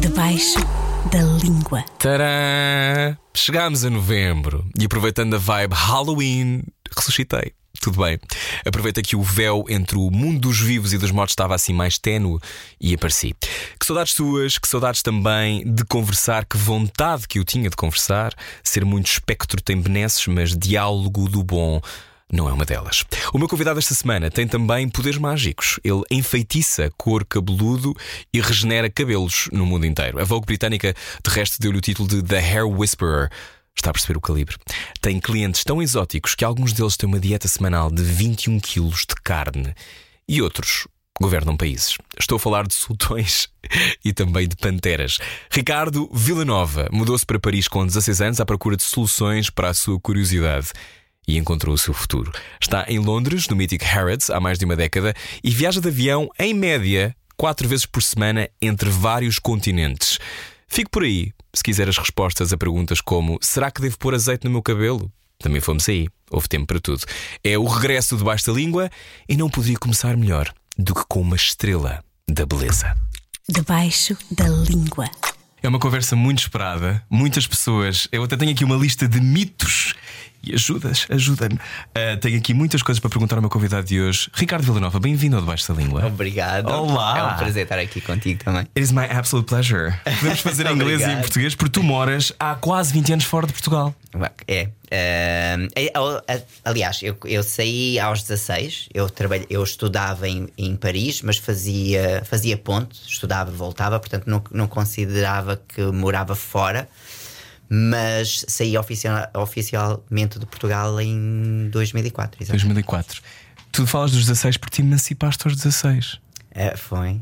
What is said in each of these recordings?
Debaixo da língua. Tcharam! Chegámos a novembro e aproveitando a vibe Halloween, ressuscitei. Tudo bem. Aproveita que o véu entre o mundo dos vivos e dos mortos estava assim mais ténue e apareci. Que saudades suas, que saudades também de conversar, que vontade que eu tinha de conversar. Ser muito espectro tem benesses, mas diálogo do bom não é uma delas. O meu convidado esta semana tem também poderes mágicos. Ele enfeitiça cor cabeludo e regenera cabelos no mundo inteiro. A Vogue britânica, de resto, deu-lhe o título de The Hair Whisperer. Está a perceber o calibre. Tem clientes tão exóticos que alguns deles têm uma dieta semanal de 21 quilos de carne e outros governam países. Estou a falar de sultões e também de panteras. Ricardo Villanova mudou-se para Paris com 16 anos à procura de soluções para a sua curiosidade e encontrou o seu futuro. Está em Londres, no mítico Harrods, há mais de uma década e viaja de avião, em média, quatro vezes por semana entre vários continentes. Fique por aí, se quiser as respostas a perguntas como: será que devo pôr azeite no meu cabelo? Também fomos aí, houve tempo para tudo. É o regresso debaixo da língua e não podia começar melhor do que com uma estrela da beleza. Debaixo da língua. É uma conversa muito esperada, muitas pessoas. Eu até tenho aqui uma lista de mitos e ajudas, ajuda-me. Uh, tenho aqui muitas coisas para perguntar ao meu convidado de hoje. Ricardo Villanova, bem-vindo ao Debaixo da Língua. Obrigado. Olá. É um prazer estar aqui contigo também. It is my absolute pleasure. Podemos fazer em inglês e em português, porque tu moras há quase 20 anos fora de Portugal. É. é, aliás, eu, eu saí aos 16, eu, trabalhei, eu estudava em, em Paris, mas fazia, fazia ponte, estudava e voltava, portanto não, não considerava que morava fora. Mas saí oficial, oficialmente de Portugal em 2004. Exatamente. 2004. Tu falas dos 16 porque te emancipaste aos 16. É, foi.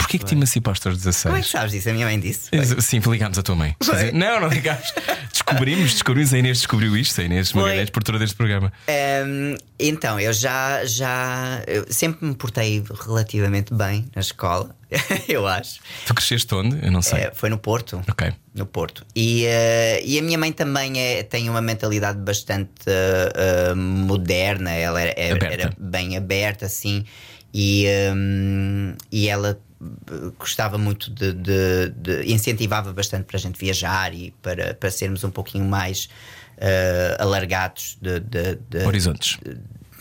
Porquê que te emancipaste aos 16? Como é que sabes disso? A minha mãe disse. Ex- Sim, ligámos à tua mãe. Dizer, Não, não ligámos. Descobrimos, descobrimos. A Inês descobriu isto. A Inês Foi. Magalhães, por deste programa. Hum, então, eu já, já eu sempre me portei relativamente bem na escola, eu acho. Tu cresceste onde? Eu não sei. É, foi no Porto. Ok. No Porto. E, eh, e a minha mãe também é, tem uma mentalidade bastante eh, moderna, ela era, era- era bem aberta, assim, e, hum, e ela gostava muito de, de- de- incentivava bastante para a gente viajar e para, para sermos um pouquinho mais eh, alargados de, de- Horizontes.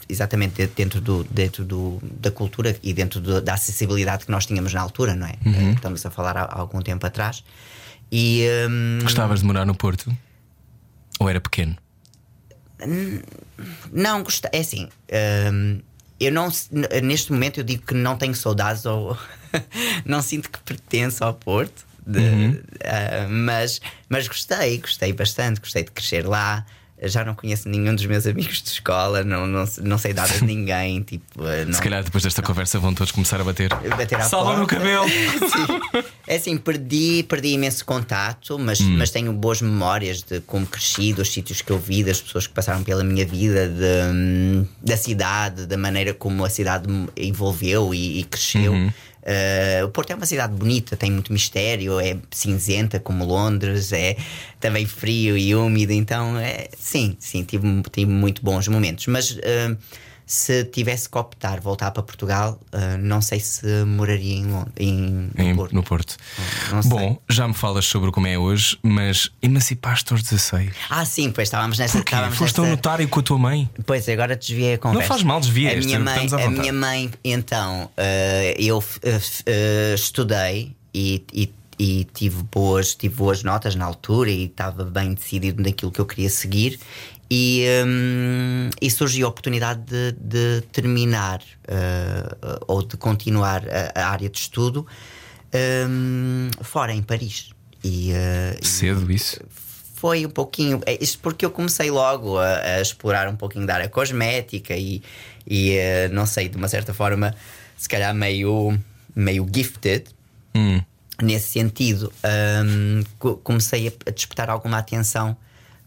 exatamente de- dentro, do, dentro do, da cultura e dentro do- da acessibilidade que nós tínhamos na altura, não é? Uhum. Eh, Estamos a falar há, há algum tempo atrás. E hum, Gostavas de morar no Porto? Ou era pequeno? não gostei, é assim. hum, eu não neste momento eu digo que não tenho saudades ou não sinto que pertenço ao Porto. de- Uhum. ah, mas, mas gostei, gostei bastante, gostei de crescer lá. Já não conheço nenhum dos meus amigos de escola, não, não, não sei nada de ninguém. Tipo, ah, não, Se calhar depois desta conversa vão todos começar a bater. bater Salva no cabelo! Sim. É assim, perdi, perdi imenso contato, mas, Hum. mas tenho boas memórias de como cresci, dos sítios que eu vi, das pessoas que passaram pela minha vida, de, hum, da cidade, da maneira como a cidade me envolveu e, e cresceu. Uhum. Uh, o Porto é uma cidade bonita, tem muito mistério, é cinzenta como Londres, é também frio e úmido, então é, sim, sim, tive, tive muito bons momentos. Mas uh, se tivesse que optar voltar para Portugal, uh, não sei se moraria em, Lond- em, Em- no Porto. no Porto. Não sei. Bom, já me falas sobre como é hoje, mas emancipaste aos 16. Ah, sim, pois estávamos nessa. Porquê? estávamos Foste nessa- notário com a tua mãe? Pois, agora desviei a conversa. faz mal, desvia, A minha mãe, a minha mãe então, eh, eu eh, estudei e, e- e tive, boas, tive boas notas na altura e estava bem decidido naquilo que eu queria seguir. E, hum, e surgiu a oportunidade de, de terminar eh, ou de continuar a, a área de estudo hum, fora, em Paris. E, e- Cedo isso? foi um pouquinho. é Isto porque eu comecei logo a, a explorar um pouquinho da área cosmética e, e eh, não sei, de uma certa forma, se calhar meio, meio gifted. Hum. Nesse sentido, co- comecei a, a despertar alguma atenção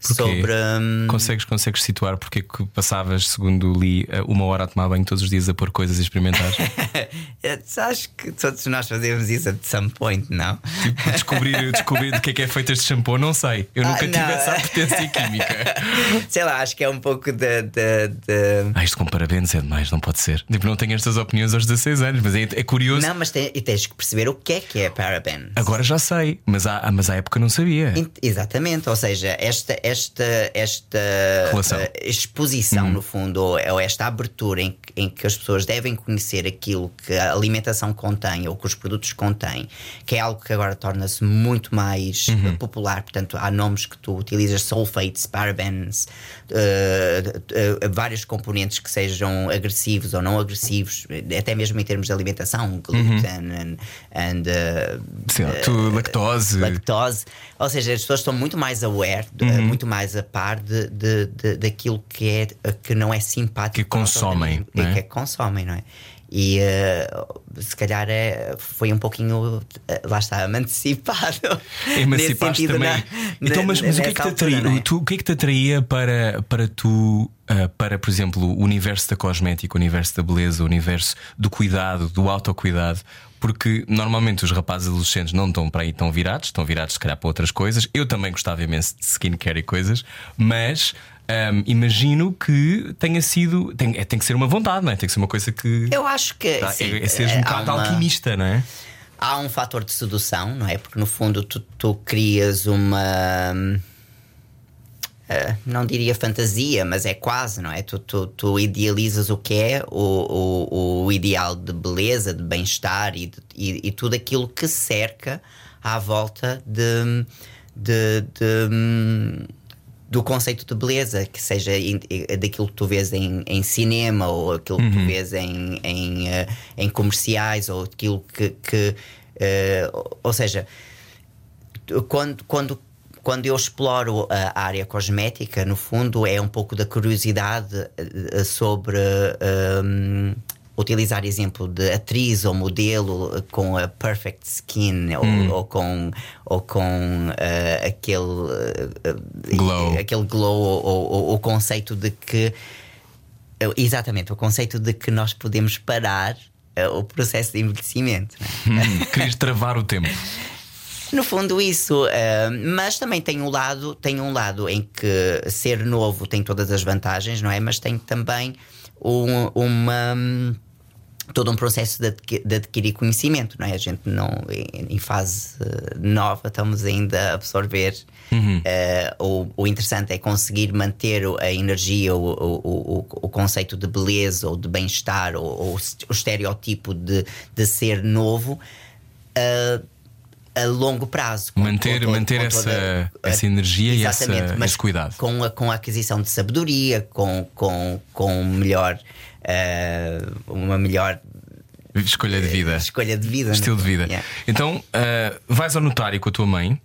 Porquê? sobre. hum, Consegues, consegues situar porque é que passavas, segundo li, eh, uma hora a tomar banho todos os dias a pôr coisas e experimentar? acho que todos nós fazemos isso at some point, não? tipo, descobrir, descobrir de que é que é feito este shampoo, não sei. Eu Ah, nunca tive não. essa apetência química. Sei lá, acho que é um pouco de. de, de- Ah, isto com parabéns é demais, não pode ser. Tipo, não tenho estas opiniões aos 16 anos, mas é, é curioso. Não, mas tem- e tens que perceber o que é que é paraben. Agora já sei, mas, há, mas à época não sabia. Exatamente, ou seja, esta, esta, esta Relação. eh, exposição, no fundo, ou, ou esta abertura em, que- em que as pessoas devem conhecer aquilo que a alimentação contém ou que os produtos contêm, que é algo que agora torna-se muito mais eh, popular. Portanto, há nomes que tu utilizas, sulfates, parabens, eh, eh, vários componentes que sejam agressivos ou não agressivos, até mesmo em termos de alimentação, glúten and, and, lá, tu, lactose. lactose. Ou seja, as pessoas estão muito mais aware, Uhum. muito mais a par de, de, de- daquilo que, é, que não é simpático. Que consomem, não é? Que é que consomem, não é? E eh, se calhar é, foi um pouquinho, eh, lá está, emancipado. Emancipaste também. na- então, mas, na- mas o que é que te altura, é? Tu, o que é que te atraía para, para tu, ah, para, por exemplo, o universo da cosmética, o universo da beleza, o universo do cuidado, do autocuidado? Porque normalmente os rapazes adolescentes não estão para aí tão virados, estão virados se calhar para outras coisas. Eu também gostava imenso de skincare e coisas, mas ahm, imagino que tenha sido. Tem, é, tem que ser uma vontade, não é? Tem que ser uma coisa que. Eu acho que. Tá, sim, é, é seres um bocado uma- alquimista, não é? há um fator de sedução, não é? Porque no fundo tu, tu crias uma. Eh, não diria fantasia, mas é quase, não é? Tu, tu, tu idealizas o que é o, o, o ideal de beleza, de bem-estar e, e, e tudo aquilo que cerca à volta de, de, de, do conceito de beleza, que seja eh, daquilo que tu vês em, em cinema ou aquilo que tu vês em, em, eh, em comerciais ou aquilo que. que ou- ou seja, quando, quando, quando eu exploro a área cosmética, no fundo é um pouco da curiosidade eh, sobre hum, utilizar exemplo de atriz ou modelo com a perfect skin ou, ou com, ou com eh, aquele, eh, Glow. aquele glow ou, ou- o conceito de que exatamente o conceito de que nós podemos parar eh, o processo de envelhecimento. é? Hum, querias travar o tempo. No fundo, isso, eh, mas também tem um lado, tem um lado em que ser novo tem todas as vantagens, não é? Mas tem também um- uma todo um processo de, de adquirir conhecimento, não é? A gente não em, em fase eh, nova estamos ainda a absorver. Eh, o, o interessante é conseguir manter a energia, o, o, o, conceito de beleza ou de bem-estar, ou, ou o estereótipo de, de ser novo. eh, a longo prazo. com- Manter- com manter com essa- essa energia e essa- mas esse cuidado. Com a, com a aquisição de sabedoria, com, com, com melhor, eh, uma melhor Escolha de vida. escolha de vida. Estilo né? de vida. Yeah. Então, ah, vais ao notário com a tua mãe,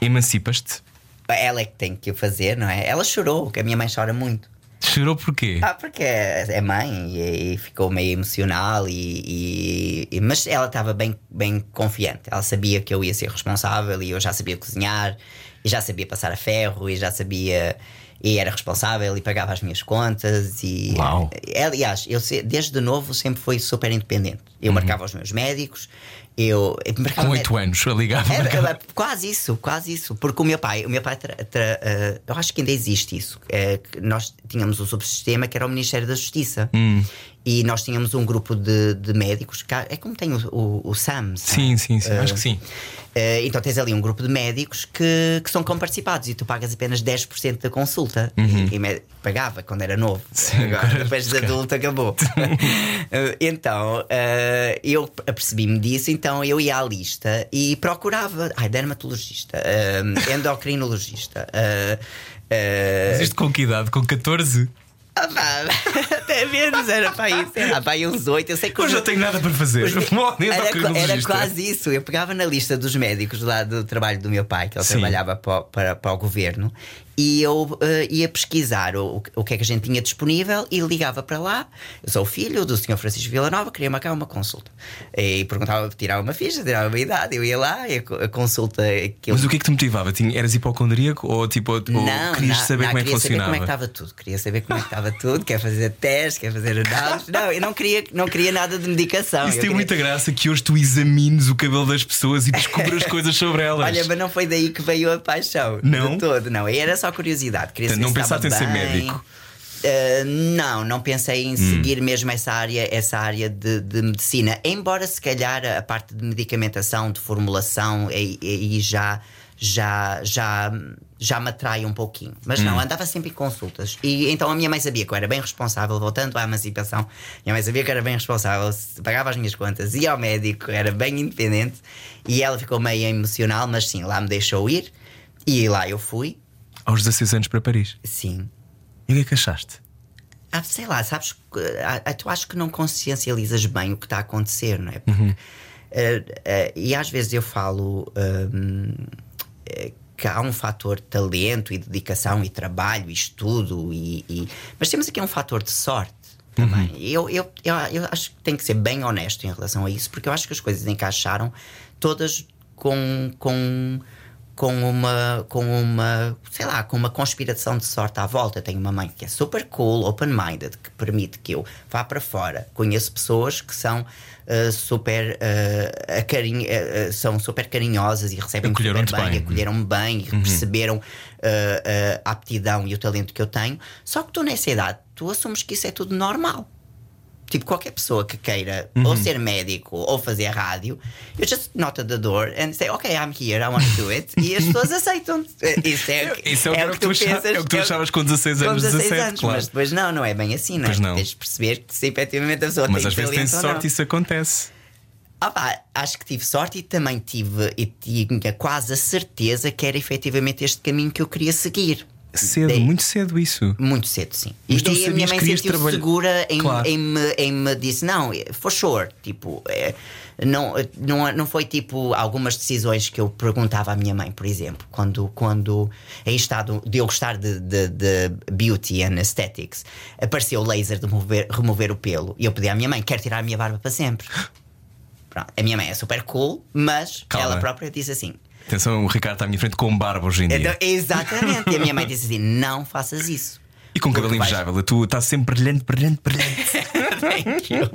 emancipas-te. Ela é que tem que o fazer, não é? Ela chorou, que a minha mãe chora muito. Chorou porquê? Ah, porque é é mãe e, ficou meio emocional, e, e- mas ela estava bem, bem confiante. Ela sabia que eu ia ser responsável e eu já sabia cozinhar, e já sabia passar a ferro, e já sabia. E era responsável e pagava as minhas contas. E, Uau. Aliás, eu desde novo sempre fui super independente. Eu marcava os meus médicos, eu. marcava Com 8 anos, a ligar era, era quase isso, quase isso. Porque o meu pai, o meu pai tra- tra- eh, eu acho que ainda existe isso. É, que nós tínhamos um subsistema que era o Ministério da Justiça. Hum. E nós tínhamos um grupo de, de médicos, é como tem o, o, o SAMS. Sim, sim, sim. Acho que sim. Eh, então tens ali um grupo de médicos que, que são comparticipados e tu pagas apenas 10% da consulta. E, e me- pagava quando era novo. Uhum. Sim, Agora, agora depois de adulto acabou. Eh, então eh, eu apercebi-me disso, então eu ia à lista e procurava ai, dermatologista, eh, endocrinologista. eh, eh, Mas isto com que idade? Com 14? até menos, era para isso, sei lá, para aí uns 8. Eu sei que Eu os- já tenho nada para fazer. era, era quase isso. Eu pegava na lista dos médicos lá do trabalho do meu pai, que ele Sim. trabalhava para, o- para, para o governo, E eu eh, ia pesquisar o, o que é que a gente tinha disponível e ligava para lá. Eu sou o filho do Sr. Francisco Villanova, queria marcar uma consulta. E perguntava, tirava uma ficha, tirava uma idade, eu ia lá e a, co- a consulta. Que eu Mas o que é que te motivava? Tinha- Eras hipocondríaco ou tipo ou querias não, saber não, como é que queria saber funcionava? como é que estava tudo. Queria saber como é que estava tudo, quer fazer quer fazer análises. Não, eu não queria, não queria nada de medicação. Isso Eu tem queria- muita graça que hoje tu examines o cabelo das pessoas e descubras coisas sobre elas. Olha, mas não foi daí que veio a paixão. Não? De todo, não. Era só curiosidade. Queria saber não pensaste em ser médico? Uh, não, não pensei Hum. em seguir mesmo essa área, essa área de, de medicina. Embora se calhar a parte de medicamentação, de formulação, aí aí já, já, já, já me atrai um pouquinho. Mas Hum. não, andava sempre em consultas. E então a minha mãe sabia que eu era bem responsável, voltando à emancipação, minha mãe sabia que eu era bem responsável, pagava as minhas contas, ia ao médico, era bem independente. E ela ficou meio emocional, mas sim, lá me deixou ir. E lá eu fui, Aos 16 anos para Paris. sim. E o que é que achaste? Ah, sei lá, sabes, ah, ah, tu acho que não consciencializas bem o que está a acontecer, não é? Porque, ah, ah, e às vezes eu falo eh, que há um fator de talento e dedicação e trabalho e estudo, e, e- mas temos aqui um fator de sorte. Também. Eu, eu, eu, eu acho que tem que ser bem honesto em relação a isso, porque eu acho que as coisas encaixaram todas com, com, com uma com uma sei lá com uma conspiração de sorte à volta. Eu tenho uma mãe que é super cool, open-minded, que permite que eu vá para fora. Conheço pessoas que são uh, super uh, acarinho- uh, são super carinhosas e recebem super Acolheram-te bem, bem. acolheram-me bem e perceberam uh, uh, a aptidão e o talento que eu tenho. Só que tu nessa idade tu assumes que isso é tudo normal. Tipo, qualquer pessoa que queira Uhum. ou ser médico ou fazer rádio, you just at the door and say, ok, I'm here, I want to do it. e as pessoas aceitam. Isso é, o que- Isso é o que tu pensas. é o que tu achavas com 16 com anos, 17, anos, claro. Mas depois não, não é bem assim, não é? Pois não. Tens de perceber que se efetivamente a pessoa Mas tem às vezes tens sorte e isso acontece. Ah pá, acho que tive sorte e também tive e tinha quase a certeza que era efetivamente este caminho que eu queria seguir. Cedo, Daí- muito cedo isso. muito cedo, sim. Mas e daí a minha mãe sentiu trabalhar- segura em, Claro. em, me, em me disse: não, for sure. Tipo, é, não, não, não foi tipo algumas decisões que eu perguntava à minha mãe, por exemplo, quando, quando em estado de eu gostar de, de, de beauty and aesthetics, apareceu o laser de remover, remover o pelo e eu pedi à minha mãe: quero tirar a minha barba para sempre. Pronto. A minha mãe é super cool, mas Calma. ela própria disse assim: Atenção, o Ricardo está à minha frente com barba hoje em dia. então, exatamente. E a minha mãe disse assim: não faças isso. E com cabelo invejável. Tu estás sempre brilhante, brilhante, brilhante. Thank you.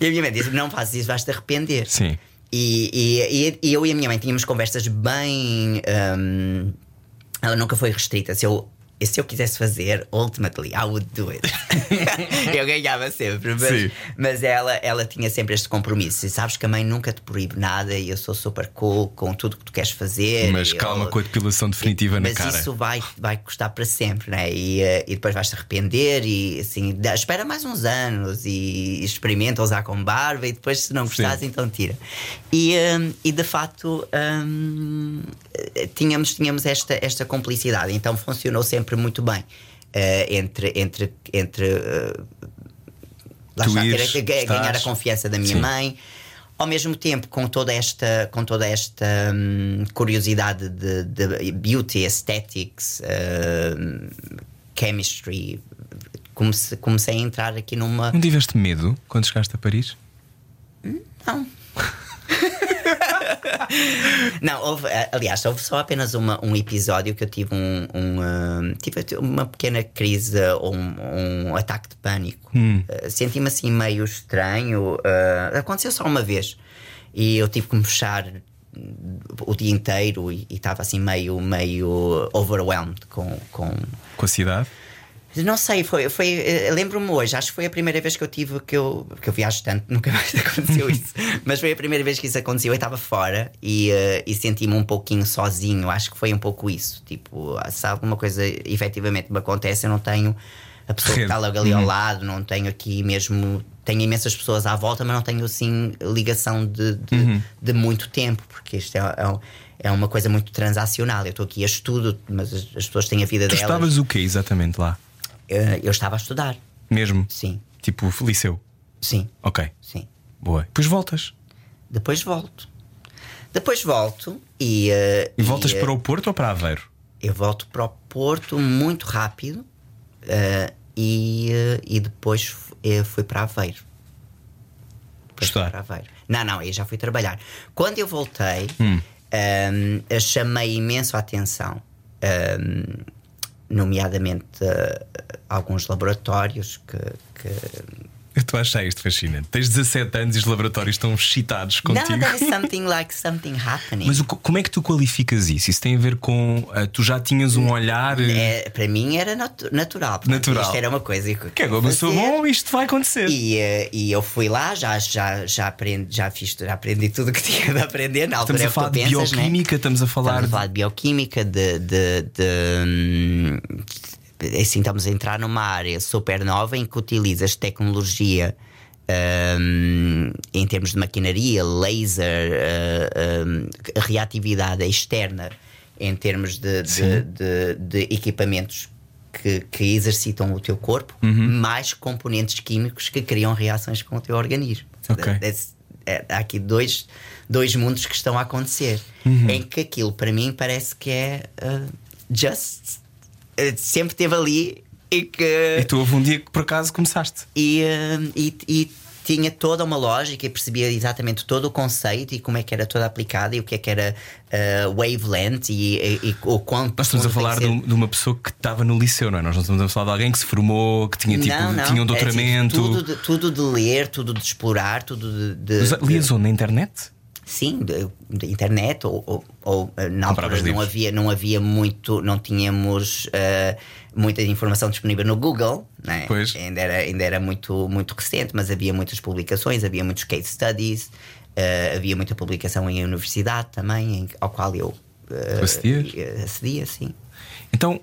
E a minha mãe disse: Não fazes isso, vais te arrepender. Sim. E, e- e- e eu e a minha mãe tínhamos conversas bem. hum, ela nunca foi restrita. Se eu, se eu quisesse fazer, ultimately, I would do it. eu ganhava sempre. Mas, mas ela, ela tinha sempre este compromisso. E sabes que a mãe nunca te proíbe nada e eu sou super cool com tudo que tu queres fazer. Mas Eu- calma com a depilação definitiva na mas cara. isso vai, vai custar para sempre, né? E, eh, e depois vais te arrepender e assim, espera mais uns anos e experimenta usar com barba e depois, se não gostares, Sim. então tira. E, eh, e de facto hum, eh, tínhamos, tínhamos esta, esta cumplicidade, então funcionou sempre muito bem. eh, entre entre, entre eh, lá Tu está, ter- ires, ga- ganhar a estás. confiança da minha Sim. mãe ao mesmo tempo com toda esta com toda esta hum, curiosidade de, de beauty aesthetics hum, chemistry comecei, comecei a entrar aqui numa Não tiveste medo quando chegaste a Paris? não Não, houve, eh, aliás, houve só apenas uma- um episódio que eu tive um, um, hum, tive uma pequena crise ou um, um ataque de pânico. Eh, Senti-me assim meio estranho. eh, aconteceu só uma vez e eu tive que me fechar o dia inteiro e e estava assim meio, meio overwhelmed com, com, Com a cidade? Não sei, foi, foi eh, lembro-me hoje, acho que foi a primeira vez que eu tive que eu, que eu viajo tanto, nunca mais aconteceu isso. Mas foi a primeira vez que isso aconteceu. Eu estava fora e, eh, e senti-me um pouquinho sozinho. Acho que foi um pouco isso. Tipo, se alguma coisa efetivamente me acontece, eu não tenho a pessoa que está logo ali ao lado, não tenho aqui mesmo. Tenho imensas pessoas à volta, mas não tenho assim ligação de, de, de muito tempo, porque isto é, é, é uma coisa muito transacional. Eu estou aqui a estudo, mas as, as pessoas têm a vida Tu delas. estavas o quê exatamente lá? Eh, eu estava a estudar. Mesmo? Sim, Tipo, liceu? sim, Ok, sim. boa. Depois voltas. Depois volto. Depois volto e. eh, E voltas eh, para o Porto ou para Aveiro? eu volto para o Porto muito rápido uh, e, uh, e depois fui, fui para Aveiro. Depois Estudar. para Aveiro. Não, não, aí já fui trabalhar. Quando eu voltei, Hum. um, eu chamei imenso a atenção, um, nomeadamente uh, alguns laboratórios que. que Eu estou a achar isto fascinante. Tens 17 anos e os laboratórios estão excitados contigo. Não, there is something like something happening. Mas o co- como é que tu qualificas isso? Isso tem a ver com. ah, tu já tinhas um olhar. É, para mim era natu- natural. Natural. Isto era uma coisa que Que eu sou bom, isto vai acontecer. E, eh, e eu fui lá, já, já, já, aprendi, já, fiz, já aprendi tudo o que tinha de aprender. Na altura Estamos a é o que falar tu de pensas, né? bioquímica, estamos a falar. Estamos a falar de bioquímica, de. de, de, hum, assim, estamos a entrar numa área super nova em que utilizas tecnologia. hum, em termos de maquinaria, laser, uh, hum, reatividade externa, em termos de, de, de- de equipamentos que, que exercitam o teu corpo, Uhum. mais componentes químicos que criam reações com o teu organismo. Ok. That's- é, há aqui dois, dois mundos que estão a acontecer. Uhum. Em que aquilo, para mim, parece que é uh, just. Uh, sempre esteve ali e que. E tu houve um dia que por acaso começaste. E, uh, e, e tinha toda uma lógica e percebia exatamente todo o conceito e como é que era toda aplicada e o que é que era uh, wavelength e, e, e o quanto. Nós estamos a falar de, ser. um- de uma pessoa que estava no liceu, não é? Nós não estamos a falar de alguém que se formou, que tinha, tipo, não, não. tinha um É, tipo, doutoramento. tudo, de, tudo de ler, tudo de explorar, tudo de. de- Lias onde? Na internet? Sim, de internet ou, ou, ou, eh, na altura não havia, não havia muito, não tínhamos eh, muita informação disponível no Google, né? Pois. ainda era, ainda era muito, muito recente, mas havia muitas publicações, havia muitos case studies, eh, havia muita publicação em universidade também, em- ao qual eu eh, acedia, sim. Então,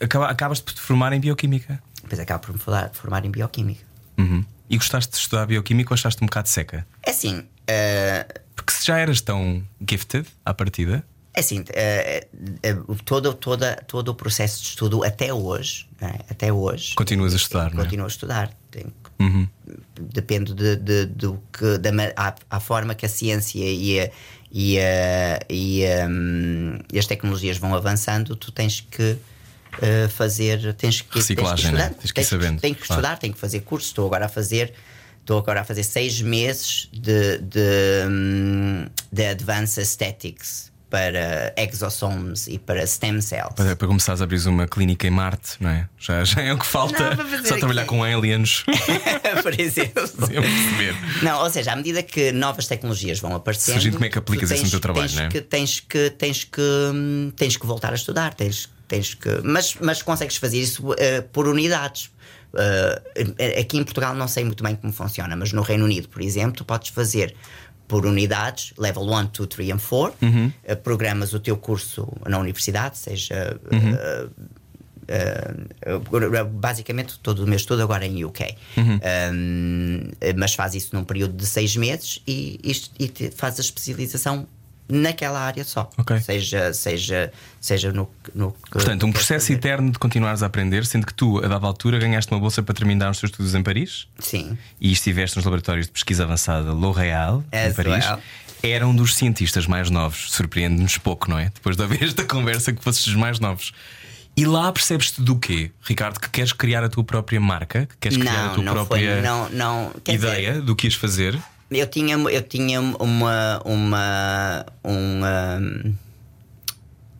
acaba- acabas de te formar em bioquímica. Depois acabo por me falar- formar em bioquímica. Uhum. E gostaste de estudar bioquímica ou achaste um bocado seca? É assim, eh, Porque se já eras tão gifted à partida, É assim, eh, eh, todo, toda, todo o processo de estudo até hoje, não é? até hoje, continuas a estudar, não é? continuo a estudar. Tenho que- Uhum. Depende de, de- do que, da a, a forma que a ciência e, a- e, a- e, hum, e as tecnologias vão avançando, tu tens que fazer, tens que, Reciclagem, tens que né? estudar, Tens que ir sabendo, tens que claro. estudar, tens que fazer cursos. Estou agora a fazer Estou agora a fazer seis meses de, de, hum, de Advanced Aesthetics para exosomes e para stem cells. para, para começares a abrir uma clínica em Marte, não é? Já, já é o que falta. Não, Só trabalhar aqui. com aliens. Por exemplo. Não, ou seja, à medida que novas tecnologias vão aparecendo, Surgindo, como é que aplicas tu isso no teu trabalho, tens não é? que, tens que tens que hum, tens que voltar a estudar, tens, tens que, mas mas consegues fazer isso eh, por unidades. Eh, aqui em Portugal não sei muito bem como funciona, mas no Reino Unido, por exemplo, tu podes fazer por unidades, level 1, 2, 3 and 4. Uhum. eh, programas o teu curso na universidade, seja Uhum. Uh, basicamente todo o meu estudo agora é em UK. Uhum. Um, mas faz isso num período de seis meses e, e te- faz a especialização naquela área só. Ok. Seja, seja, seja no, no que. Portanto, um processo fazer. eterno de continuares a aprender, sendo que tu, a dada altura, ganhaste uma bolsa para terminar os teus estudos em Paris Sim. e estiveste nos laboratórios de pesquisa avançada L'Oréal, em Paris. L'Oréal. Era um dos cientistas mais novos. Surpreende-nos pouco, não é? Depois de haver esta conversa que fosses dos mais novos. E lá percebes-te do quê, Ricardo? Que queres criar a tua própria marca? Que queres criar a Não, tua não própria foi. Não, não. Ideia dizer, do que ias fazer? Eu tinha, eu tinha uma. uma, uma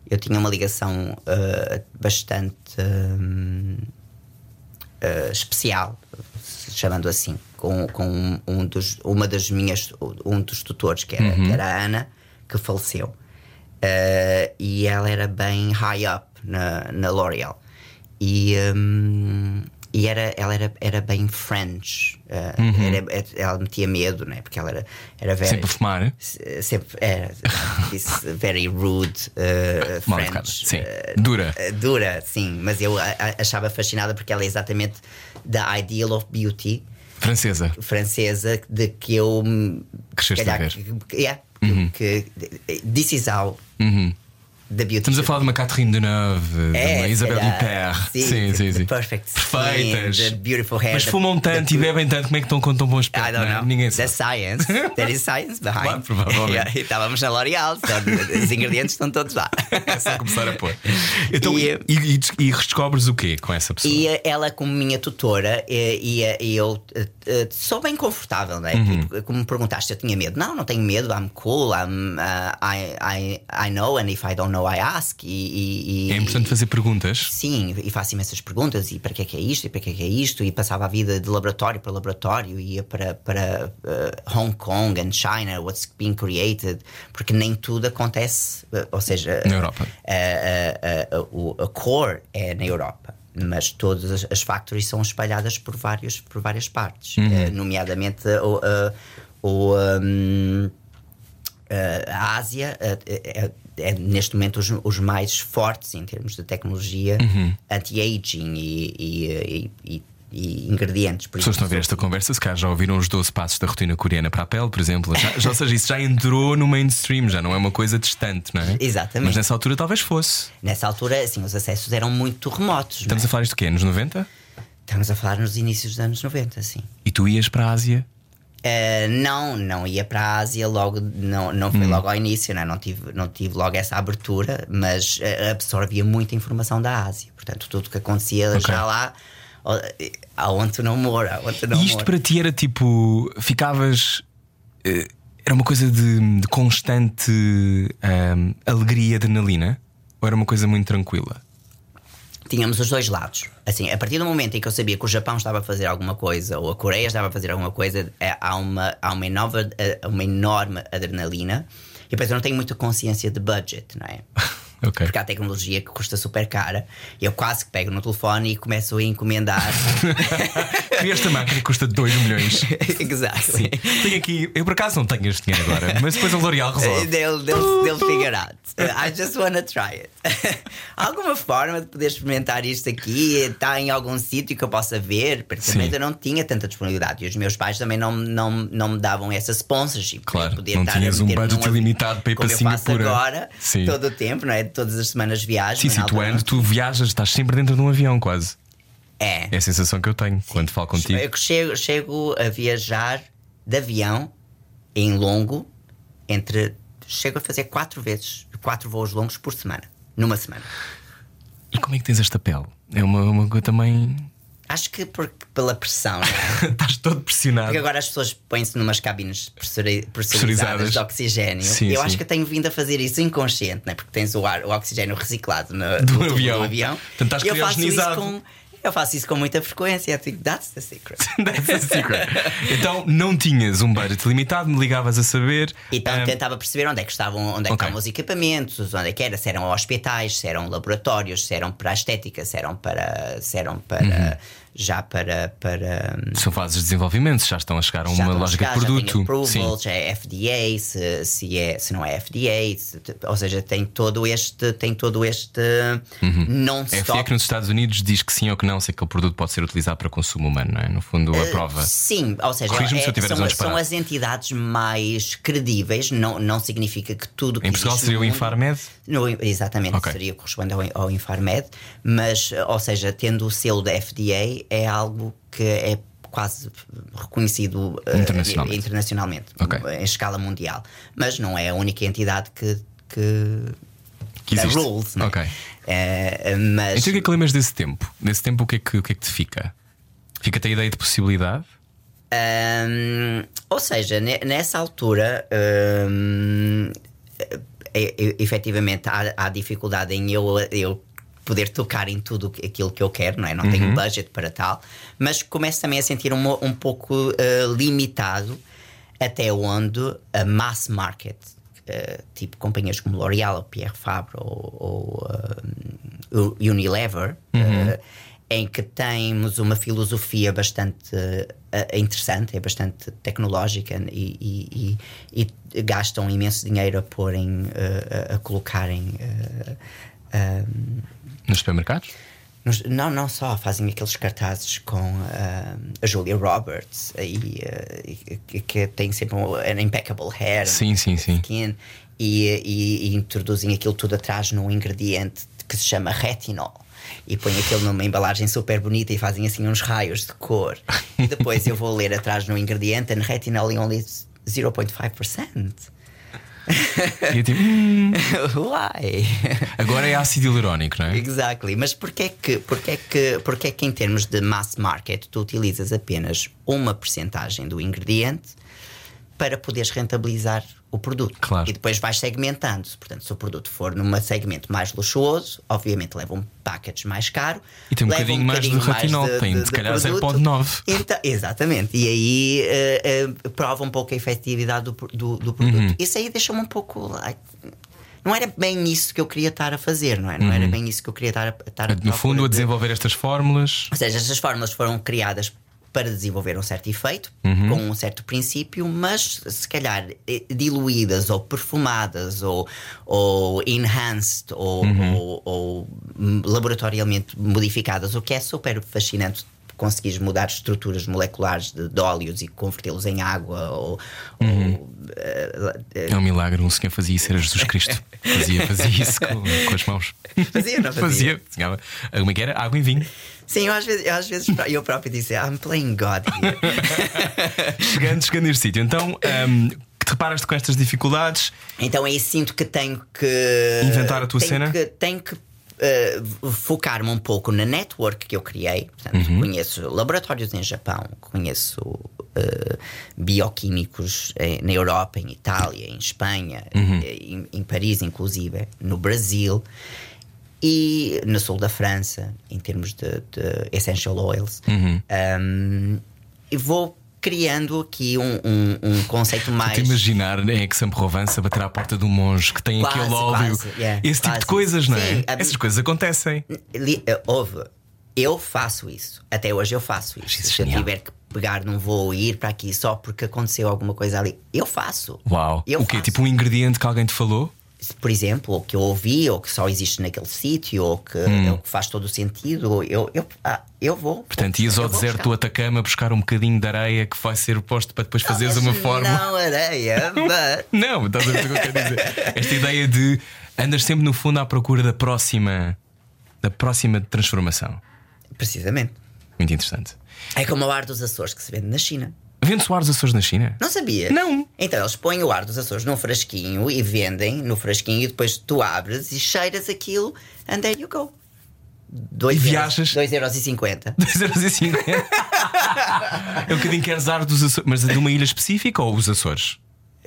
eu tinha uma ligação uh, bastante um, uh, especial, chamando assim, com, com um dos, uma das minhas, um dos tutores, que era, que era a Ana, que faleceu. Uh, e ela era bem high up na, na L'Oreal. E, um, e era, ela era, era bem French. Uh, era- ela metia medo, né? Porque ela era, era very, Sempre a fumar? se- sempre era very rude uh, Mal French. educada, sim. uh, Dura. dura, sim, mas eu achava fascinada porque ela é exatamente the ideal of beauty Francesa. francesa de que eu hum, Cresceste calhar, a ver. yeah, que, que this is how Uhum. Da Beauty Estamos a falar de uma Catherine Deneuve, de uma É, Isabel. Huppert. Sim, sim, sim. the sim. perfect skin, Perfeitas. the beautiful hair, Mas the- fumam the tanto e good- bebem tanto, como é que estão com tão bom aspecto? I don't é? know. Ninguém There's sabe. science. There is science behind. Claro, provavelmente. E estávamos na L'Oreal, então, os ingredientes estão todos lá. É só começar a pôr. Então, e, E- e, des- e redescobres o quê com essa pessoa? E eh, ela, como minha tutora, e, e- e eu eh, eh, sou bem confortável, né? Uhum. Tipo, como me perguntaste eu tinha medo. Não, não tenho medo, I'm cool, I'm, uh, I, I, I know, and if I don't know, I ask. E, e- É importante fazer perguntas. Sim, e faço imensas perguntas. E para que é que é isto? E para que é que é isto? E passava a vida de laboratório para laboratório, ia para, para eh, Hong Kong and China, what's being created, porque nem tudo acontece, eh, ou seja, Na Europa. a, a- a- a core é na Europa. Mas todas as, factories são espalhadas por, vários, por várias partes, eh, nomeadamente o, a- o, um, Uh, a Ásia uh, é, é neste momento os, os mais fortes em termos de tecnologia anti-aging e, e- e- e- ingredientes. Por As pessoas estão a ver esta conversa, se calhar já ouviram os 12 passos da rotina coreana para a pele, por exemplo. Já, já, ou seja, isso já entrou no mainstream, já não é uma coisa distante, não é? Exatamente. Mas nessa altura talvez fosse. Nessa altura, assim, os acessos eram muito remotos. Estamos é? a falar isto do quê? Nos 90? Estamos a falar nos inícios dos anos 90, sim. E tu ias para a Ásia? Uh, não, não ia para a Ásia logo, não, não foi logo ao início, né? não, tive, não tive logo essa abertura, mas uh, absorvia muita informação da Ásia. Portanto, tudo o que acontecia Ok. já lá, to know more, I want to know E isto para ti era tipo. Ficavas. eh, Era uma coisa de, de constante alegria e adrenalina? Ou era uma coisa muito tranquila? Tínhamos os dois lados. Assim, a partir do momento em que eu sabia que o Japão estava a fazer alguma coisa ou a Coreia estava a fazer alguma coisa, é, há, uma, há uma, enorme, eh, uma enorme adrenalina. E depois eu não tenho muita consciência de budget, não é? Ok. Porque há tecnologia que custa super cara. Eu quase que pego no telefone e começo a encomendar. Queria esta máquina que custa 2 milhões. exactly. Tenho aqui. Eu por acaso não tenho este dinheiro agora, mas depois a L'Oreal resolve. They'll, they'll, they'll figure out. I just wanna try it. Há alguma forma de poder experimentar isto aqui? Está em algum sítio que eu possa ver? Porque Sim. também eu não tinha tanta disponibilidade. E os meus pais também não, não, não me davam essa sponsorship. Claro, poder não estar tinhas um budget ilimitado para ir para eu faço Singapura. agora, Sim. todo o tempo, não é? Todas as semanas viagens. Sim, sim, tu, andas, tu viajas, estás sempre dentro de um avião, quase. É. É a sensação que eu tenho quando falo contigo. Eu chego, chego a viajar de avião em longo entre. Chego a fazer quatro vezes, quatro voos longos por semana. Numa semana. E como é que tens esta pele? É uma, uma coisa também. Acho que por, pela pressão, é? Estás todo pressionado. Porque agora as pessoas põem-se numas cabines pressuri- Pressurizadas. de oxigênio. Sim, eu sim. acho que tenho vindo a fazer isso inconsciente, não é? Porque tens o, ar, o oxigênio reciclado no, Do no avião. do avião. Portanto, estás E eu faço isso com Eu faço isso com muita frequência. Eu digo, that's the secret. That's the secret. Então não tinhas um budget limitado, me ligavas a saber. Então Ahm, tentava perceber onde é que estavam, onde é que Ok. estavam os equipamentos, onde é que era, se eram hospitais, se eram laboratórios, se eram para a estética, se eram para, se eram para Uhum. Já para, para São fases de desenvolvimento, já estão a chegar a já uma lógica chegar, de já produto. approval, Sim. já é FDA, se, se, é, se não é FDA, se- ou seja, tem todo este, tem todo este Uhum. non-stop. A FDA que nos Estados Unidos diz que sim ou que não, se aquele produto pode ser utilizado para consumo humano, não é? No fundo, a prova. Sim, ou seja, é- se eu são, são as entidades mais credíveis, não, não significa que tudo que Em Portugal seria o Infarmed? No, exatamente, Ok. seria corresponde ao, ao Infarmed, mas, eh, ou seja, tendo o selo da FDA é algo que é quase reconhecido eh, Internacionalmente. internacionalmente, Ok. em escala mundial. Mas não é a única entidade que. que Que existe. rules, né? Ok. Eh, mas Então o que é que lembras desse tempo? Desse tempo, o que é que, o que, é que te fica? Fica-te a ideia de possibilidade? Hum, ou seja, ne- nessa altura, é- é- efetivamente, há, há dificuldade em eu, eu poder tocar em tudo aquilo que eu quero, não é? Não tenho budget para tal, mas começo também a sentir um, um pouco eh, limitado até onde a mass market, eh, tipo companhias como L'Oréal, ou Pierre Fabre ou, ou, hum, Unilever, eh, em que temos uma filosofia bastante interessante, é bastante tecnológica e, e- e- e gastam imenso dinheiro a porem, a, a colocarem. ah, Nos supermercados? nos- não, não só, fazem aqueles cartazes com ah, a Julia Roberts e, ah, e- que, que tem sempre um, an impeccable hair, Sim, sim, sim. skin, e, e- e introduzem aquilo tudo atrás num ingrediente que se chama retinol. E põem aquilo numa embalagem super bonita e fazem assim uns raios de cor. E depois eu vou ler atrás no ingrediente and retinol only 0.5%. E eu tipo, hum, Why? agora é ácido hialurónico, não é? Exactly. Mas porquê que, porquê, que, porquê que em termos de mass market tu utilizas apenas uma percentagem do ingrediente para poderes rentabilizar o produto? Claro. E depois vais segmentando. Portanto, se o produto for num segmento mais luxuoso, obviamente leva um package mais caro. E tem um leva bocadinho mais de retinol, tem se calhar produto. 0.9. Então, exatamente. E aí eh, eh, prova um pouco a efetividade do, do, do produto. Uhum. Isso aí deixa-me um pouco. like, não era bem isso que eu queria estar a fazer, não é? Não era bem isso que eu queria estar a, estar a Uhum. No fundo, procura a de- desenvolver estas fórmulas. Ou seja, estas fórmulas foram criadas para desenvolver um certo efeito, Uhum. com um certo princípio, mas se calhar eh, diluídas ou perfumadas ou, ou enhanced ou, Uhum. ou- ou, laboratorialmente modificadas, o que é super fascinante. Conseguires mudar estruturas moleculares de, de óleos e convertê-los em água ou, Uhum. ou, eh, eh, É um milagre, um senhor fazia isso, era Jesus Cristo. Fazia, fazia isso com, com as mãos. Fazia, não fazia? Fazia. Como é que era? Água e vinho. Sim, eu às vezes, eu, às vezes eu próprio disse I'm playing God here. Chegando, chegando a este sítio. Então, hum, te reparas-te com estas dificuldades? Então aí sinto que tenho que Inventar a tua tenho cena? Que, tenho que eh, focar-me um pouco na network que eu criei. Portanto, Uhum. conheço laboratórios em Japão, conheço eh, bioquímicos eh, na Europa, em Itália, em Espanha, Uhum. em, em Paris, inclusive, no Brasil. E no sul da França, em termos de, de essential oils, Uhum. Um, e vou criando aqui um, um, um conceito mais. Te imaginar em Aix-en-Provence a bater à porta do monge que tem Quase, aquele óleo. quase, yeah, Esse tipo de quase. coisas, não é? Sim, a- Essas coisas acontecem. Li- eh, Houve. Eu faço isso. Até hoje eu faço isso. isso Se eu tiver que pegar num voo e ir para aqui só porque aconteceu alguma coisa ali, eu faço. Uau. Eu o quê? faço. Tipo um ingrediente que alguém te falou? Por exemplo, ou que eu ouvi, ou que só existe naquele sítio, ou que, Hum. ou que faz todo o sentido, eu, eu, ah, eu vou. Portanto, ias ao deserto do. Atacama buscar um bocadinho de areia que vai ser posto para depois fazeres Mas uma forma. Não, areia, but. Não, estás a ver o que eu quero dizer? Esta ideia de andas sempre no fundo à procura da próxima da próxima transformação. Precisamente. Muito interessante. É como o ar dos Açores que se vende na China. Vende-se o ar dos Açores na China? Não sabia? Não. Então eles põem o ar dos Açores num frasquinho e vendem no frasquinho e depois tu abres e cheiras aquilo and there you go. Dois E euros- viajas? dois euros e cinquenta. 2,50€. é um bocadinho queres ar dos Açores, mas de uma ilha específica ou os Açores?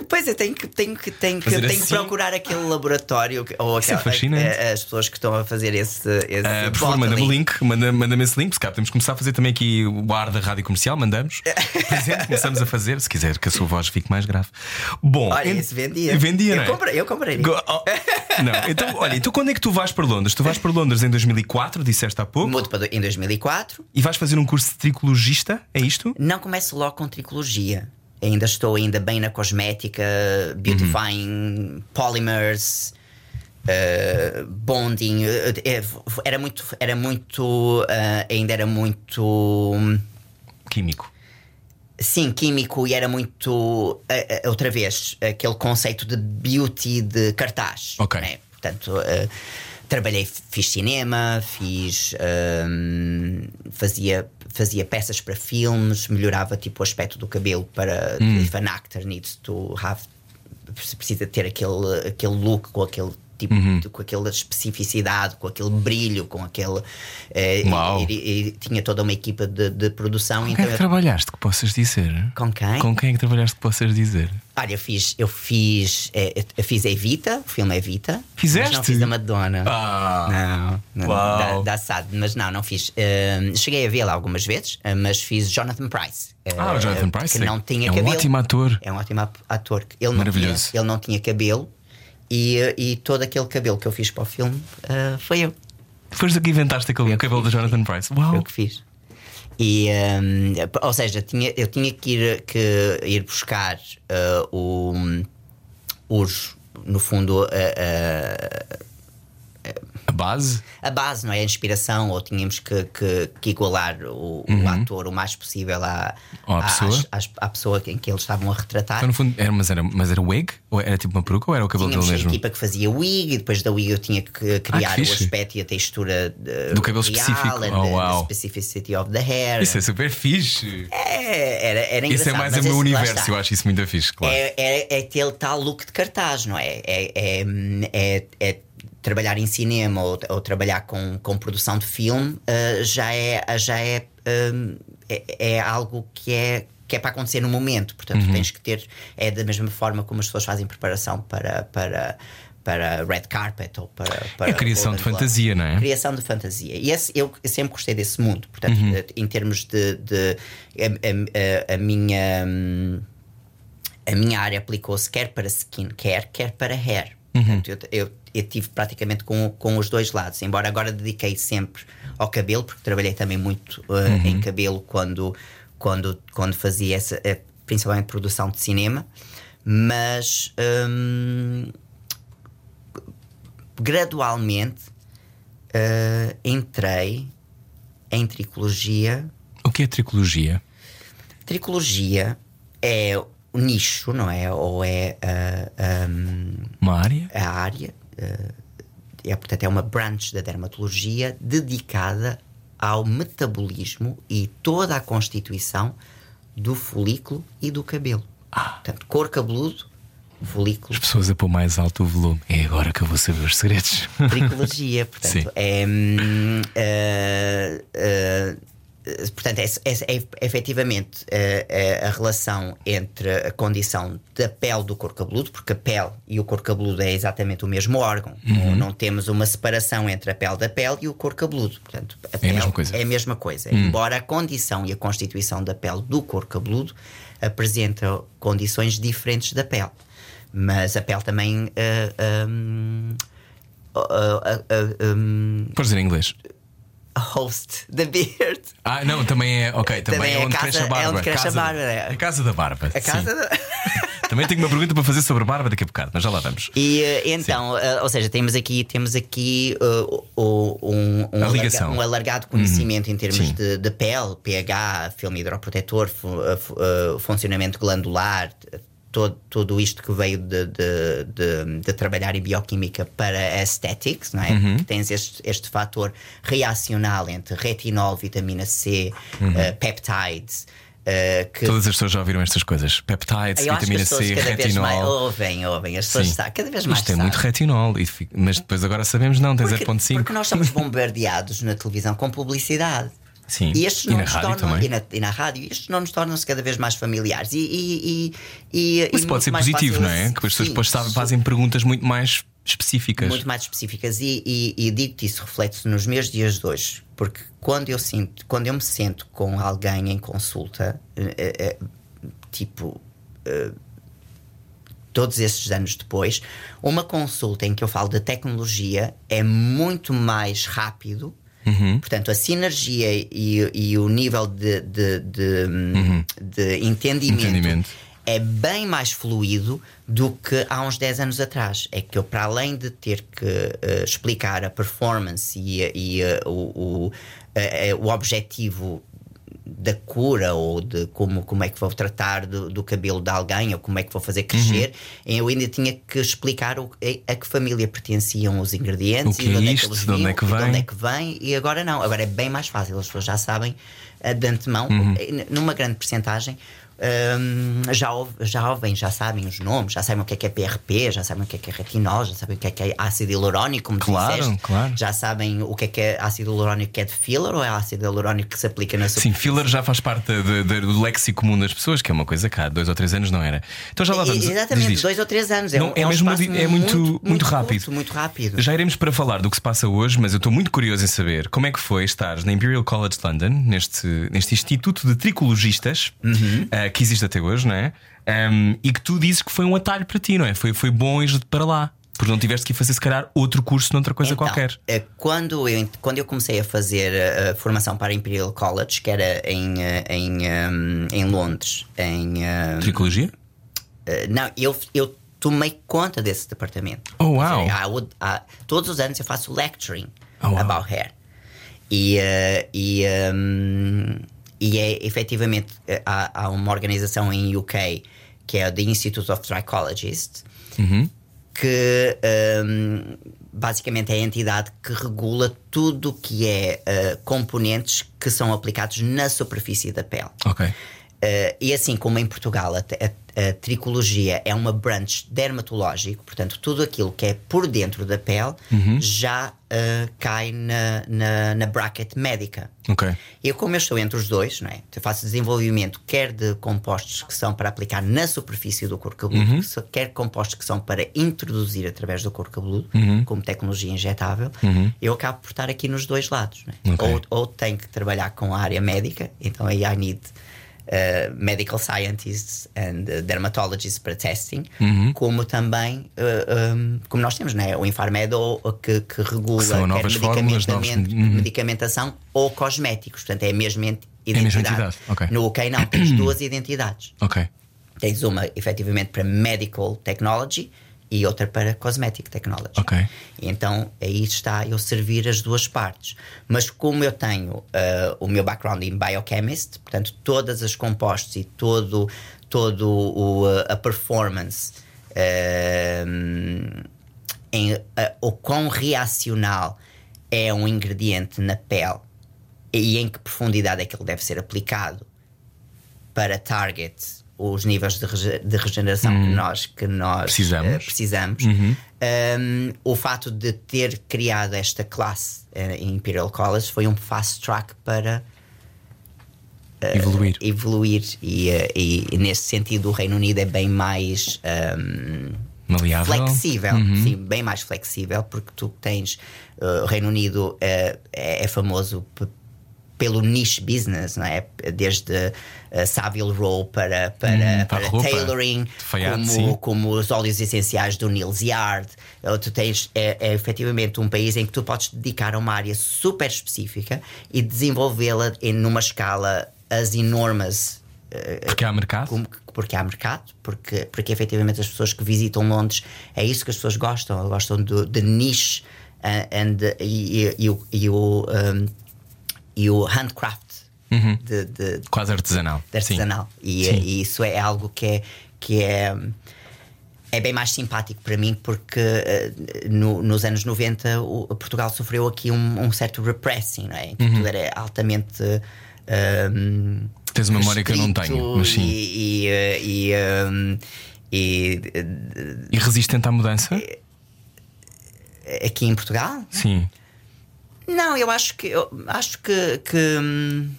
Pois eu tenho que, tenho que, tenho que, tenho que assim? procurar aquele laboratório que- ou Isso é aquela- a- as pessoas que estão a fazer esse. esse Ah, por favor, manda-me o link, manda- manda-me esse link, se calhar podemos começar a fazer também aqui o ar da rádio comercial, mandamos. Por exemplo, começamos a fazer, se quiser que a sua voz fique mais grave. Bom, Olha, ent- vendia. Vendia, eu não é? comprei, eu comprei. Go- oh, Não, então, olha, então quando é que tu vais para Londres? Tu vais para Londres em 2004, disseste há pouco, Mudo para em 2004. e vais fazer um curso de tricologista, é isto? Não começo logo com tricologia. Ainda estou ainda bem na cosmética, beautifying polymers, eh, bonding. eh, eh, era muito, era muito, eh, ainda era muito, hum, Químico. sim, químico e era muito, eh, outra vez, aquele conceito de beauty de cartaz. Ok. né? Portanto, trabalhei, fiz cinema, fiz. hum, fazia, fazia peças para filmes, melhorava tipo o aspecto do cabelo para. If an actor needs to have. Precisa ter aquele, aquele look com aquele. Tipo, de- com aquela especificidade, com aquele brilho, com aquele. eh, e- e, e tinha toda uma equipa de, de produção. Com quem então é que eu- trabalhaste que possas dizer? com quem? Com quem é que trabalhaste que possas dizer? Olha, eu fiz, eu fiz, eh, eu fiz a Evita, o filme Evita. Fizeste? Não fiz a Madonna. Ah. Não, não Uau. dá, dá assado, mas não, não fiz. Eh, cheguei a vê-la algumas vezes, eh, mas fiz Jonathan Price. eh, Ah, o Jonathan Price que é- não tinha é um cabelo. ótimo ator. É um ótimo ator. Ele não, tinha, Maravilhoso. ele não tinha cabelo e, e todo aquele cabelo que eu fiz para o filme eh, foi eu. Foste que inventaste aquele Eu cabelo fiz, da Jonathan. Price. Foi Uau! eu que fiz. E, hum, ou seja, tinha, eu tinha que ir, que ir buscar uh, o, os, no fundo, uh, uh, A base? a base, não é? A inspiração, ou tínhamos que, que, que igualar o, o ator o mais possível à, à à- pessoa. às- à pessoa em que eles estavam a retratar. Então, no fundo, era, mas, era, mas era wig? Ou era tipo uma peruca ou era o cabelo Tínhamos dele a mesmo? equipa que fazia wig e depois da wig eu tinha que criar o fixe. aspecto e a textura de- Do cabelo real específico. and Oh, the- uau. the specificity of the hair. Isso é super fixe. É, era, era Isso é engraçado, mais o meu lá universo, eu acho isso muito fixe, claro. É, é, é aquele tal look de cartaz, não é? É, é, é- é trabalhar em cinema ou, ou trabalhar com, com produção de filme ah, já é, já é, hum, é, é algo que é. Que é para acontecer no momento, portanto Uhum. tens que ter. É da mesma forma como as pessoas fazem preparação para, para, para red carpet ou para. para É a criação de fantasia, não é? Criação de fantasia. E esse, eu, eu sempre gostei desse mundo. Portanto, Uhum. eh, em termos de. de a, a- a- a minha. hum, A minha área aplicou-se quer para skincare, quer para hair. Uhum. Portanto, eu, eu, eu tive praticamente com, com os dois lados. Embora agora dediquei sempre ao cabelo, porque trabalhei também muito eh, Uhum. em cabelo quando, quando, quando fazia essa, eh, principalmente produção de cinema. Mas. hum, gradualmente eh, entrei em tricologia. O que é tricologia? Tricologia é o nicho, não é? Ou é ah, um, Uma área? a área, é, portanto, é uma branch da dermatologia dedicada ao metabolismo e toda a constituição do folículo e do cabelo. Portanto, cor cabeludo, folículo, As pessoas a pôr mais alto o volume. É agora que eu vou saber os segredos. Tricologia, portanto, Sim. é. eh, eh, eh, portanto, é, é, é efetivamente eh, eh, a relação entre a condição da pele do couro cabeludo, porque a pele e o couro cabeludo é exatamente o mesmo órgão. Uhum. Não, temos uma separação entre a pele da pele e o couro cabeludo. Portanto, a pele mesma coisa. É a mesma coisa. Embora a condição e a constituição da pele do couro cabeludo apresenta condições diferentes da pele. Mas a pele também. eh, uh, uh, uh, um, Podes dizer em inglês. Host the beard. Ah, não, também é. Ok, também, Também é é onde casa- cresce a é barba. onde cresce a Casa- barba, é. A casa da barba. A casa da- Também tenho uma pergunta para fazer sobre barba daqui a bocado, mas já lá vamos. E eh, então, eh, ou seja, temos aqui, temos aqui o- um, um, A. Uhum. alarga- um alargado conhecimento em termos de, de pele, pH, filme hidroprotetor, fu- eh, funcionamento glandular, todo, tudo isto que veio de, de, de- de trabalhar em bioquímica para aesthetics, não é? Uhum. Que tens este, este fator reacional entre retinol, vitamina C, Uhum. eh, peptides. eh, que Todas as pessoas já ouviram estas coisas: peptides, eu vitamina C, cada vez mais retinol. ouvem, ouvem, as pessoas sabem, cada vez mais Isto é muito retinol, mas depois agora sabemos não, Porque, 0.5. porque nós somos bombardeados na televisão com publicidade. Sim. E estes E rádio tornam, também. E na, e na rádio, estes não nos tornam-se cada vez mais familiares. E, e, Isso pode ser positivo, fácil não é? Que as pessoas depois fazem perguntas muito mais específicas. muito mais específicas e, e, e digo-te isso reflete-se nos meus dias de hoje porque quando eu sinto quando eu me sento com alguém em consulta eh, eh, tipo eh, todos esses anos depois uma consulta em que eu falo de tecnologia é muito mais rápido Uhum. Portanto, a sinergia e, e o nível de, de, de, de entendimento, Entendimento. é bem mais fluido do que há uns 10 anos atrás. É que eu, para além de ter que eh, explicar a performance e, e, eh, o, o, eh, o objetivo da cura ou de como, como é que vou tratar do, do cabelo de alguém ou como é que vou fazer crescer, Uhum. eu ainda tinha que explicar o, a, a que família pertenciam os ingredientes e de é onde isto, é que eles de onde é que de onde vem. é que vem e agora não, agora é bem mais fácil, as pessoas já sabem eh, de antemão, Uhum. eh, numa grande percentagem. Hum, já, já ouvem, já sabem os nomes, já sabem o que é que é PRP, já sabem o que é que é retinol, já sabem o que é que é ácido hialurónico, como Claro, disseste, claro. já sabem o que é que é ácido hialurónico que é de filler ou é ácido hialurónico que se aplica na Sim, superfície. filler já faz parte de- de- do léxico comum das pessoas, que é uma coisa cá, dois ou três anos não era. Então já lá vamos. E- Exatamente, diz isto. dois ou três anos. É, Não, um, é é um mesmo espaço di- é muito- muito rápido. curto, muito rápido. Já iremos para falar do que se passa hoje, mas eu estou muito curioso em saber como é que foi estar na Imperial College London, neste, neste Instituto de Tricologistas, Uhum. ah, que existe até hoje, não é? Ahm, e que tu dizes que foi um atalho para ti, não é? Foi, foi bom ir para lá, porque não tiveste que fazer, se calhar, outro curso noutra coisa Então, qualquer. eh, Quando eu, quando eu comecei a fazer eh, a formação para a Imperial College, que era em, eh, em, ehm, em Londres, em. ehm, Tricologia? não, eu, eu tomei conta desse departamento. Oh, wow. Seja, I would- I- todos os anos eu faço lecturing Oh, wow. about hair. E, eh, e, um, e é efetivamente eh, há, há uma organização em UK que é o The Institute of Trichologists que um, basicamente é a entidade que regula tudo o que é eh, componentes que são aplicados na superfície da pele. Ok. Uh, e assim como em Portugal a, a- a tricologia é uma branch dermatológico, portanto, tudo aquilo que é por dentro da pele já uh, cai na, na, na bracket médica. Ok. Eu, como eu estou entre os dois, não é? eu faço desenvolvimento quer de compostos que são para aplicar na superfície do couro cabeludo, so- quer compostos que são para introduzir através do couro cabeludo, como tecnologia injetável, eu acabo por estar aqui nos dois lados. é? Ok. Ou, ou tenho que trabalhar com a área médica, então aí I need uh, medical scientists and uh, dermatologists para testing, como também, uh, um, como nós temos, né? o Infarmed ou- ou que, que regula Que novas fórmulas, novos- medicamentamen- Uhum. medicamentação ou cosméticos, portanto é a mesma ent- a mesma identidade. entidade, ok. No UK não, tens duas identidades. Ok. Tens uma efetivamente para medical technology e outra para cosmetic technology. Ok. Então aí está eu servir as duas partes. Mas como eu tenho ah, o meu background em biochemist, portanto todas as compostos e todo todo o, ah, a performance ah, em ah, o quão reacional é um ingrediente na pele e em que profundidade é que ele deve ser aplicado para target os níveis de, rege- de regeneração que nós, que nós Precisamos. eh, precisamos. Um, o fato de ter criado esta classe eh, em Imperial College foi um fast track para Evoluir. evoluir e, e, e nesse sentido o Reino Unido é bem mais um, Maleável. flexível, sim, bem mais flexível, porque tu tens uh, o Reino Unido é, é famoso pelo niche business, não é? Desde uh, Savile Row para, para, Hum, para para tailoring, sim. como, como os óleos essenciais do Nils Yard. Uh, Tu tens é, é efetivamente um país em que tu podes dedicar a uma área super específica e desenvolvê-la em numa escala as enormes Porque há mercado. como que- porque há mercado, porque, porque efetivamente as pessoas que visitam Londres é isso que as pessoas gostam, gostam do, de niche uh, and, e, e- e o- e o, um, e o handcraft de, de, de Quase artesanal. artesanal. E, e isso é algo que é, que é, é bem mais simpático para mim, porque eh, no- nos anos 90 o, Portugal sofreu aqui um, um certo repressing, não é? Que Uhum. tudo era altamente. um, Tens uma memória que eu não tenho, mas sim. E, e, eh, e, um, e, E resistente à mudança? eh, aqui em Portugal? Sim. Não, eu acho que. Eu acho que. que, hum,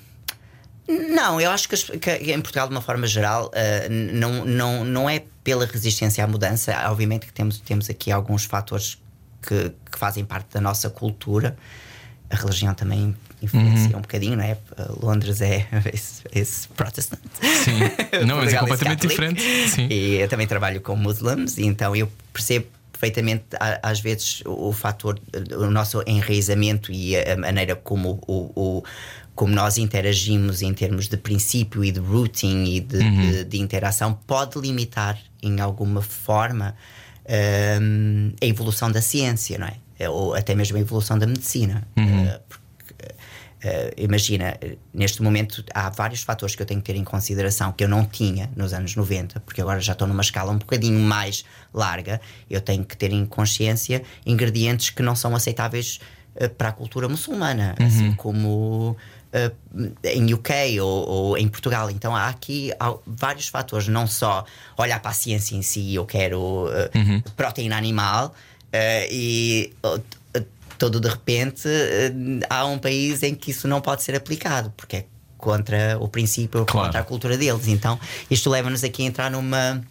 não, eu acho que, que em Portugal, de uma forma geral, eh, não, não, não é pela resistência à mudança. Obviamente que temos, temos aqui alguns fatores que, que fazem parte da nossa cultura. A religião também influencia um bocadinho, não é? Londres é esse, esse protestant. Sim. Não, mas é Portugal completamente catholic. diferente. Sim. E eu também trabalho com muçulmanos, então eu percebo perfeitamente, às vezes, o, o fator, o nosso enraizamento e a, maneira como, o, o- como nós interagimos em termos de princípio e de routing e de, de- de interação pode limitar, em alguma forma, hum, a evolução da ciência, não é? Ou até mesmo a evolução da medicina. Uh, porque, Uh, imagina, neste momento há vários fatores que eu tenho que ter em consideração que eu não tinha nos anos 90, porque agora já estou numa escala um bocadinho mais larga. Eu tenho que ter em consciência ingredientes que não são aceitáveis uh, para a cultura muçulmana, assim como uh, em UK ou, ou em Portugal. Então há aqui há vários fatores, não só olhar para a ciência em si, eu quero uh, proteína animal e. todo de repente eh, há um país em que isso não pode ser aplicado, porque é contra o princípio, Claro. contra a cultura deles. Então, isto leva-nos aqui a entrar numa.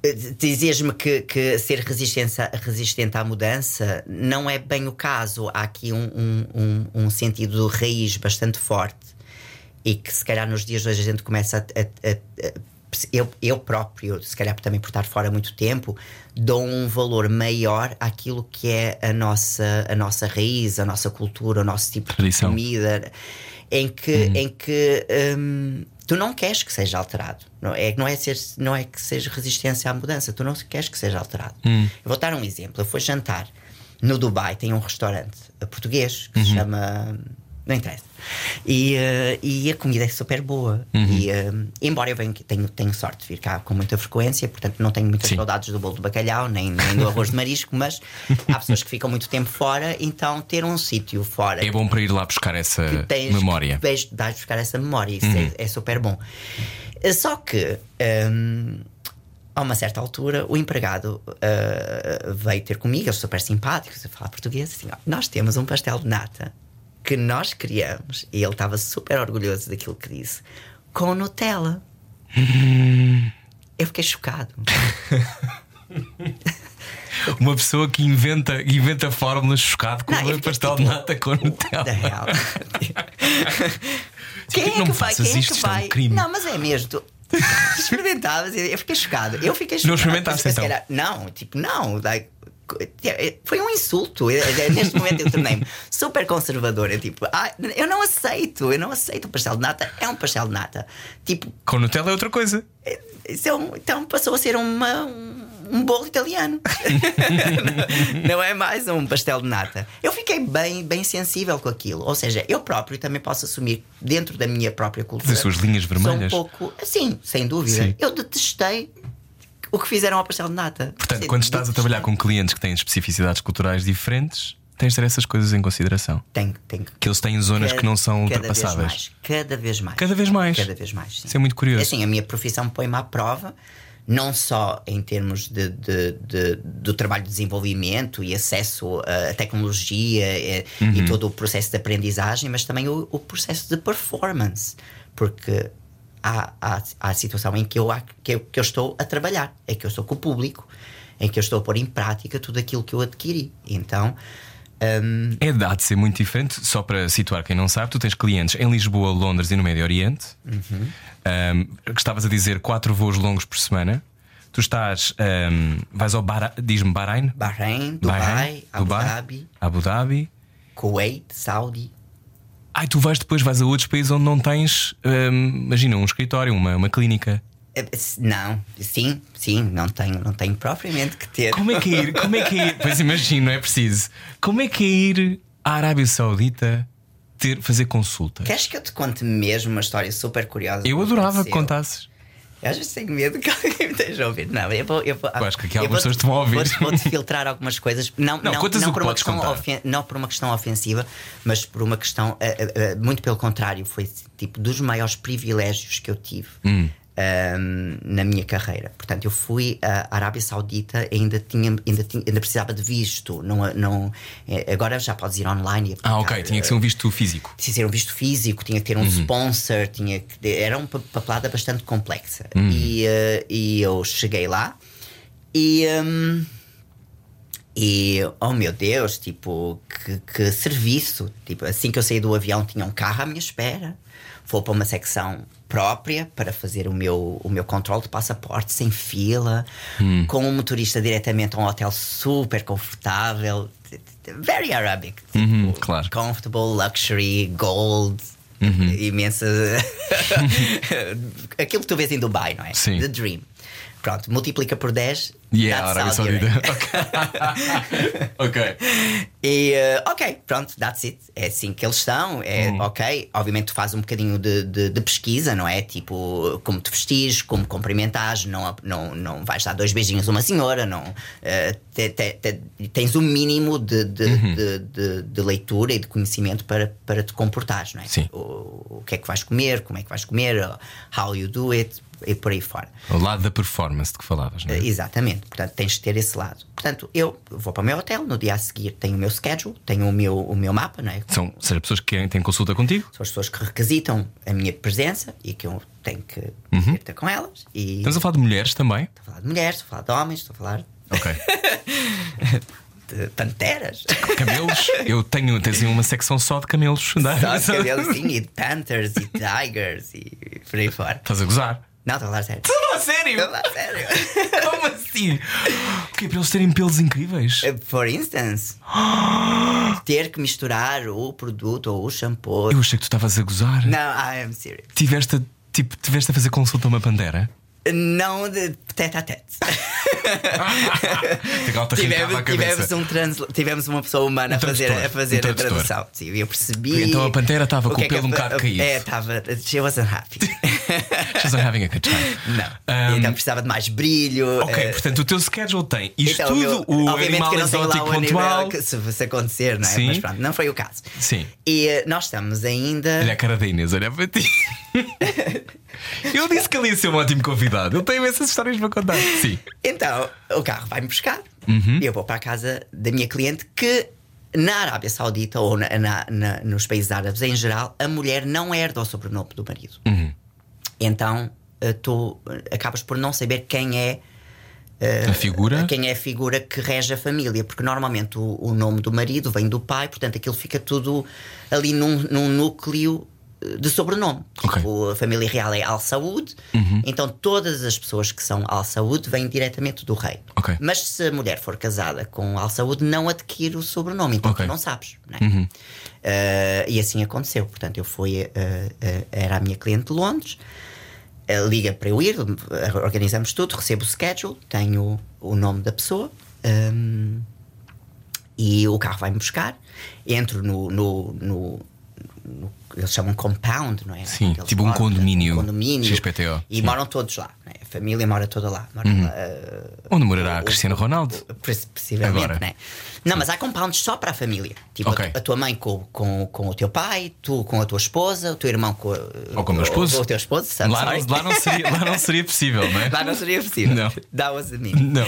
Eh, Dizias-me que, que ser resistente à mudança não é bem o caso. Há aqui um, um, um, sentido de raiz bastante forte e que se calhar nos dias de hoje a gente começa a- a- a- eu, eu próprio, se calhar também por estar fora muito tempo, dou um valor maior àquilo que é a nossa, a nossa raiz, a nossa cultura, o nosso tipo Tradição. de comida, em que, em que hum, Tu não queres que seja alterado. Não é, não é, ser, não é que seja resistência à mudança. Tu não queres que seja alterado. Hum. Eu vou dar um exemplo. Eu fui jantar no Dubai, tem um restaurante português que Uhum. se chama. Não interessa. E, eh, e a comida é super boa. Uhum. E, eh, embora eu venho, tenho, tenho sorte de vir cá com muita frequência, portanto não tenho muitas Sim. saudades do bolo de bacalhau, nem, nem do arroz de marisco, mas há pessoas que ficam muito tempo fora, então ter um sítio fora É bom para ir lá buscar essa tens memória. Uhum. que vais, buscar essa memória. Isso é, é super bom. Eh, Só que hum, a uma certa altura o empregado uh, veio ter comigo, é super simpático, a falar português, assim, ó, nós temos um pastel de nata que nós criamos e ele estava super orgulhoso daquilo que disse com Nutella. Eu fiquei chocado. Uma pessoa que inventa, inventa fórmulas chocado com Não, um pastel de tipo, nata com Nutella. the hell? Quem Não é que vai? faças Quem é que é um vai? crime. Não, mas é mesmo. Tu... Experimentavas, eu fiquei chocado. Eu fiquei chocado. Não experimentaste, que então? era- Não, tipo, não. like, foi um insulto. Neste momento eu tornei-me super conservadora. Tipo, ah, eu não aceito, eu não aceito o pastel de nata. É um pastel de nata. Tipo, Com Nutella é outra coisa. é então passou a ser uma, um, bolo italiano. não é mais um pastel de nata. Eu fiquei bem, bem sensível com aquilo. Ou seja, eu próprio também posso assumir dentro da minha própria cultura. Das suas linhas vermelhas. Sou um pouco. Sim, sem dúvida. Sim. Eu detestei o que fizeram ao pastel de nata. Portanto, quando estás a trabalhar com clientes que têm especificidades culturais diferentes, tens de ter essas coisas em consideração. Tem, tem Que eles têm zonas que não são cada ultrapassáveis. cada vez mais. Cada vez mais. Cada vez mais. sim. Isso é muito curioso. Assim, a minha profissão põe-me à prova, não só em termos de, de- de- do trabalho de desenvolvimento e acesso à tecnologia e, Uhum. e todo o processo de aprendizagem, mas também o, o processo de performance. Porque há, há a situação em que eu, que, eu, que eu estou a trabalhar, é que eu estou com o público, em que eu estou a pôr em prática tudo aquilo que eu adquiri. Então. hum, É dá de ser muito diferente, só para situar quem não sabe, tu tens clientes em Lisboa, Londres e no Médio Oriente. Uhum. Um, que estavas a dizer quatro voos longos por semana. Tu estás. um, vais ao diz-me Bahrein? Bahrein, Dubai, Bahrein, Abu Dubai, Dhabi, Abu Dhabi. Kuwait, Saudi. Ai, tu vais depois vais a outros países onde não tens, um, imagina, um escritório, uma, uma clínica. S- Não, sim, sim, não tenho, não tenho propriamente que ter. Como é que é ir? Como é que é ir? Pois imagino, não é preciso. Como é que é ir à Arábia Saudita ter, fazer consulta? Queres que eu te conte mesmo uma história super curiosa? Eu adorava que contasses. Eu às vezes tenho medo que alguém me esteja a ouvir. Não, eu vou. Eu, vou, Eu acho que aqui algumas pessoas te vão ouvir. Vou-te filtrar algumas coisas. Não, Não, não, não por uma questão ofen- não por uma questão ofensiva, mas por uma questão. eh, eh, muito pelo contrário, foi tipo dos maiores privilégios que eu tive. Hum. Ahm, na minha carreira. Portanto, eu fui à Arábia Saudita e ainda, tinha, ainda, tinha, ainda precisava de visto. Não, não, eh, agora já podes ir online e aplicar, Ah, ok, tinha que ser um visto físico. tinha que ser um visto físico, tinha que ter um Uhum. sponsor, tinha que era uma pa- papelada bastante complexa. Uhum. E, eh, e eu cheguei lá e. hum, e, oh meu Deus, tipo, que, que serviço. Tipo, assim que eu saí do avião, tinha um carro à minha espera. Vou para uma secção própria para fazer o meu, o meu controle de passaporte sem fila, Hum. com com um motorista diretamente a um hotel super confortável. Very Arabic. Tipo, Uhum, claro. Comfortable, luxury, gold. Uhum. Imensa. Aquilo que tu vês em Dubai, não é? Sim. The Dream. Pronto, multiplica por 10. E é a Arábia Saudi Saudita. Ok. E eh, ok, pronto, that's it. É assim que eles estão. É Hum. ok. Obviamente tu fazes um bocadinho de, de- de pesquisa, não é? Tipo, como te vestis, como cumprimentares, não, não, não vais dar dois beijinhos a uma senhora, não. eh, te- te- te- tens o mínimo de, de, Uhum. de- de leitura e de conhecimento para, para te comportares, não é? Sim. O, o que é que vais comer, como é que vais comer, how you do it e por aí fora. O lado da performance de que falavas, não é? Eh, Exatamente, portanto tens de ter esse lado. Portanto, eu vou para o meu hotel, no dia a seguir tenho o meu schedule, tenho o meu, o meu mapa, não é? São, seja, pessoas que querem, têm consulta contigo? São as pessoas que requisitam a minha presença e que eu tenho que Uhum. ter com elas. E Estamos a falar de mulheres também? estou a falar de mulheres, estou a falar de homens, estou a falar Ok. de panteras. Camelos? Eu tenho, tens uma secção só de camelos. não é? Só de cabelos, sim, e de panthers e tigers e por aí fora. Estás a gozar? Não, estou a falar sério. Não, a sério? Estou a falar sério. Como assim? O quê? Para eles terem pelos incríveis? For instance, ter que misturar o produto ou o shampoo. Eu achei que tu estavas a gozar. Não, I am serious. Tiveste, a- tipo, tiveste a fazer consulta a uma pantera? Não de tete a tete. Tivemos, tivemos, um tivemos uma pessoa humana Um a fazer, a, fazer um a tradução. Sim, eu percebi. Então a pantera estava com que o é pelo um bocado caído. É, estava. She wasn't happy. She's not having a good time. Não. Um, então precisava de mais brilho. Ok, eh, portanto o teu schedule tem isto então, tudo, meu- o obviamente animal que eu exótico pontual. que se, se acontecer, não é? Sim. Mas pronto, não foi o caso. Sim. E eh, nós estamos ainda. Olha a cara da Inês, olha para ti. Eu disse que ele ia ser um ótimo convidado. Ele tem imensas histórias para contar. Sim. Então, o carro vai-me buscar Uhum. e eu vou para a casa da minha cliente que. Na Arábia Saudita ou na- na- na- nos países árabes em geral, a mulher não herda o sobrenome do marido. Uhum. Então eh, tu eh, acabas por não saber quem é A figura. quem é a figura que rege a família, porque normalmente o, o nome do marido vem do pai, portanto aquilo fica tudo ali num, num núcleo eh, de sobrenome. Ok. Tipo, a família real é Al Saud, então todas as pessoas que são Al Saud vêm diretamente do rei. Ok. Mas se a mulher for casada com Al Saud, não adquire o sobrenome, então Ok. tu não sabes. Não é? Eh, e assim aconteceu. Portanto, eu fui, eh, eh, era a minha cliente de Londres. Liga para eu ir, organizamos tudo, recebo o schedule, tenho o nome da pessoa hum, e o carro vai-me buscar. Entro no, no, no- no- Eles chamam compound, não é? Sim, Eles tipo um moram, condomínio, um condomínio XPTO, E sim. moram todos lá. não é? A família mora toda lá. Mora lá, eh, Onde morará o- Cristiano Ronaldo? Poss- Possivelmente, Agora. né? Não, mas há compounds só para a família. Tipo, a Ok. tu- a, tua mãe com, com, com o teu pai, tu com a tua esposa, o teu irmão com, a- Ou com o meu esposo. O teu esposo, I'm Lá não, lá, não seria, lá não seria possível, não é? Lá não seria possível. Não. That was me. Não.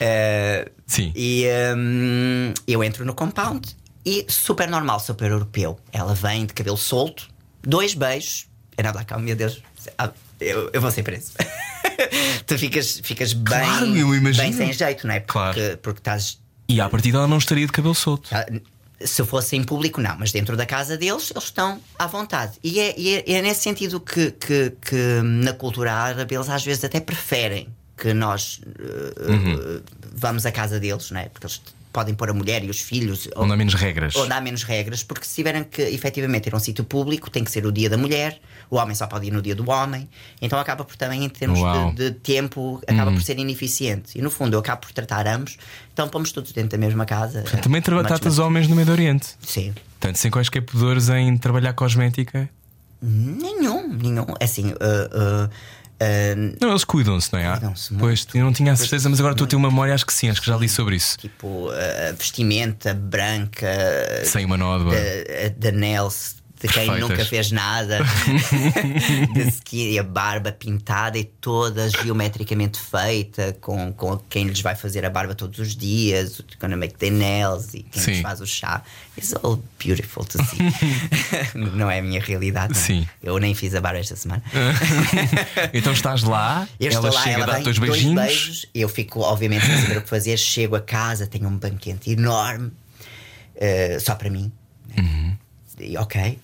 Eh, Sim. E hum, eu entro no compound e super normal, super europeu. Ela vem de cabelo solto, dois beijos. É nada, calma, meu Deus. Ah, Eu, eu vou ser preso. tu ficas, ficas bem, Claro, bem sem jeito, não é? Porque, Claro. porque estás E à partida ela não estaria de cabelo solto. ah, Se fosse em público, não, mas dentro da casa deles, eles estão à vontade. E é, é- é nesse sentido que, que, que na cultura árabe eles às vezes até preferem que nós uh, uh, vamos à casa deles, não é? Porque eles podem pôr a mulher e os filhos. ou- Onde há menos regras. Onde há menos regras, porque se tiverem que efetivamente ir a um sítio público, tem que ser o dia da mulher, o homem só pode ir no dia do homem, então acaba por também, em termos de, de tempo, acaba por ser ineficiente. E no fundo eu acabo por tratar ambos, então pomos todos dentro da mesma casa. Também Mas- tratas homens no Médio Oriente. Sim. Portanto, sem quaisquer pudores em trabalhar cosmética. Nenhum, nenhum. Assim, uh, uh, uh, Não, eles cuidam-se, não é? Cuidam-se Pois, eu não tinha a certeza, mas agora estou a ter uma memória, acho que sim, acho que já li sobre isso. tipo, uh, vestimenta branca, Sem uma nódoa. de nails de quem Perfeitas. nunca fez nada, de skin, e a barba pintada e toda geometricamente feita, com, com quem lhes vai fazer a barba todos os dias, o gonna make their nails e quem Sim. lhes faz o chá. It's all beautiful to see. não é a minha realidade. não é? Sim. Eu nem fiz a barba esta semana. então estás lá, Eu ela lá, chega ela a dar dois beijinhos. beijos, eu fico, obviamente, sem saber o que fazer. Chego a casa, tenho um banquete enorme, eh, só para mim. Uhum. Ok,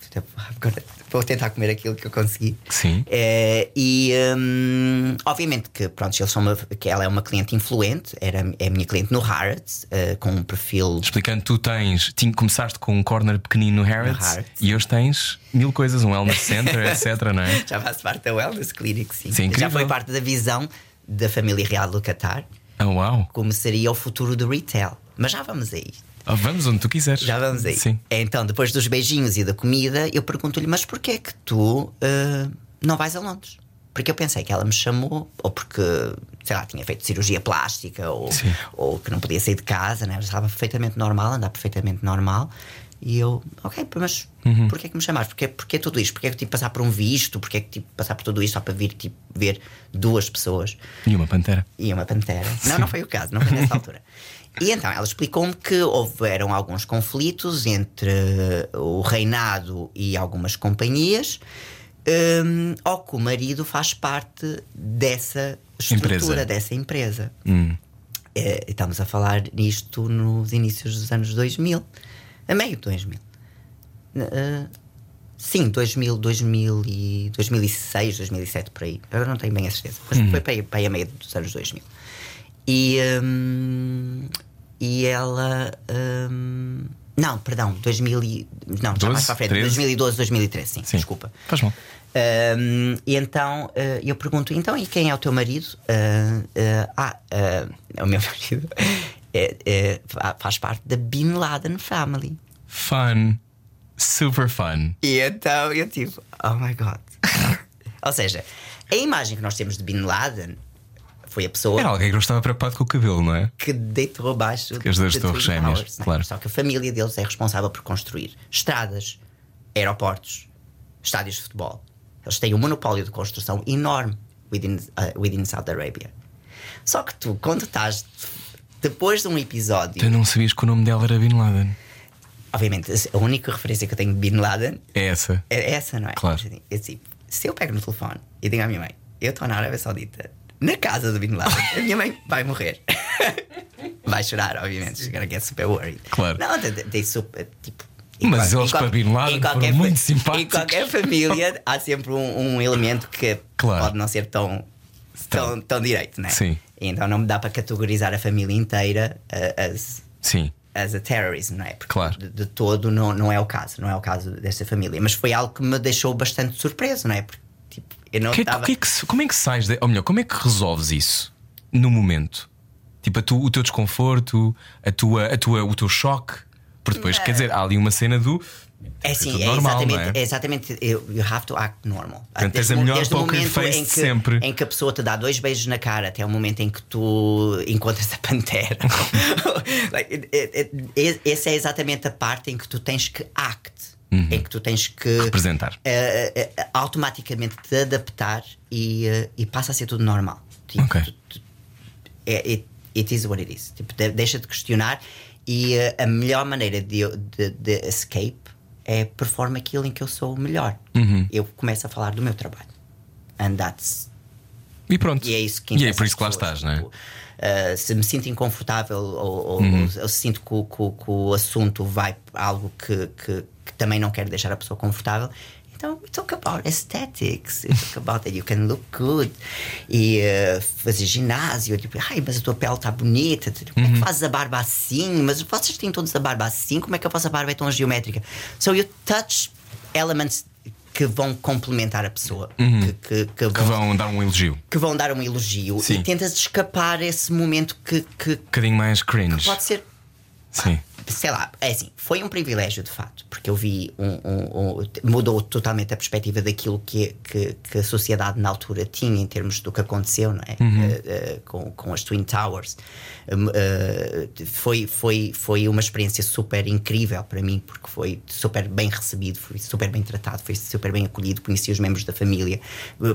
vou tentar comer aquilo que eu consegui. Sim. Eh, e hum, obviamente que, pronto, eles são uma, que ela é uma cliente influente, era, é a minha cliente no Harrods, eh, com um perfil. Explicando, tu tens, tinha, começaste com um corner pequenino no Harrods, Harrods. e hoje tens mil coisas, um wellness center, etc, não é? Já faz parte da Wellness Clinic, sim. Sim, Já foi parte da visão da família real do Qatar, Oh, uau! como seria o futuro do retail. Mas já vamos aí. Oh, vamos onde tu quiseres. Já vamos aí. Sim. Então, depois dos beijinhos e da comida, eu pergunto-lhe: Mas porquê é que tu ah, não vais a Londres? Porque eu pensei que ela me chamou, ou porque, sei lá, tinha feito cirurgia plástica, ou, Sim. ou que não podia sair de casa, né? Estava perfeitamente normal, andar perfeitamente normal. E eu, ok, mas Uhum. porquê é que me chamaste? Porquê, porquê tudo isto? Porquê é que tive que passar por um visto? Porquê é que tive que passar por tudo isto só para vir tipo, ver duas pessoas? E uma pantera. e uma pantera. Não, não foi o caso, não foi nessa altura. E então ela explicou-me que houveram alguns conflitos entre o reinado e algumas companhias, ou que o marido faz parte dessa estrutura, Empresa. dessa empresa. Hum. É, estamos a falar nisto nos inícios dos anos 2000, a meio de 2000. Eh, sim, 2000, 2000 e 2006, 2007, por aí. Eu não tenho bem a certeza, mas foi para aí, para aí a meio dos anos 2000. E, hum, e ela. hum, não, perdão, 2000 e, Não, já 12, mais para a frente. 13? 2012, 2013, sim, Sim. desculpa. Faz mal. Um, e então uh, eu pergunto: então, e quem é o teu marido? Uh, uh, ah, o meu marido é, é, faz parte da Bin Laden Family. Fun. Super fun. E então eu tipo, oh my god. Ou seja, a imagem que nós temos de Bin Laden foi a pessoa. Era alguém que não estava preocupado com o cabelo, não é? Que deitou abaixo as duas torres gêmeas. É? claro. Só que a família deles é responsável por construir estradas, aeroportos, estádios de futebol. Eles têm um monopólio de construção enorme within, uh, within Saudi Arabia. Só que tu, quando estás depois de um episódio. Tu não sabias que o nome dela era Bin Laden. Obviamente, a única referência que eu tenho de Bin Laden é essa. É essa, não é? Claro. Tipo, se eu pego no telefone e digo à minha mãe, eu estou na Arábia Saudita, na casa do Bin Laden, a minha mãe vai morrer. vai chorar, obviamente. She's gonna get super worried. Claro. Não, tem super. Tipo, mas eles para Bin Laden foram muito simpáticos. Em qualquer família há sempre um, um elemento que claro. pode não ser tão, tão, tão direito, né? Sim. Então não me dá para categorizar a família inteira uh, as. Sim as a terrorism, não é? Porque claro. de, de, todo não, não é o caso, não é o caso desta família. Mas foi algo que me deixou bastante surpreso, não é? Porque eu não que, estava. Que é que, como é que sais, de, ou melhor, como é que resolves isso no momento? Tipo, tu, o teu desconforto, a tua, a tua, o teu choque. Porque depois, quer dizer, há ali uma cena do é sim, é normal, exatamente, é? é exatamente. You have to act normal. Portanto, desde, a melhor poker face em que, sempre. Em que a pessoa te dá dois beijos na cara até o momento em que tu encontras a pantera. essa é exatamente a parte em que tu tens que act. Uhum. Em que tu tens que representar uh, uh, uh, automaticamente te adaptar e, e passa a ser tudo normal. Tipo, okay. tu, tu, é, it, it is what it is. Tipo, deixa de questionar e a melhor maneira de, de, de escape é performa aquilo em que eu sou melhor. Uhum. Eu começo a falar do meu trabalho. And that's. E pronto. E é isso que E é por isso que lá estás, não é? Uh, se me sinto inconfortável ou, uhum. ou, ou se sinto que, que, que, o assunto vai para algo que, que, que, também não quero deixar a pessoa confortável, então, we talk about aesthetics, we talk about that you can look good. E uh, fazer ginásio, tipo, ai, mas a tua pele está bonita, tipo, como é que uhum. fazes a barba assim? Mas vocês têm todos a barba assim, como é que a vossa barba é tão geométrica? So you touch elements que vão complementar a pessoa, uhum. que, que, que, vão, que, vão, dar um elogio. Que vão dar um elogio Sim. e tentas escapar esse momento que. que um bocadinho mais cringe. pode ser. Sim sei lá, é assim, foi um privilégio de fato, porque eu vi um, um, um mudou totalmente a perspectiva daquilo que, que, que, a sociedade na altura tinha em termos do que aconteceu, não é? Uhum. Uh, uh, com, com as Twin Towers. Uh, foi, foi, foi uma experiência super incrível para mim, porque foi super bem recebido, foi super bem tratado, foi super bem acolhido. Conheci os membros da família,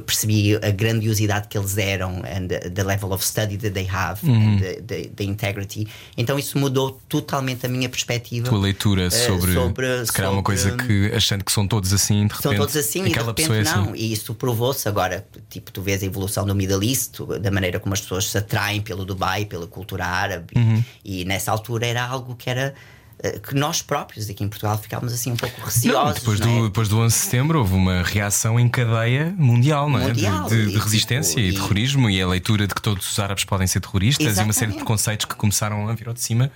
percebi a grandiosidade que eles eram, and the, the level of study that they have, uhum. and the, the, the integrity. Então isso mudou totalmente a minha perspectiva. Tua leitura sobre, uh, sobre se calhar uma coisa que achando que são todos assim, de repente. São todos assim e de repente é não. Assim. E isso provou-se agora. Tipo, tu vês a evolução do Middle East, da maneira como as pessoas se atraem pelo Dubai, pela cultura árabe. Uhum. E nessa altura era algo que era eh, que nós próprios aqui em Portugal ficámos assim um pouco receosos. Não, depois, não é? do, depois do 11 de setembro houve uma reação em cadeia mundial, não é? Mundial, de, de, de e, resistência tipo, e, terrorismo e a leitura de que todos os árabes podem ser terroristas Exatamente. e uma série de preconceitos que começaram a vir ao de cima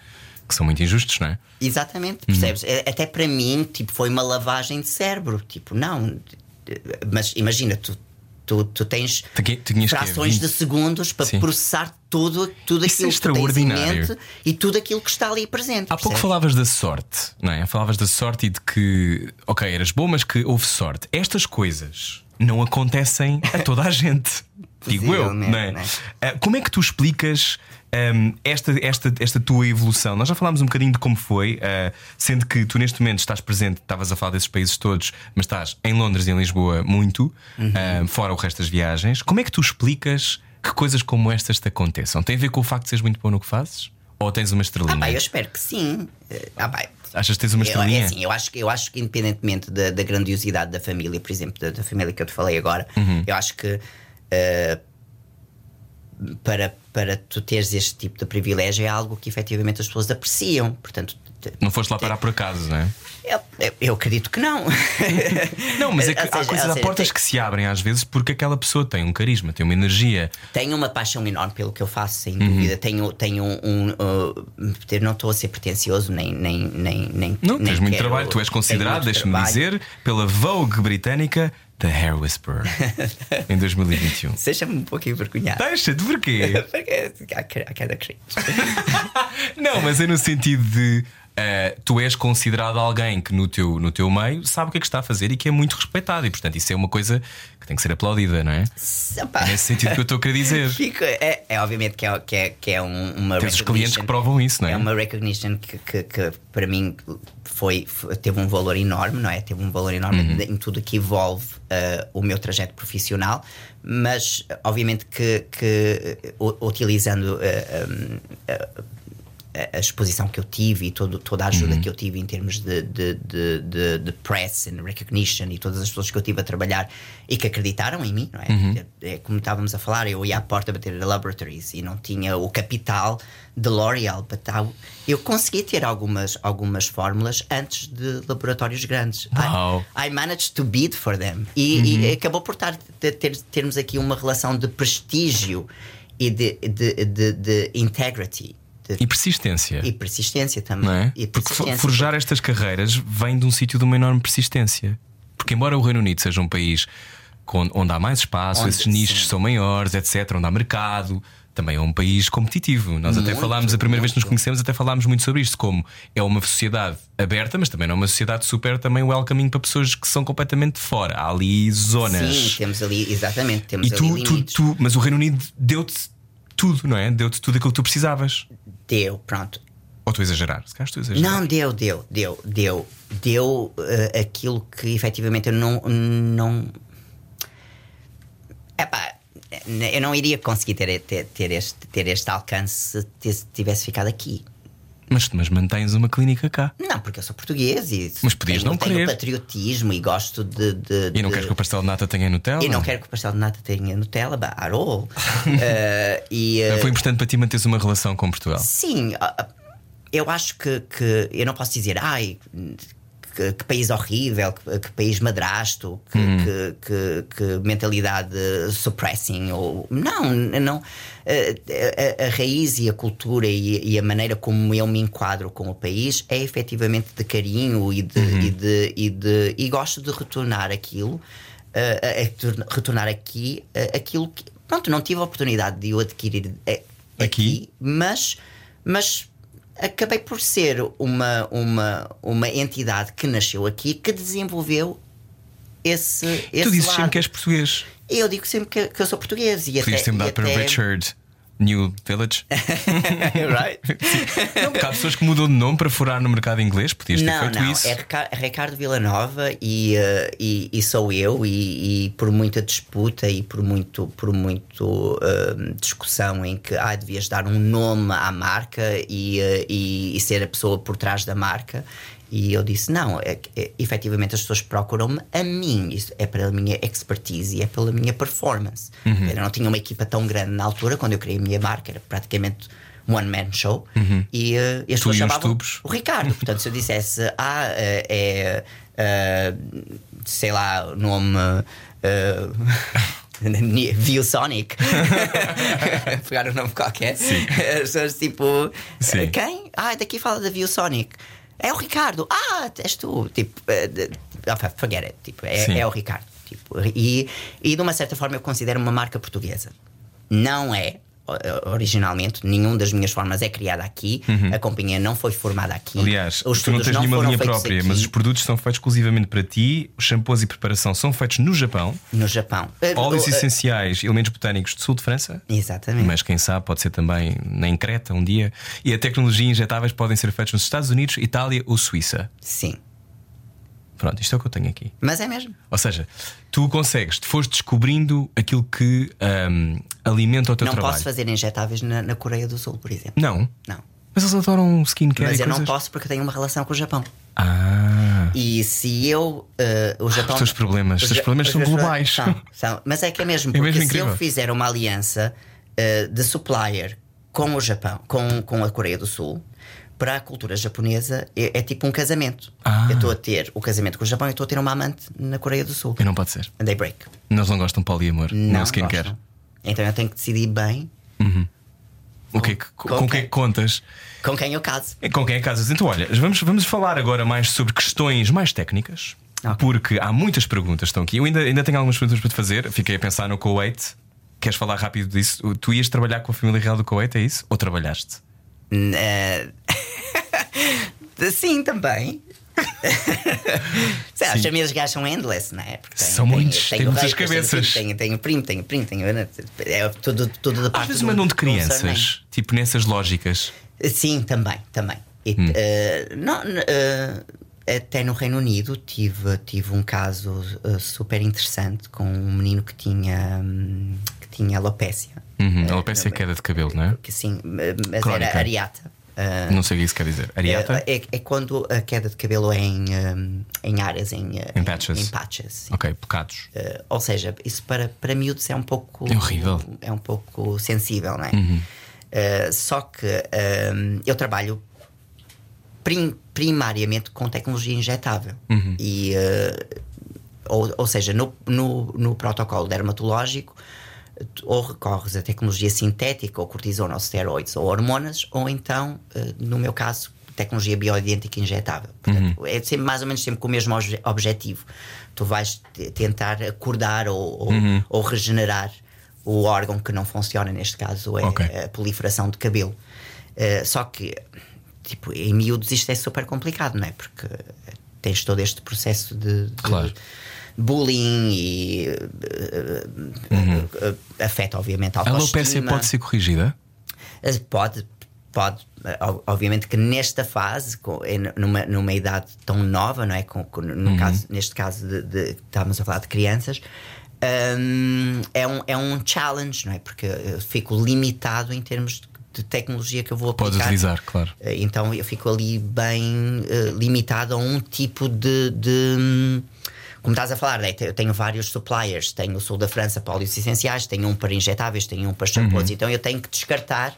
que são muito injustos, não é? Exatamente, percebes? Uhum. Até para mim, tipo, foi uma lavagem de cérebro. Tipo, não, mas imagina, tu, tu, tu tens tu frações de segundos para Sim. processar tudo, tudo Isso aquilo é extraordinário. que tens em mente e tudo aquilo que está ali presente. Há pouco falavas da sorte, não é? Falavas da sorte e de que, ok, eras bom, mas que houve sorte. Estas coisas não acontecem a toda a gente. Digo eu, não é? Né? Como é que tu explicas um, esta, esta, esta tua evolução? Nós já falámos um bocadinho de como foi, uh, sendo que tu neste momento estás presente, estavas a falar desses países todos, mas estás em Londres e em Lisboa muito, uhum. uh, fora o resto das viagens. Como é que tu explicas que coisas como estas te aconteçam? Tem a ver com o facto de seres muito bom no que fazes? Ou tens uma estrelinha? Ah, bem, eu espero que sim. Ah, bem, Achas que tens uma estrelinha? Eu, é assim, eu acho, eu acho que independentemente da, da grandiosidade da família, por exemplo, da, da, família que eu te falei agora, uhum. eu acho que uh, para, para tu teres este tipo de privilégio é algo que efetivamente as pessoas apreciam. Portanto, não foste lá parar por acaso, não é? Eu, eu acredito que não. não, mas é que seja, há coisas, seja, há portas tem... que se abrem às vezes porque aquela pessoa tem um carisma, tem uma energia. Tenho uma paixão enorme pelo que eu faço, sem uhum. dúvida. Tenho, tenho um. uh, não estou a ser pretencioso, nem. nem, nem, nem não, tens muito quero, trabalho. Tu és considerado, deixa-me dizer, pela Vogue britânica The Hair Whisperer em 2021. Seja-me um pouco envergonhado. Deixa-te, porquê? Porque há cada cringe. Não, mas é no sentido de uh, tu és considerado alguém que no teu, no teu meio sabe o que é que está a fazer e que é muito respeitado. E portanto, isso é uma coisa que tem que ser aplaudida, não é? Opa. É nesse sentido que eu estou a querer dizer. Fico- é, é obviamente que é, que é, que é um- uma Tens os clientes que provam isso, não é? É uma recognition que, que, que para mim foi, foi- teve um valor enorme, não é? Teve um valor enorme Uhum. em tudo que envolve uh, o meu trajeto profissional, mas obviamente que, que uh, u- utilizando uh, um, a exposição que eu tive e todo, toda a ajuda que eu tive em termos de, de, de, de, de press and recognition e todas as pessoas que eu tive a trabalhar e que acreditaram em mim, não é? É como estávamos a falar, eu ia à porta bater a laboratories e não tinha o capital de L'Oreal, but I- eu consegui ter algumas, algumas fórmulas antes de laboratórios grandes. I- Uau. I, managed to bid for them. E, e acabou por ter, ter- termos aqui uma relação de prestígio e de, de, de, de integrity. E persistência. e persistência também. É? E Porque persistência. forjar estas carreiras vem de um sítio de uma enorme persistência. Porque, embora o Reino Unido seja um país onde há mais espaço, Onde- esses nichos sim. são maiores, etc., onde há mercado, também é um país competitivo. Nós até Muito, falámos, a primeira vez que nos muito. conhecemos, até falámos muito sobre isto, como é uma sociedade aberta, mas também não é uma sociedade super também welcoming para pessoas que são completamente de fora. Há ali zonas. Sim, temos ali, exatamente, temos e ali tu, tu, limites. tu, mas o Reino Unido deu-te tudo, não é? Deu-te tudo aquilo que tu precisavas. Deu, pronto. Ou estou a exagerar? Se calhar estou a exagerar. Não, deu, deu, deu, deu. Deu eh, aquilo que efetivamente eu não. não... Epá, eu não iria conseguir ter, ter, ter este, ter este alcance se tivesse ficado aqui. Mas, mas mantens uma clínica cá. Não, porque eu sou português e Mas podias tenho, não tenho querer. patriotismo e gosto de. de E não queres que o pastel de nata tenha Nutella? E não quero que o pastel de nata tenha Nutella, at all. Eh, e, eh, Foi importante para ti manteres uma relação com Portugal. Sim, ah, eu acho que, que eu não posso dizer, ai, que, que país horrível, que, que país madrasto, que, que, que- mentalidade suppressing. Ou, não, não. A, a- a raiz e a cultura e, e a maneira como eu me enquadro com o país é efetivamente de carinho e de. E, de, e, de- e gosto de retornar aquilo. ah, a- a tor- retornar aqui ah, aquilo que. Pronto, não tive a oportunidade de o adquirir eh, Aqui? aqui, mas, mas acabei por ser uma, uma, uma entidade que nasceu aqui que desenvolveu esse, esse tu dizes lado. sempre que és português. Eu digo sempre que, que eu sou português e Podias até, ter mudado para até- Richard New Village. right? há pessoas que mudam de nome para furar no mercado inglês. Podias ter Não, feito não, isso. é Rica- Ricardo Villanova e, eh, e, e sou eu e, e por muita disputa e por muito por muito eh, discussão em que ah, devias dar um nome à marca e, eh, e, e ser a pessoa por trás da marca e eu disse não, é, é, efetivamente as pessoas procuram-me a mim isso é pela minha expertise e é pela minha performance Uhum. eu não tinha uma equipa tão grande na altura quando eu criei a minha marca era praticamente one man show e, eh, e as Uhum. Tu pessoas chamavam o Ricardo. Portanto, se eu dissesse, ah, eh, é, eh, sei lá, o nome. eh, Viewsonic pegar um nome qualquer as pessoas tipo Sim. quem? Ah, daqui fala da Viewsonic é o Ricardo, ah, és tu. Tipo, eh, ah, forget it. Tipo, é, é o Ricardo. Tipo, e, e de uma certa forma eu considero uma marca portuguesa. Não é originalmente nenhum das minhas formas é criada aqui a companhia não foi formada aqui Uhum. Aliás, os tu não tens nenhuma linha própria, aqui, mas os produtos são feitos exclusivamente para ti. Os shampoos e preparação são feitos no Japão. no Japão Eh, Óleos eh, essenciais, elementos botânicos do sul de França. exatamente Mas quem sabe pode ser também em Creta um dia. E a tecnologia injetáveis podem ser feitos nos Estados Unidos, Itália ou Suíça. sim Pronto, isto é o que eu tenho aqui. mas é mesmo Ou seja, tu consegues, tu foste descobrindo aquilo que ahm, alimenta o teu não trabalho. posso fazer injetáveis na, na Coreia do Sul por exemplo Não. não Mas eles adoram skincare mas eu não coisas. posso porque eu tenho uma relação com o Japão Ah. E se eu. eh, o Japão. teus problemas, os teus problemas os são globais. São, são. Mas é que é mesmo, É porque mesmo se incrível. eu fizer uma aliança eh, de supplier com o Japão, com, com a Coreia do Sul, para a cultura japonesa é, é tipo um casamento. Ah. Eu estou a ter o casamento com o Japão e estou a ter uma amante na Coreia do Sul. E não pode ser. And they break. Nós não gostam de poliamor, Não, não skincare. gostam. Então eu tenho que decidir bem O que é que, com, Com com quem quem? que contas? com quem eu caso. É Com quem é que casas? Então, olha, vamos, vamos falar agora mais sobre questões mais técnicas. Porque há muitas perguntas que estão aqui. Eu ainda, ainda tenho algumas perguntas para te fazer. Fiquei a pensar no Kuwait. Queres falar rápido disso? Tu ias trabalhar com a família real do Kuwait, é isso? Ou trabalhaste? Eh, Sim, também. Sei As famílias são endless, não é? Tem- São tem- muitos, tem têm o muitas rei, depois cabeças. Tenho, tenho primo, tenho primo, tenho. É tudo, tudo da Às parte vezes do- mandam de crianças, tipo nessas lógicas. Sim, também, também. E, Hum. eh, não, eh, até no Reino Unido tive, tive um caso eh, super interessante com um menino que tinha, que tinha alopecia. Uhum, alopecia é queda de cabelo, não é? Que sim, mas Crónica. era areata. Eh, Não sei o que isso quer dizer. Ariata? é, é quando a queda de cabelo é em, em áreas, em, eh, Em patches. Em, patches sim. Ok, pecados. Eh, ou seja, isso para, para miúdos é um pouco. É horrível. Uhum. É um pouco sensível, não é? Eh, só que eu trabalho prim- primariamente com tecnologia injetável. Uhum. E, eh, ou, ou seja, no, no, no protocolo dermatológico, ou recorres a tecnologia sintética, ou cortisona, ou steroides, ou hormonas, ou então, eh, no meu caso, tecnologia bioidêntica injetável. Portanto, Uhum. é sempre mais ou menos sempre com o mesmo obje- objetivo. Tu vais te- tentar acordar ou, ou, Uhum. ou regenerar o órgão que não funciona, neste caso é Ok. a proliferação de cabelo. Eh, só que, tipo, em miúdos isto é super complicado, não é? Porque tens todo este processo de, de Claro. Bullying e eh, eh, afeta, obviamente, a A autoestima. alopecia pode ser corrigida? Eh, Pode, pode. Eh, ob- Obviamente que nesta fase, numa, numa idade tão nova, não é? Com, no Uhum. caso, neste caso de, de estávamos a falar de crianças, hum, é, um, é um challenge, não é? Porque eu fico limitado em termos de, tecnologia que eu vou aplicar. Podes utilizar, claro. Então eu fico ali bem eh, limitado a um tipo de. de, como estás a falar, né? eu tenho vários suppliers, tenho o sul da França para óleos essenciais, tenho um para injetáveis, tenho um para shampoos, então eu tenho que descartar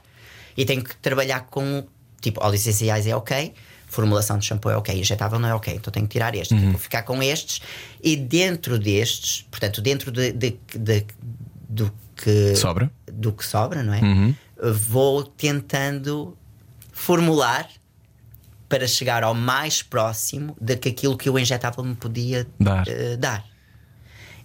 e tenho que trabalhar com tipo óleos essenciais é ok, formulação de shampoo é ok, injetável não é ok, então tenho que tirar este, vou ficar com estes e dentro destes, portanto, dentro de, de- de- do que Sobra? do que sobra, não é? Vou tentando formular para chegar ao mais próximo de que aquilo que o injetável me podia Dar. eh, dar.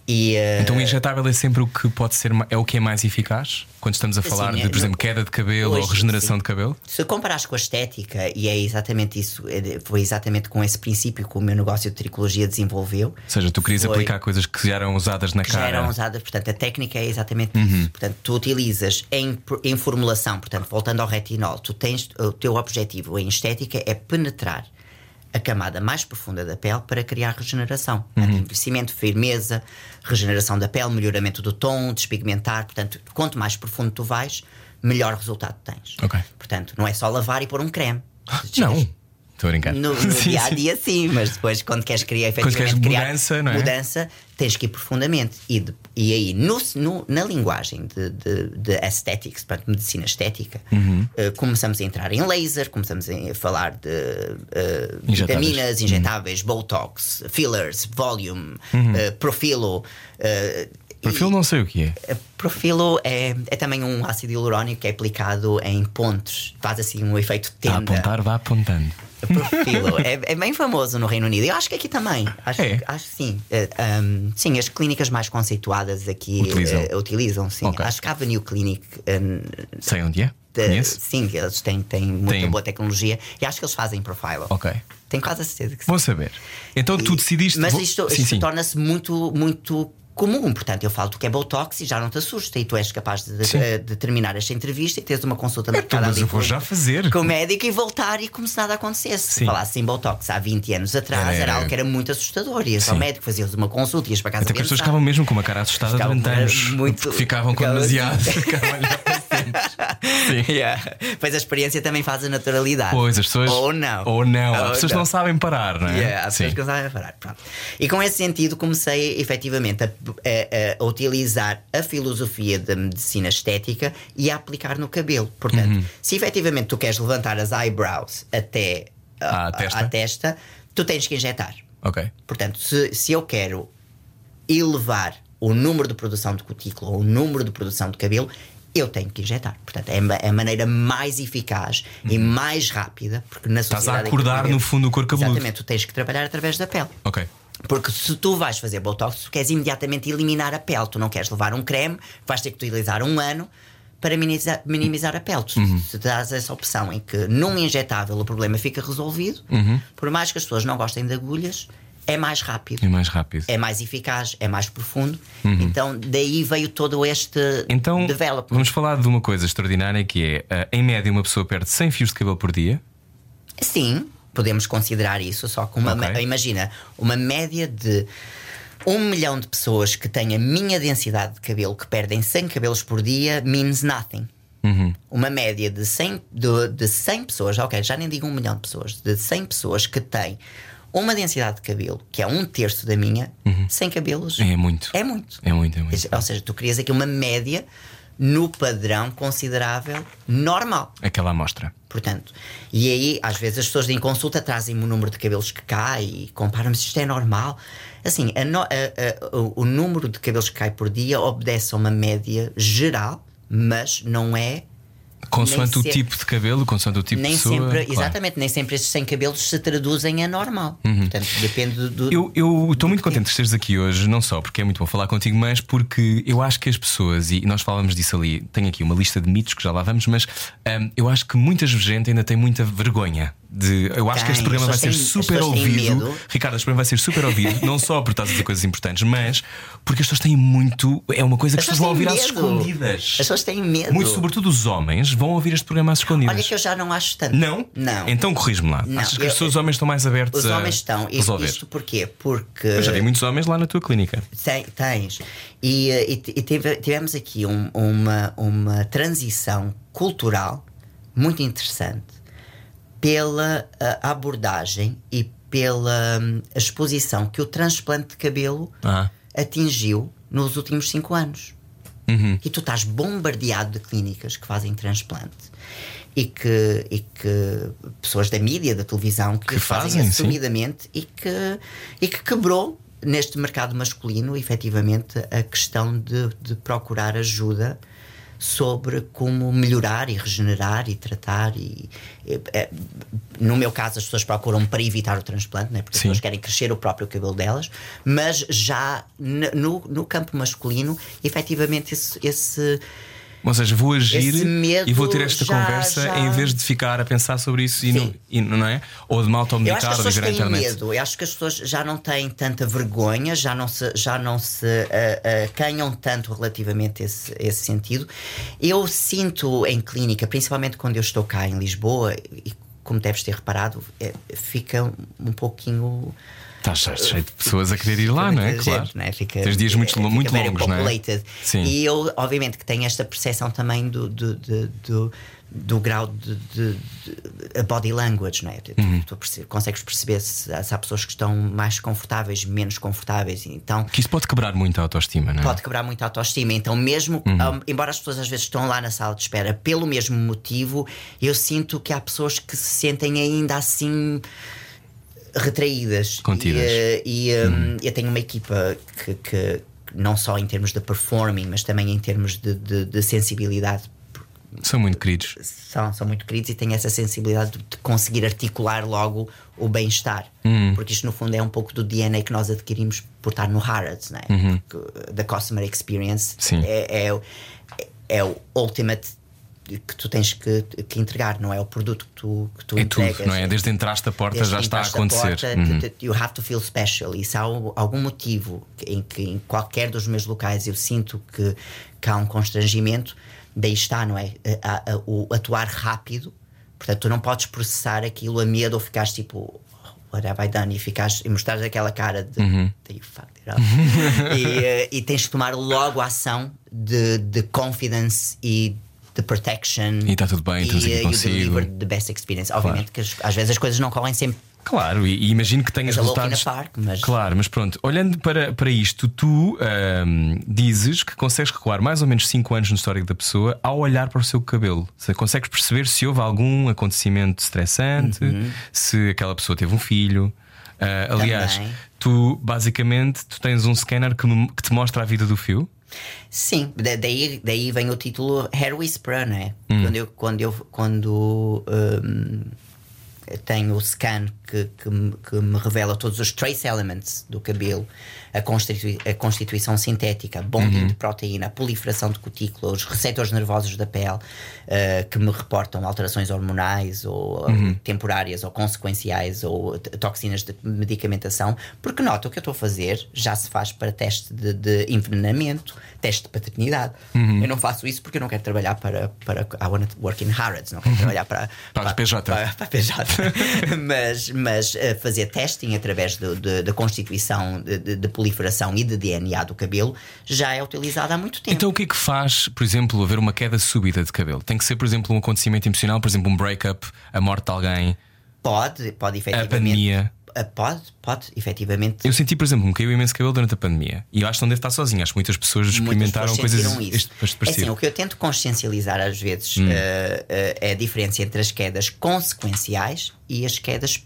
E, eh, Então o injetável é sempre o que pode ser é o que é mais eficaz quando estamos a falar Assim, de, é, por exemplo, no- queda de cabelo ou hoje, regeneração sim. de cabelo? Se comparares com a estética, e é exatamente isso, é- foi exatamente com esse princípio que o meu negócio de tricologia desenvolveu. Ou seja, tu querias Foi- aplicar coisas que já eram usadas na que já cara. eram usadas, portanto, a técnica é exatamente Uhum. isso. Portanto, tu utilizas em, em formulação, portanto, voltando ao retinol, tu tens o teu objetivo em estética é penetrar a camada mais profunda da pele para criar regeneração. Uhum. Envelhecimento, firmeza, regeneração da pele, melhoramento do tom, despigmentar. Portanto, quanto mais profundo tu vais, melhor resultado tens. Ok. Portanto, não é só lavar e pôr um creme. Não. Estou a brincar. No, no Sim, dia a sim. dia, sim, mas depois, quando queres criar Quando queres efetivamente criar mudança, não é? mudança, tens que ir profundamente. E, de- e aí, no, no- na linguagem de, de, de aesthetics, portanto, medicina estética, Uhum. eh, começamos a entrar em laser, começamos a falar de eh, Injetáveis. vitaminas, injetáveis, botox, fillers, volume, Uhum. eh, profilo. e- não sei o que é. Profilo é, é também um ácido hialurónico que é aplicado em pontos, faz assim um efeito Está a tenda. apontar, vá apontando. Profilo é, é bem famoso no Reino Unido. Eu acho que aqui também. Acho, É? acho que sim. Eh, um, sim, as clínicas mais conceituadas aqui Utilizam. eh, utilizam sim. Ok. Acho que a Avenue Clinic. eh, Sei onde é? de- sim, eles têm, têm muita Tem. boa tecnologia e acho que eles fazem profile. Ok. Tenho quase a certeza que sim. Vou saber. Então tu E- decidiste. Mas isto, isto torna-se muito, muito comum. Portanto, eu falo do que é Botox e já não te assusta. E tu és capaz de, de- de terminar esta entrevista e teres uma consulta marcada mas ali eu vou com- já fazer. Com o médico e voltar e como se nada acontecesse. Sim. Se falasse em Botox há 20 anos atrás, Era- era, algo que era muito assustador. Ias ao Sim. médico, fazias uma consulta, ias para casa Até que as pessoas ficavam mesmo com uma cara assustada Ficavam durante anos. muito- porque ficavam com demasiado. Ficavam a. Sim. Yeah. Pois a experiência também faz a naturalidade. Pois, as pessoas. Ou não. Ou não. As Ou pessoas não. sabem parar, não é? Yeah, Sim. pessoas não sabem parar. Pronto. E com esse sentido comecei efetivamente a, a- a utilizar a filosofia da medicina estética e a aplicar no cabelo. Portanto, Uhum. se efetivamente tu queres levantar as eyebrows até a, À testa? à testa, tu tens que injetar. Ok. Portanto, se, se eu quero elevar o número de produção de cutícula ou o número de produção de cabelo, eu tenho que injetar. Portanto, é é a maneira mais eficaz e mais rápida, porque na Uhum. Estás a acordar, no fundo, o couro cabeludo. Exatamente, tu tens que trabalhar através da pele. Ok. Porque se tu vais fazer Botox, tu queres imediatamente eliminar a pele. Tu não queres levar um creme, vais ter que utilizar um ano para minimizar, minimizar a pele. Tu- Uhum. Se dás essa opção em que num injetável o problema fica resolvido, Uhum. por mais que as pessoas não gostem de agulhas, é mais rápido. É mais rápido. É mais eficaz, é mais profundo. Então, daí veio todo este Então, development. vamos falar de uma coisa extraordinária que é, ah, em média, uma pessoa perde 100 fios de cabelo por dia. Sim, podemos considerar isso, só que uma Ok. me- imagina, uma média de um milhão de pessoas que têm a minha densidade de cabelo, que perdem 100 cabelos por dia, means nothing. Uma média de 100, de, de 100 pessoas, ok, já nem digo um milhão de pessoas, de 100 pessoas que têm uma densidade de cabelo, que é um terço da minha, sem cabelos. É muito. É muito. É muito, é muito. Ou seja, tu crias aqui uma média no padrão considerável normal. Aquela amostra. Portanto, e aí às vezes as pessoas em consulta trazem-me o número de cabelos que cai e comparam-me se isto é normal. Assim, a no- a- a- o, o número de cabelos que cai por dia obedece a uma média geral, mas não é. Consoante o tipo de cabelo, consoante o tipo nem de pessoa. sempre, claro. exatamente, nem sempre estes 100 cabelos se traduzem a normal. Portanto, depende do. Eu eu estou muito contente de esteres aqui hoje, não só porque é muito bom falar contigo, mas porque eu acho que as pessoas, e nós falávamos disso ali, tenho aqui uma lista de mitos que já lá vamos, mas hum, eu acho que muita gente ainda tem muita vergonha. De, eu acho que este Tem, programa vai ser têm- super ouvido. medo. Ricardo, este programa vai ser super ouvido, não só por estás a dizer coisas importantes, mas porque as pessoas têm muito. É uma coisa que as As pessoas vão ouvir pessoas às medo. escondidas. As pessoas têm medo. Muito, sobretudo os homens, vão ouvir este programa às escondidas. Olha que eu já não acho tanto. Não? Não. Então corrige-me lá. Não, Achas que eu- as pessoas, os homens estão mais abertos Os a homens estão. Resolver? Isto porquê? Porque. Eu já vi muitos homens lá na tua clínica. Tem- tens. E, eh, e, e tive- tivemos aqui um- uma, uma transição cultural muito interessante pela ah, abordagem e pela hum, exposição que o transplante de cabelo Ah. atingiu nos últimos cinco anos. Uhum. E tu estás bombardeado de clínicas que fazem transplante. E que, e que pessoas da mídia, da televisão, que, Que fazem, fazem, sim. assumidamente e que, e que quebrou neste mercado masculino, efetivamente, a questão de, de procurar ajuda sobre como melhorar e regenerar e tratar e, e, é, no meu caso as pessoas procuram para evitar o transplante né? porque as Sim. pessoas querem crescer o próprio cabelo delas mas já no, no campo masculino efetivamente esse, esse Ou seja, vou agir e vou ter esta já- conversa já- em vez de ficar a pensar sobre isso e Sim. não, e não é? Ou de automedicar as ou viver à têm internet. medo, eu acho que as pessoas já não têm tanta vergonha, já não se, já não se ah, ah, canham tanto relativamente a esse, esse sentido. Eu sinto em clínica, principalmente quando eu estou cá em Lisboa, e como deves ter reparado, é, fica um pouquinho. Estás cheio- de pessoas a querer ir lá, não é? muita Claro. gente, não é? Fica, Tens dias muito, é, fica muito longos, não é? Sim. E eu, obviamente, que tenho esta percepção também do, do, do, do, do grau de, de- de- body language, não é? Tu, Uhum. tu perce- consegues perceber se, se há pessoas que estão mais confortáveis, menos confortáveis. Então. Que isso pode quebrar muito a autoestima, não é? Pode quebrar muito a autoestima. Então, mesmo, Uhum. ah, embora as pessoas às vezes estão lá na sala de espera pelo mesmo motivo, eu sinto que há pessoas que se sentem ainda assim retraídas. Contidas. Uhum. E, eh, e, um, eu tenho uma equipa que, que, não só em termos de performing, mas também em termos de, de- de sensibilidade, São muito queridos. são, são muito queridos e têm essa sensibilidade de, conseguir articular logo o bem-estar. Porque isto, no fundo, é um pouco do DNA que nós adquirimos por estar no Harrods, né? Porque, da Customer Experience Sim. é, é, o- é o ultimate que tu tens que, que entregar, não é o produto que tu, que tu É entregas. tudo, não é? Desde entraste a porta Desde já está a acontecer. porta, Uhum. You have to feel special. E se há algum, motivo em que em qualquer dos meus locais eu sinto que, que há um constrangimento, daí está, não é? A- a- o atuar rápido. Portanto, tu não podes processar aquilo a medo ou ficares tipo. What have I done? E, ficares, e mostrares aquela cara de Uhum. "You fucked it up." e, eh, e tens que tomar logo a ação de, de confidence e de protection E está tudo bem, estamos aqui e, eh, you consigo. deliver the best experience. Obviamente que as- às vezes as coisas não correm sempre Claro, e, e imagino que tenhas resultados. Park, mas- Claro, mas pronto, olhando para, para isto, tu dizes que consegues recuar mais ou menos 5 anos no histórico da pessoa ao olhar para o seu cabelo. Se consegues perceber se houve algum acontecimento estressante, Uhum. se aquela pessoa teve um filho. Ah, aliás, Também. tu basicamente tu tens um scanner que, que te mostra a vida do fio. Sim, da- daí, daí vem o título Hair Whisperer, não é? Hum. Quando eu. Quando eu quando, hum, tenho o scan que, que, me, que me revela todos os trace elements do cabelo, a, constitui a constituição sintética, bonding Uhum. de proteína, a proliferação de cutícula, os receptores nervosos da pele uh, que me reportam alterações hormonais ou uh, Uhum. temporárias ou consequenciais ou toxinas de medicamentação, porque nota o que eu estou a fazer já se faz para teste de, de envenenamento, teste de paternidade. Uhum. Eu não faço isso porque eu não quero trabalhar para. para I want to work in Harrods, não quero trabalhar para. Uhum. Para a PJ. Para, para a PJ. mas mas uh, fazer testing através da constituição de, de- de proliferação e de DNA do cabelo já é utilizado há muito tempo. Então o que é que faz, por exemplo, haver uma queda súbita de cabelo? Tem que ser, por exemplo, um acontecimento emocional, por exemplo, um breakup, a morte de alguém, pode, pode a efetivamente. pandemia. Uh, Pode, pode, efetivamente. Eu senti, por exemplo, me caiu imenso cabelo durante a pandemia. E eu acho que não devo estar sozinho. Acho que muitas pessoas Muitas experimentaram pessoas coisas isso. este, este É assim, o que eu tento consciencializar às vezes Hum. eh, eh, é a diferença entre as quedas consequenciais e as quedas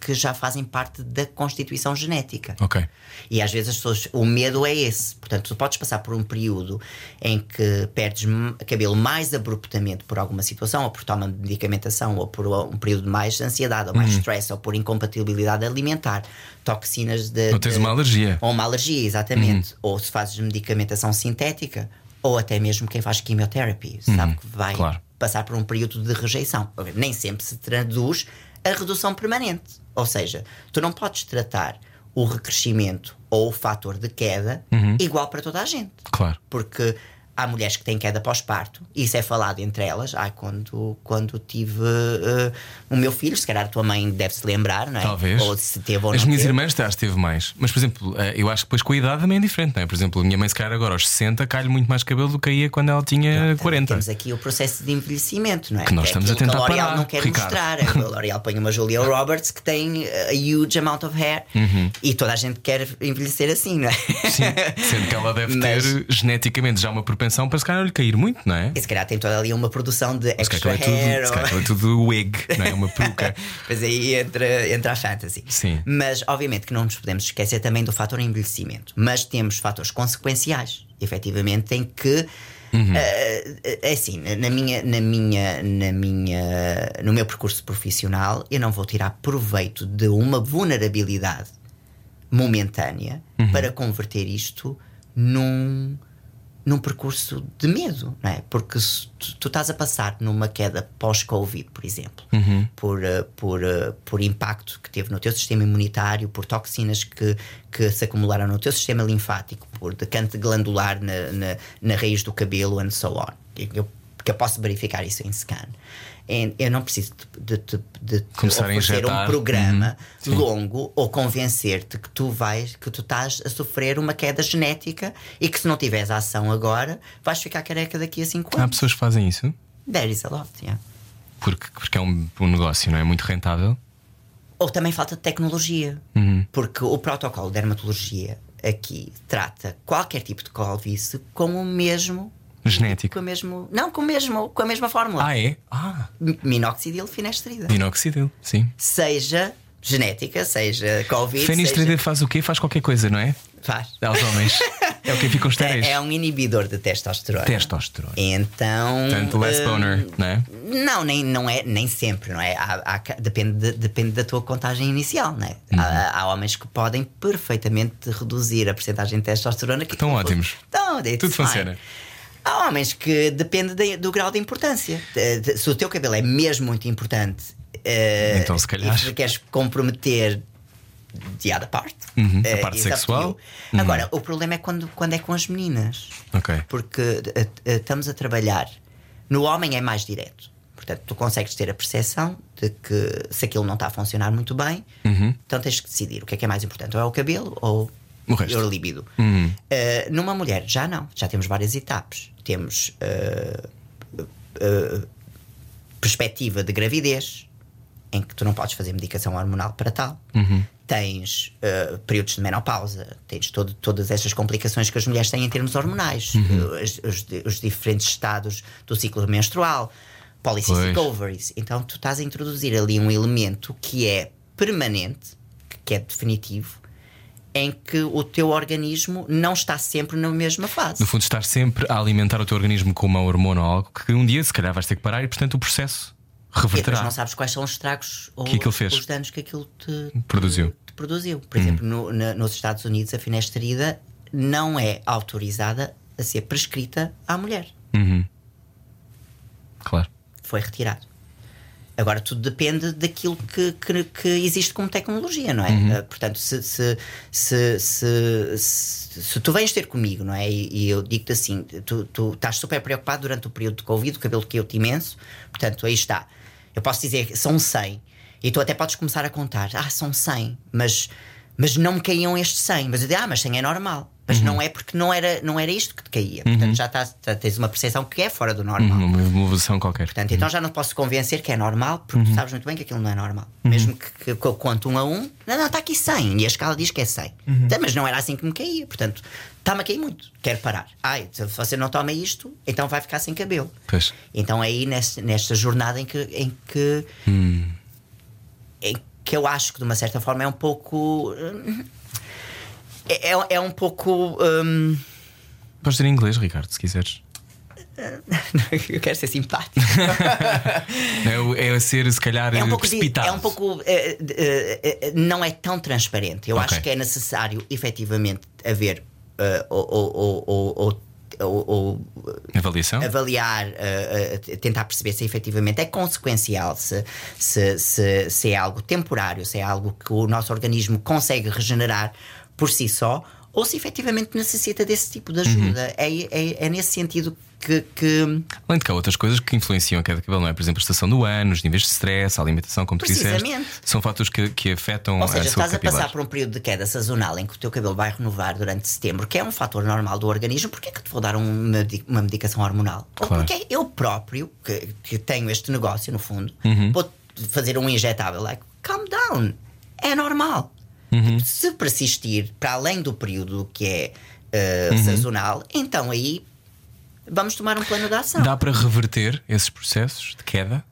que já fazem parte da constituição genética. Ok. E às vezes as pessoas, o medo é esse. Portanto, tu podes passar por um período em que perdes cabelo mais abruptamente por alguma situação, ou por toma de medicamentação, ou por um período de mais ansiedade, ou mais Uhum. stress, ou por incompatibilidade alimentar, toxinas de. Ou tens de- uma alergia. ou uma alergia, exatamente. Ou se fazes medicamentação sintética, ou até mesmo quem faz quimioterapia, sabe que vai claro. passar por um período de rejeição. Nem sempre se traduz a redução permanente. Ou seja, tu não podes tratar o recrescimento ou o fator de queda igual para toda a gente. Claro. Porque há mulheres que têm queda pós-parto isso é falado entre elas. Ai, quando, quando tive eh, o meu filho, se calhar a tua mãe deve se lembrar, não é? Talvez. Ou se teve ou As minhas teve. irmãs acho que teve mais. Mas, por exemplo, eh, eu acho que depois com a idade também é diferente, não é? Por exemplo, a minha mãe, se calhar agora aos 60, cai-lhe muito mais cabelo do que ia quando ela tinha Também 40. Temos aqui o processo de envelhecimento, não é? Que nós é estamos a aquilo que tentar a L'Oreal parar, não quer Ricardo. mostrar. A L'Oreal põe uma Julia Roberts que tem uh, a huge amount of hair Uhum. e toda a gente quer envelhecer assim, não é? Sim, sendo que ela deve Mas- ter geneticamente já uma propensão para se calhar lhe cair muito, não é? E se calhar tem toda ali uma produção de Se extra calhar é hair. tudo, se ou- calhar aquilo é tudo wig, não é? Uma peruca. Pois aí entra, entra a fantasy. Sim. Mas, obviamente, que não nos podemos esquecer também do fator envelhecimento. Mas temos fatores consequenciais, efetivamente, em que. Uhum. é assim, na minha, na minha, na minha, no meu percurso profissional, eu não vou tirar proveito de uma vulnerabilidade momentânea Uhum. para converter isto num, num percurso de medo, não é? Porque se tu, tu estás a passar numa queda pós-Covid, por exemplo, Uhum. por, eh, por, eh, por impacto que teve no teu sistema imunitário, por toxinas que, que se acumularam no teu sistema linfático, por decante glandular na, na, na raiz do cabelo, and so on. Eu, que eu posso verificar isso em scan. E Eu não preciso de, de, de, de Começar oferecer um programa Uhum. Longo ou convencer-te que tu vais, que tu estás a sofrer uma queda genética e que se não tiveres ação agora, vais ficar careca daqui a 5 Há anos. pessoas que fazem isso There is a lot, yeah. porque, porque é um, um negócio, não é? Muito rentável. Ou também falta de tecnologia. Uhum. Porque o protocolo de dermatologia aqui trata qualquer tipo de calvície com o mesmo. Genético. Com o mesmo. Não, com, o mesmo, com a mesma fórmula. Ah, é? Ah, Minoxidil finestrida. minoxidil, sim. Seja genética, seja Covid. Fenestrida seja... faz o quê? Faz qualquer coisa, não é? Faz. Aos homens. é o que ficam estéreis. É, é um inibidor de testosterona. Testosterona. Então. Portanto, less hum, boner, não é? Não, nem, não é, nem sempre, não é? Há- há depende, de- depende da tua contagem inicial, não é? Uhum. Há, há homens que podem perfeitamente reduzir a porcentagem de testosterona. Que Estão ótimos. Então, Tudo fine. funciona. Há homens que depende de- do grau de importância. De- de- se o teu cabelo é mesmo muito importante eh, Então, se calhar. e se queres comprometer other part, Uhum, a eh, parte it's up to sexual. you. Uhum. Agora, o problema é quando, quando é com as meninas porque eh, estamos a trabalhar. No homem é mais direto. Portanto, tu consegues ter a percepção de que se aquilo não está a funcionar muito bem, então tens que decidir o que é que é mais importante: ou é o cabelo ou O resto. o líbido. Uhum. Eh, numa mulher, já não. Já temos várias etapas. Temos eh, eh, perspectiva de gravidez, em que tu não podes fazer medicação hormonal para tal. Tens eh, períodos de menopausa, tens todo- todas estas complicações que as mulheres têm em termos hormonais, eh, os, os os diferentes estados do ciclo menstrual, polycystic Pois. ovaries. Então tu estás a introduzir ali um elemento que é permanente, que é definitivo, em que o teu organismo não está sempre na mesma fase. No fundo, estar sempre a alimentar o teu organismo com uma hormona ou algo que um dia, se calhar, vais ter que parar e, portanto, o processo reverterá. não sabes quais são os estragos ou Que os danos que aquilo te Produziu. te- te produziu. Por exemplo, no- na- nos Estados Unidos, a finasterida não é autorizada a ser prescrita à mulher. Claro. Foi retirado. Agora, tudo depende daquilo que, que, que existe como tecnologia, não é? Uh, portanto, se, se, se, se, se, se tu vens ter comigo, não é? E, e eu digo-te assim: tu, tu estás super preocupado durante o período de Covid, o cabelo caiu-te imenso, portanto, aí está. Eu posso dizer que são 100, e tu até podes começar a contar: ah, são 100, mas, mas não me caíam estes 100. Mas eu digo: ah, mas 100 é normal. Mas não é porque não era, não era isto que te caía. Portanto, já, estás, já tens uma percepção que é fora do normal. Uma uma evolução qualquer. Portanto, então já não te posso convencer que é normal, porque tu sabes muito bem que aquilo não é normal. Mesmo que, que, que eu conto um a um, não, não, está aqui 100 e a escala diz que é 100. Então, mas não era assim que me caía. Portanto, está-me a cair muito, quero parar. Ai, se você não toma isto, então vai ficar sem cabelo. Pois. Então é aí nesta, nesta jornada em que, em que em que eu acho que de uma certa forma é um pouco hum, é, é- é um pouco hum, Podes dizer em inglês, Ricardo, se quiseres. eu quero ser simpático É, é ser, se calhar, é um pouco, precipitado. é um pouco eh, eh, não é tão transparente. Eu Ok. acho que é necessário efetivamente haver eh, ou, ou- ou- ou- Avaliação? avaliar, eh, eh, tentar perceber se efetivamente é consequencial, se, se, se, se é algo temporário, se é algo que o nosso organismo consegue regenerar por si só, ou se efetivamente necessita desse tipo de ajuda. É, é, é nesse sentido que. que Além de que há outras coisas que influenciam a queda de cabelo, não é? Por exemplo, a estação do ano, os níveis de stress, a alimentação, como tu disseste. São fatores que, que afetam Ou a seja, saúde estás a capilar. passar por um período de queda sazonal em que o teu cabelo vai renovar durante setembro, que é um fator normal do organismo, porquê é que te vou dar um- uma, uma medicação hormonal? Claro. Ou porque eu próprio, que, que tenho este negócio no fundo, Uhum. vou fazer um injetável, like, calm down, é normal. Uhum. Se persistir para além do período que é eh, Uhum. sazonal, então aí vamos tomar um plano de ação. Dá para reverter esses processos de queda?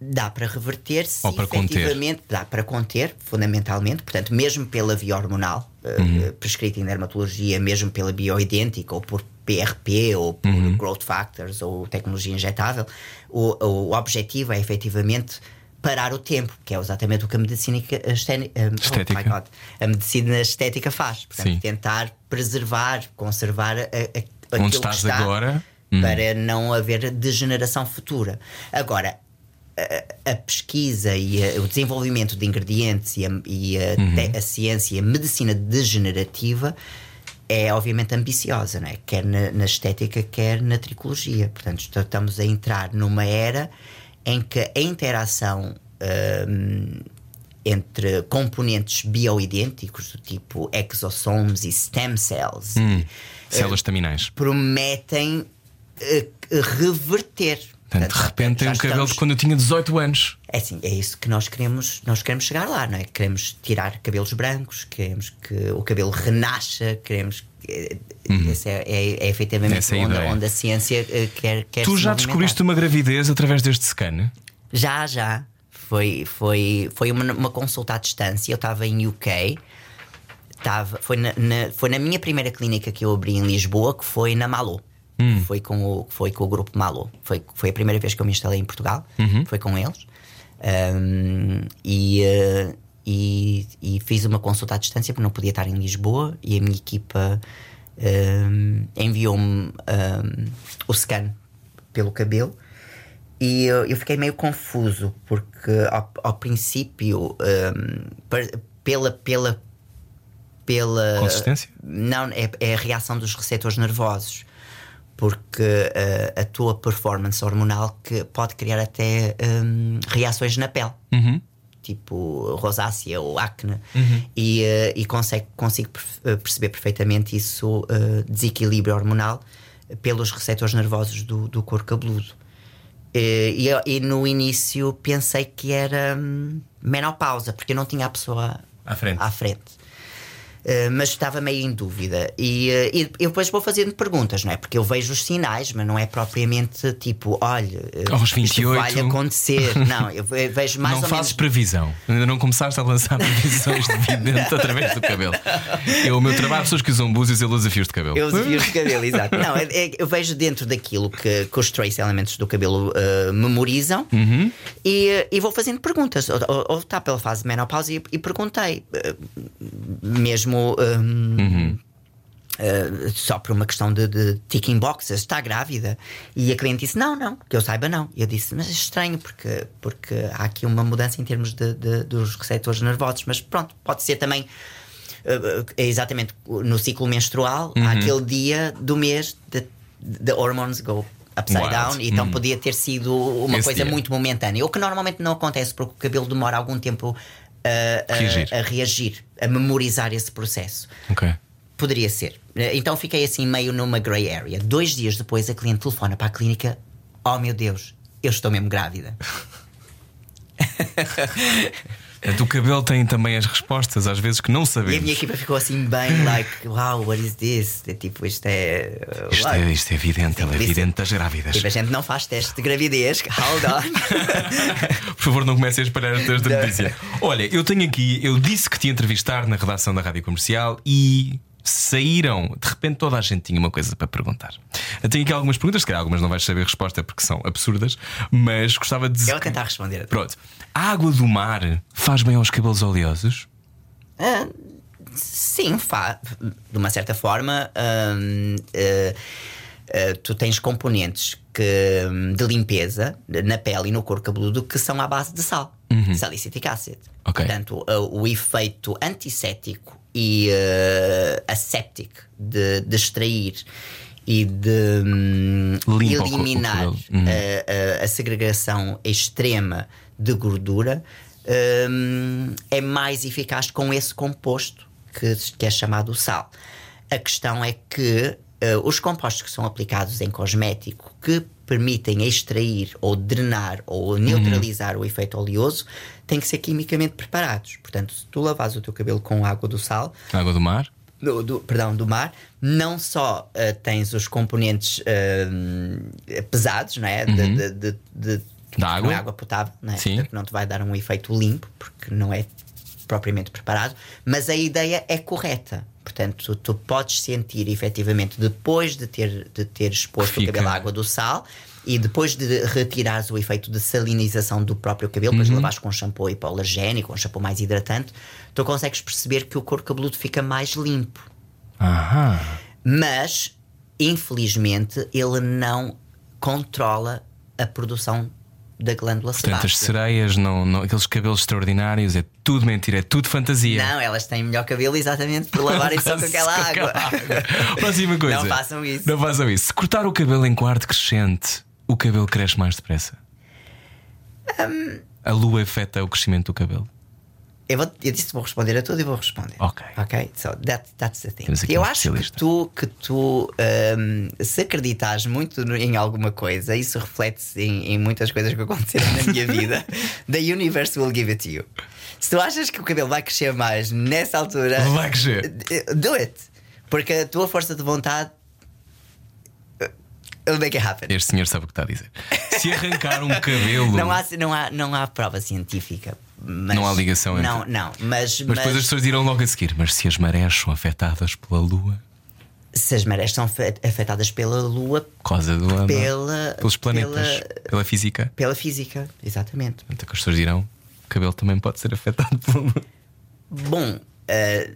Dá para reverter se Ou para conter? efetivamente dá para conter, fundamentalmente, portanto, mesmo pela via hormonal, eh, Uhum. prescrita em dermatologia, mesmo pela bioidêntica ou por PRP ou por Uhum. growth factors ou tecnologia injetável, o, o objetivo é efetivamente parar o tempo, que é exatamente o que a medicina estética, Estética. a medicina estética faz. Portanto, Sim. tentar preservar, conservar a, a, aquilo que estás está agora? Hum. para não haver degeneração futura. Agora, a, a pesquisa e a- o desenvolvimento de ingredientes e, a, e Uhum. a ciência e a medicina degenerativa é obviamente ambiciosa, não é? quer na, na estética, quer na tricologia. Portanto, est- estamos a entrar numa era em que a interação hum, entre componentes bioidênticos, do tipo exossomos e stem cells, Hum. Células estaminais. prometem eh, reverter. Portanto, de repente tem um cabelo estamos- de quando eu tinha 18 anos. É assim, é isso que nós queremos, nós queremos chegar lá, não é? Queremos tirar cabelos brancos, queremos que o cabelo renasça, queremos que. Essa é, é, é efetivamente Uhum. Essa é onde, onde a ciência eh, quer, quer Tu já descobriste uma gravidez através deste scan? Já, já. Foi, foi, foi uma, uma consulta à distância. Eu estava em UK. Tava, foi, na, na- foi na minha primeira clínica que eu abri em Lisboa, que foi na Malo. Foi, com o, foi com o grupo Malo. Foi, foi a primeira vez que eu me instalei em Portugal. Foi com eles. Um, e, eh, e, e fiz uma consulta à distância porque não podia estar em Lisboa. E a minha equipa um, enviou-me um, o scan pelo cabelo. E eu, eu fiquei meio confuso, porque ao, ao princípio, par- pela, pela, pela. Consistência? Não, é, é a reação dos receptores nervosos. Porque uh, a tua performance hormonal que pode criar até hum, reações na pele, Uhum. Tipo rosácea ou acne, e, uh, e consegue, consigo uh, perceber perfeitamente isso, uh, desequilíbrio hormonal, pelos receptores nervosos do, do couro cabeludo. E, e e no início pensei que era hum, menopausa, porque eu não tinha a pessoa À frente. à frente. Uh, mas estava meio em dúvida. E, uh, e eu depois vou fazendo perguntas, não é? Porque eu vejo os sinais, mas não é propriamente tipo, olha, uh, Aos isto 28. vai acontecer. não, eu ve- vejo mais não ou fazes menos. previsão. Ainda não começaste a lançar previsões de vidente através do cabelo. Eu, o meu trabalho, pessoas que usam búzios e desafios de cabelo. Eu desvio de cabelo, exato. Não, é- é- eu vejo dentro daquilo que, que os trace elementos do cabelo uh, memorizam Uhum. e, e vou fazendo perguntas. Ou, ou, ou está pela fase de menopausa e, e perguntei, uh, mesmo. um, Uhum. uh, só por uma questão de, de ticking boxes, está grávida? E a cliente disse: Não, não, que eu saiba, não. Eu disse: Mas é estranho, porque, porque há aqui uma mudança em termos de, de- dos receptores nervosos, mas pronto, pode ser também. uh, é exatamente no ciclo menstrual, há aquele dia do mês de, de hormones go upside Wild. down, e então Hum. podia ter sido uma Esse coisa dia. muito momentânea, o que normalmente não acontece porque o cabelo demora algum tempo a, a- Reagir. a reagir, a memorizar esse processo. Ok. Poderia ser. Então fiquei assim meio numa grey area. Dois dias depois a cliente telefona para a clínica: Oh meu Deus, eu estou mesmo grávida. Portanto, O cabelo tem também as respostas, às vezes que não E a sabemos. minha equipa ficou assim bem, like, wow, what is this? É tipo, isto é. uh, Isto é, isto é evidente, ela é Isso- evidente das grávidas. Tipo, a gente não faz teste de gravidez, hold on. Por favor, não comecem a espalhar esta notícia. Olha, eu tenho aqui, eu disse que te ia entrevistar na redação da Rádio Comercial e saíram, de repente toda a gente tinha uma coisa para perguntar. Eu tenho aqui algumas perguntas, se calhar algumas não vais saber a resposta porque são absurdas, mas gostava de dizer. Eu vou tentar responder. Pronto. A água do mar faz bem aos cabelos oleosos? Ah, sim, fa de uma certa forma. hum, eh, tu tens componentes que, hum, de limpeza na pele e no couro cabeludo que são à base de sal, salicylic acid. Ok. Portanto, o efeito antisséptico e eh, asséptico de, de extrair e de o eliminar cabelo. Uhum. a, a- a segregação extrema de gordura hum, é mais eficaz com esse composto que, que é chamado sal. A questão é que eh, os compostos que são aplicados em cosmético que permitem extrair ou drenar ou neutralizar o efeito oleoso têm que ser quimicamente preparados. Portanto, se tu lavares o teu cabelo com água do sal, água do mar? do, do- perdão, do mar, não só eh, tens os componentes eh, pesados, não é? De, de- de- de- Da não água? é água potável, não é? Sim. Portanto, não te vai dar um efeito limpo, porque não é propriamente preparado, mas a ideia é correta. Portanto, tu, tu podes sentir efetivamente depois de ter, de ter exposto Que o cabelo fica- à água do sal e depois de retirares o efeito de salinização do próprio cabelo, depois Uhum. lavares com shampoo hipoalergénico, um shampoo mais hidratante, tu consegues perceber que o couro cabeludo fica mais limpo. Aham. Mas, infelizmente, ele não controla a produção da glândula Portanto, as sebácea. sereias, não, não- aqueles cabelos extraordinários, é tudo mentira, é tudo fantasia. Não, elas têm melhor cabelo exatamente por lavarem só com aquela água. Próxima coisa. Não façam isso. Não façam isso. Se cortar o cabelo em quarto crescente, o cabelo cresce mais depressa. Hum. A lua afeta o crescimento do cabelo. Eu, vou, eu disse que vou responder a tudo e vou responder. Ok. Ok? So that, that's the thing. Eu um acho que tu, que tu hum, se acreditas muito em alguma coisa, isso reflete-se em, em muitas coisas que aconteceram na minha vida. The universe will give it to you. Se tu achas que o cabelo vai crescer mais nessa altura, Vai crescer. do it. Porque a tua força de vontade. It'll make it happen. Este senhor sabe o que está a dizer. Se arrancar um cabelo. Não há, não, há, não há prova científica. Mas, Não há ligação entre- Não, não. Mas, Mas depois as pessoas dirão logo a seguir: Mas se as marés são afetadas pela lua, se as marés são fe- afetadas pela Lua, por causa do ano, Pela- pelos planetas, pela- pela, física, pela física, exatamente. então as pessoas dirão: o cabelo também pode ser afetado pela lua. Bom, eh,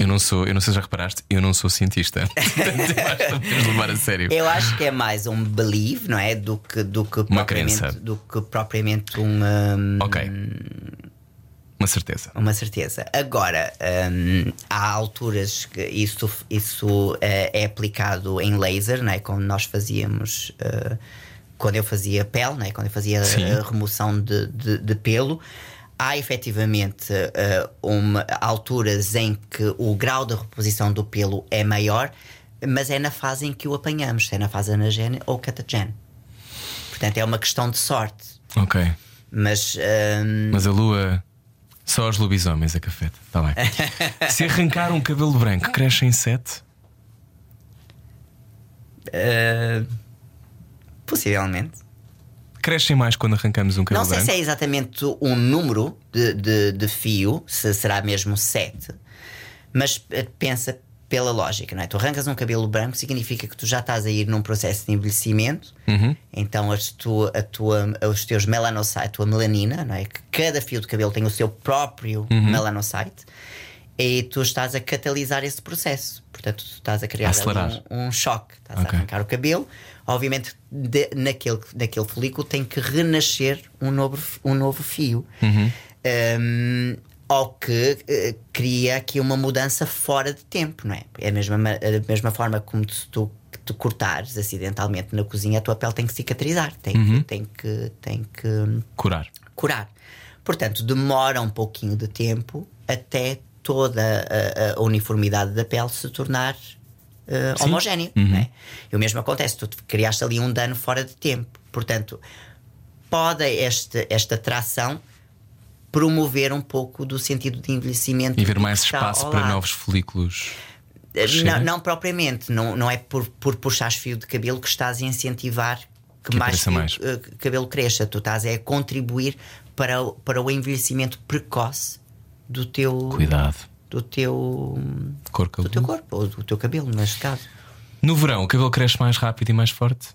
Eu não sou, eu não sei se já reparaste, eu não sou cientista. Portanto, eu acho que não levar a sério. eu acho que é mais um believe, não é? Do que, do que, propriamente, crença. do que propriamente uma, Ok. Uma certeza. uma certeza. Agora, hum, há alturas que isso, isso eh, é aplicado em laser, não é? Como nós fazíamos. eh, quando eu fazia pele, não é? quando eu fazia a remoção de, de, de pelo, há efetivamente eh, uma, alturas em que o grau de reposição do pelo é maior, mas é na fase em que o apanhamos, se é na fase anagene ou catagene. Portanto, é uma questão de sorte. Ok. Mas hum, Mas a lua Só os lobisomens a cafeta. Está bem. Se arrancar um cabelo branco, cresce em sete? Uh, possivelmente. Crescem mais quando arrancamos um cabelo Não sei branco? se é exatamente um número de, de, de fio, se será mesmo 7, mas eh, pensa pela lógica, não é? Tu arrancas um cabelo branco, significa que tu já estás a ir num processo de envelhecimento, Uhum. então as tu, a tua, os teus melanocytes, a tua melanina, não é? Que cada fio de cabelo tem o seu próprio Uhum. melanocyte. E tu estás a catalisar esse processo. Portanto, tu estás a criar um, um choque. Estás Ok. a arrancar o cabelo. Obviamente, de- naquele, naquele folículo tem que renascer um novo, um novo fio. Um, ou que eh, cria aqui uma mudança fora de tempo, não é? É a mesma, ma- a mesma forma como se tu, tu cortares acidentalmente na cozinha, a tua pele tem que cicatrizar, tem, que, tem, que, tem que Curar. curar. Portanto, demora um pouquinho de tempo até toda a, a uniformidade da pele se tornar eh, Sim. homogénea. não é? E o mesmo acontece, tu criaste ali um dano fora de tempo. Portanto, pode este, esta tração promover um pouco do sentido de envelhecimento E ver mais espaço para novos folículos. Eh? Não, não propriamente, não, não é por, por puxares fio de cabelo que estás a incentivar que, Que mais, fio- mais. eh, cabelo cresça. Tu estás a contribuir para, o- para o envelhecimento precoce do teu, Cuidado. do teu, Cor do teu corpo, ou do teu cabelo, neste caso. No verão, o cabelo cresce mais rápido e mais forte?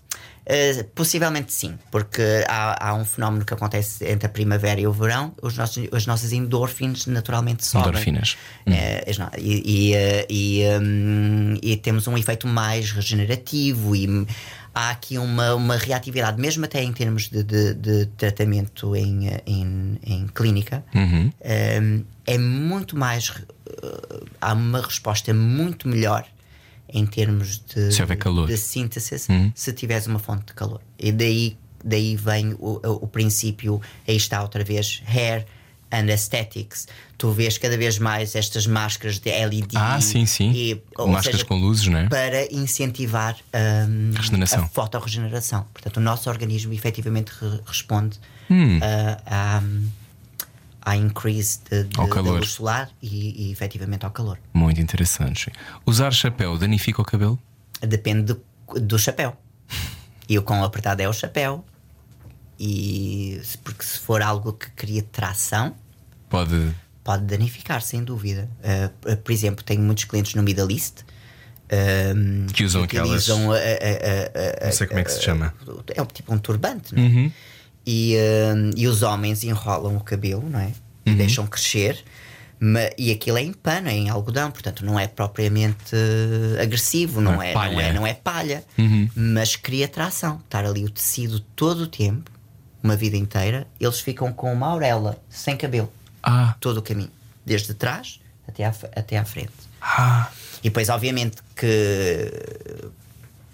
Uh, possivelmente sim, porque há, há um fenómeno que acontece entre a primavera e o verão, os nossos, as nossas endorfinas naturalmente sobem. Endorfinas. Eh, no- e, e, eh, e, hum, e temos um efeito mais regenerativo e hum, há aqui uma, uma reatividade, mesmo até em termos de, de- de tratamento em, em, em clínica, Uhum. hum, é muito mais. eh, há uma resposta muito melhor em termos de, Se de síntese Uhum. se tiveres uma fonte de calor. E daí, daí vem o, o, o princípio, aí está outra vez, hair and aesthetics. Tu vês cada vez mais estas máscaras de LED. Ah, sim, sim. E, Máscaras seja, com luzes, não é? Para incentivar Regeneração. a fotorregeneração. Portanto, o nosso organismo efetivamente re- responde Hum. a, a, à increase de, de, Ao da calor. luz solar e, e efetivamente ao calor. Muito interessante. Usar chapéu danifica o cabelo? Depende do, do chapéu. E o quão apertado é o chapéu. E porque se for algo que cria tração, Pode. pode danificar, sem dúvida. Uh, por exemplo, tenho muitos clientes no Middle East um, Que usam aquelas- utilizam a- a- a- Não sei como é que se chama. É um- tipo um turbante, não é? Uhum. E, um, e os homens enrolam o cabelo, não é? E Uhum. deixam crescer. ma- e aquilo é em pano, é em algodão, portanto não é propriamente uh, agressivo, não, Não é é, não palha. é, não é palha, Uhum. mas cria tração. Estar ali o tecido todo o tempo, uma vida inteira, eles ficam com uma auréola sem cabelo Ah, todo o caminho, desde trás até à, até à frente. ah. E depois, obviamente, que.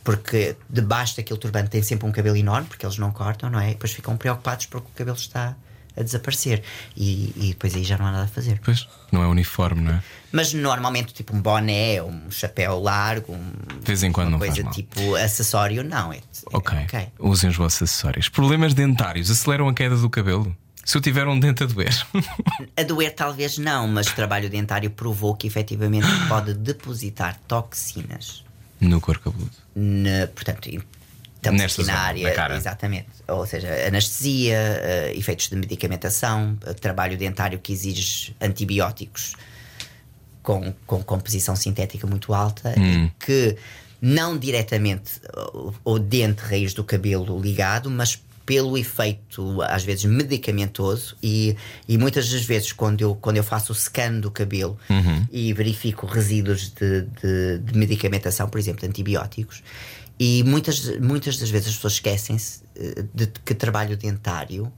Porque debaixo daquele turbante tem sempre um cabelo enorme, porque eles não cortam, não é? E depois ficam preocupados porque o cabelo está a desaparecer. E, e depois aí já não há nada a fazer. Pois, não é uniforme, não é? Mas normalmente, tipo um boné, um chapéu largo, um, De vez em quando uma coisa tipo acessório, não. É, é- Ok. ok. Usem os vossos acessórios. Problemas dentários aceleram a queda do cabelo? Se eu tiver um dente a doer. A doer talvez não, mas o trabalho dentário provou que efetivamente pode depositar toxinas no couro cabeludo. na, portanto, estamos Nesta aqui na área, exatamente, ou seja, anestesia, eh, efeitos de medicamentação, eh, trabalho dentário que exige antibióticos com, com composição sintética muito alta Hum. e que não diretamente o, dente raiz do cabelo ligado, mas pelo efeito às vezes medicamentoso e, e muitas das vezes quando eu, quando eu faço o scan do cabelo Uhum. e verifico resíduos de, de, de medicamentação, por exemplo, de antibióticos, e muitas, muitas das vezes as pessoas esquecem-se eh, de que trabalho dentário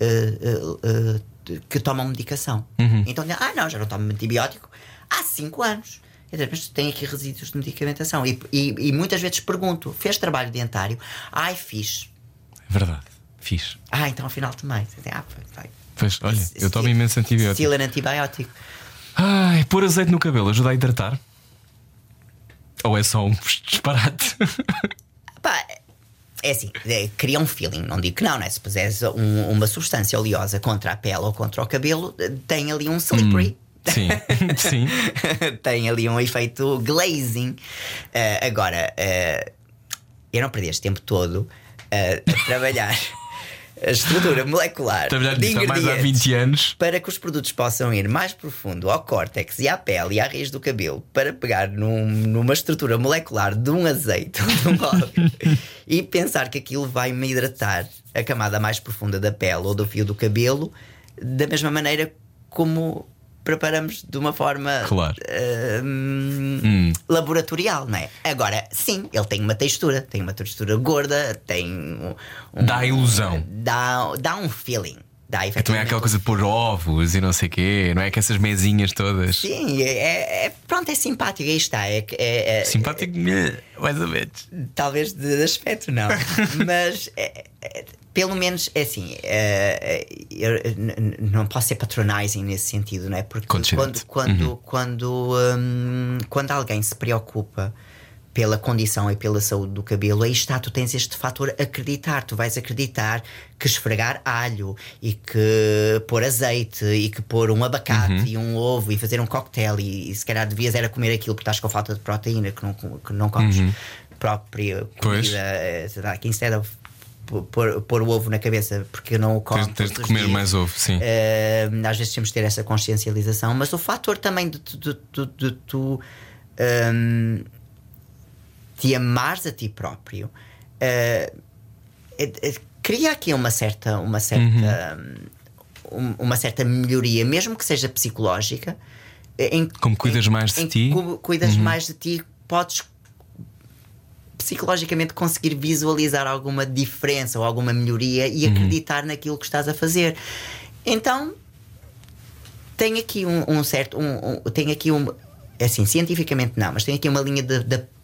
eh, eh, de- que tomam medicação. Então, dizem, ah, não, já não tomo antibiótico há 5 anos. Mas tem aqui resíduos de medicamentação. E, e, e muitas vezes pergunto: fez trabalho dentário? Ai, fiz. É verdade. Fiz. Ah, então afinal tomei. Ah, foi. Pois, olha, eu tomo imenso antibiótico. Antibiótico. Ai, pôr azeite no cabelo ajuda a hidratar? Ou é só um disparate? Pá, É assim, é, cria um feeling, não digo que não, né? Se puseres um- uma substância oleosa contra a pele ou contra o cabelo, tem ali um slippery. Sim, sim. tem ali um efeito glazing. Eh, agora, eh, eu não perdi este tempo todo eh, a trabalhar a estrutura molecular Trabalhar de nisso há mais há ingredientes 20 anos. para que os produtos possam ir mais profundo ao córtex e à pele e à raiz do cabelo para pegar num- numa estrutura molecular de um azeite de um óleo e pensar que aquilo vai me hidratar a camada mais profunda da pele ou do fio do cabelo da mesma maneira como preparamos de uma forma Claro. hum, laboratorial, não é? Agora, sim, ele tem uma textura, tem uma textura gorda, tem um, Dá a ilusão. dá, dá um feeling. Dá Também há efetivamente aquela coisa de pôr ovos e não sei o quê, não é? Que essas mesinhas todas. Sim, é, é- pronto, é simpático, aí está. É, é- é- Simpático, né? mais ou menos. talvez de, aspecto, não. Mas é- é- pelo menos é assim. é- é, eu não posso ser patronizing nesse sentido, não é? Porque quando, quando, quando, hum, quando alguém se preocupa pela condição e pela saúde do cabelo, aí está, tu tens este fator acreditar. Tu vais acreditar que esfregar alho e que pôr azeite e que pôr um abacate Uhum. e um ovo e fazer um cocktail e, e se calhar devias era comer aquilo porque estás com falta de proteína que não, que não comes própria Uhum. Pois. comida, eh, que instead of pô- pôr, pôr o ovo na cabeça porque não o como Tens, de comer dias. mais ovo, sim. Eh, às vezes temos de ter essa consciencialização, mas o fator também de, tu- de, tu- de tu ehm, te amares a ti próprio é- é- cria aqui uma certa, uma certa, um- uma certa melhoria, mesmo que seja psicológica. Em, Como cuidas em- mais de ti. cuidas mais de ti, podes psicologicamente conseguir visualizar alguma diferença ou alguma melhoria e acreditar naquilo que estás a fazer. Então tem aqui um, um certo. Um, um- tem aqui um. Assim, cientificamente não, mas tem aqui uma linha de,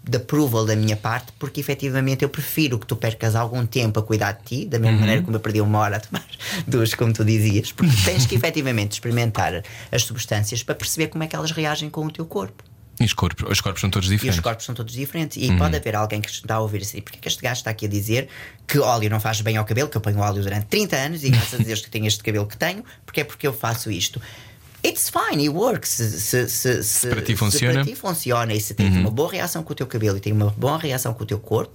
de, approval da minha parte, porque efetivamente eu prefiro que tu percas algum tempo a cuidar de ti, da mesma maneira como eu perdi uma hora a tomar duas, como tu dizias, porque tens que efetivamente experimentar as substâncias para perceber como é que elas reagem com o teu corpo. E os corpos, os corpos são todos E os diferentes. corpos são todos diferentes. E pode haver alguém que está a ouvir assim: porque é que este gajo está aqui a dizer que óleo não faz bem ao cabelo? Que eu ponho óleo durante 30 anos e graças a Deus que tenho este cabelo que tenho, porque é porque eu faço isto. It's fine, it works. Se, se, se, se, para ti se funciona. para ti funciona e se tens uma boa reação com o teu cabelo e tem uma boa reação com o teu corpo,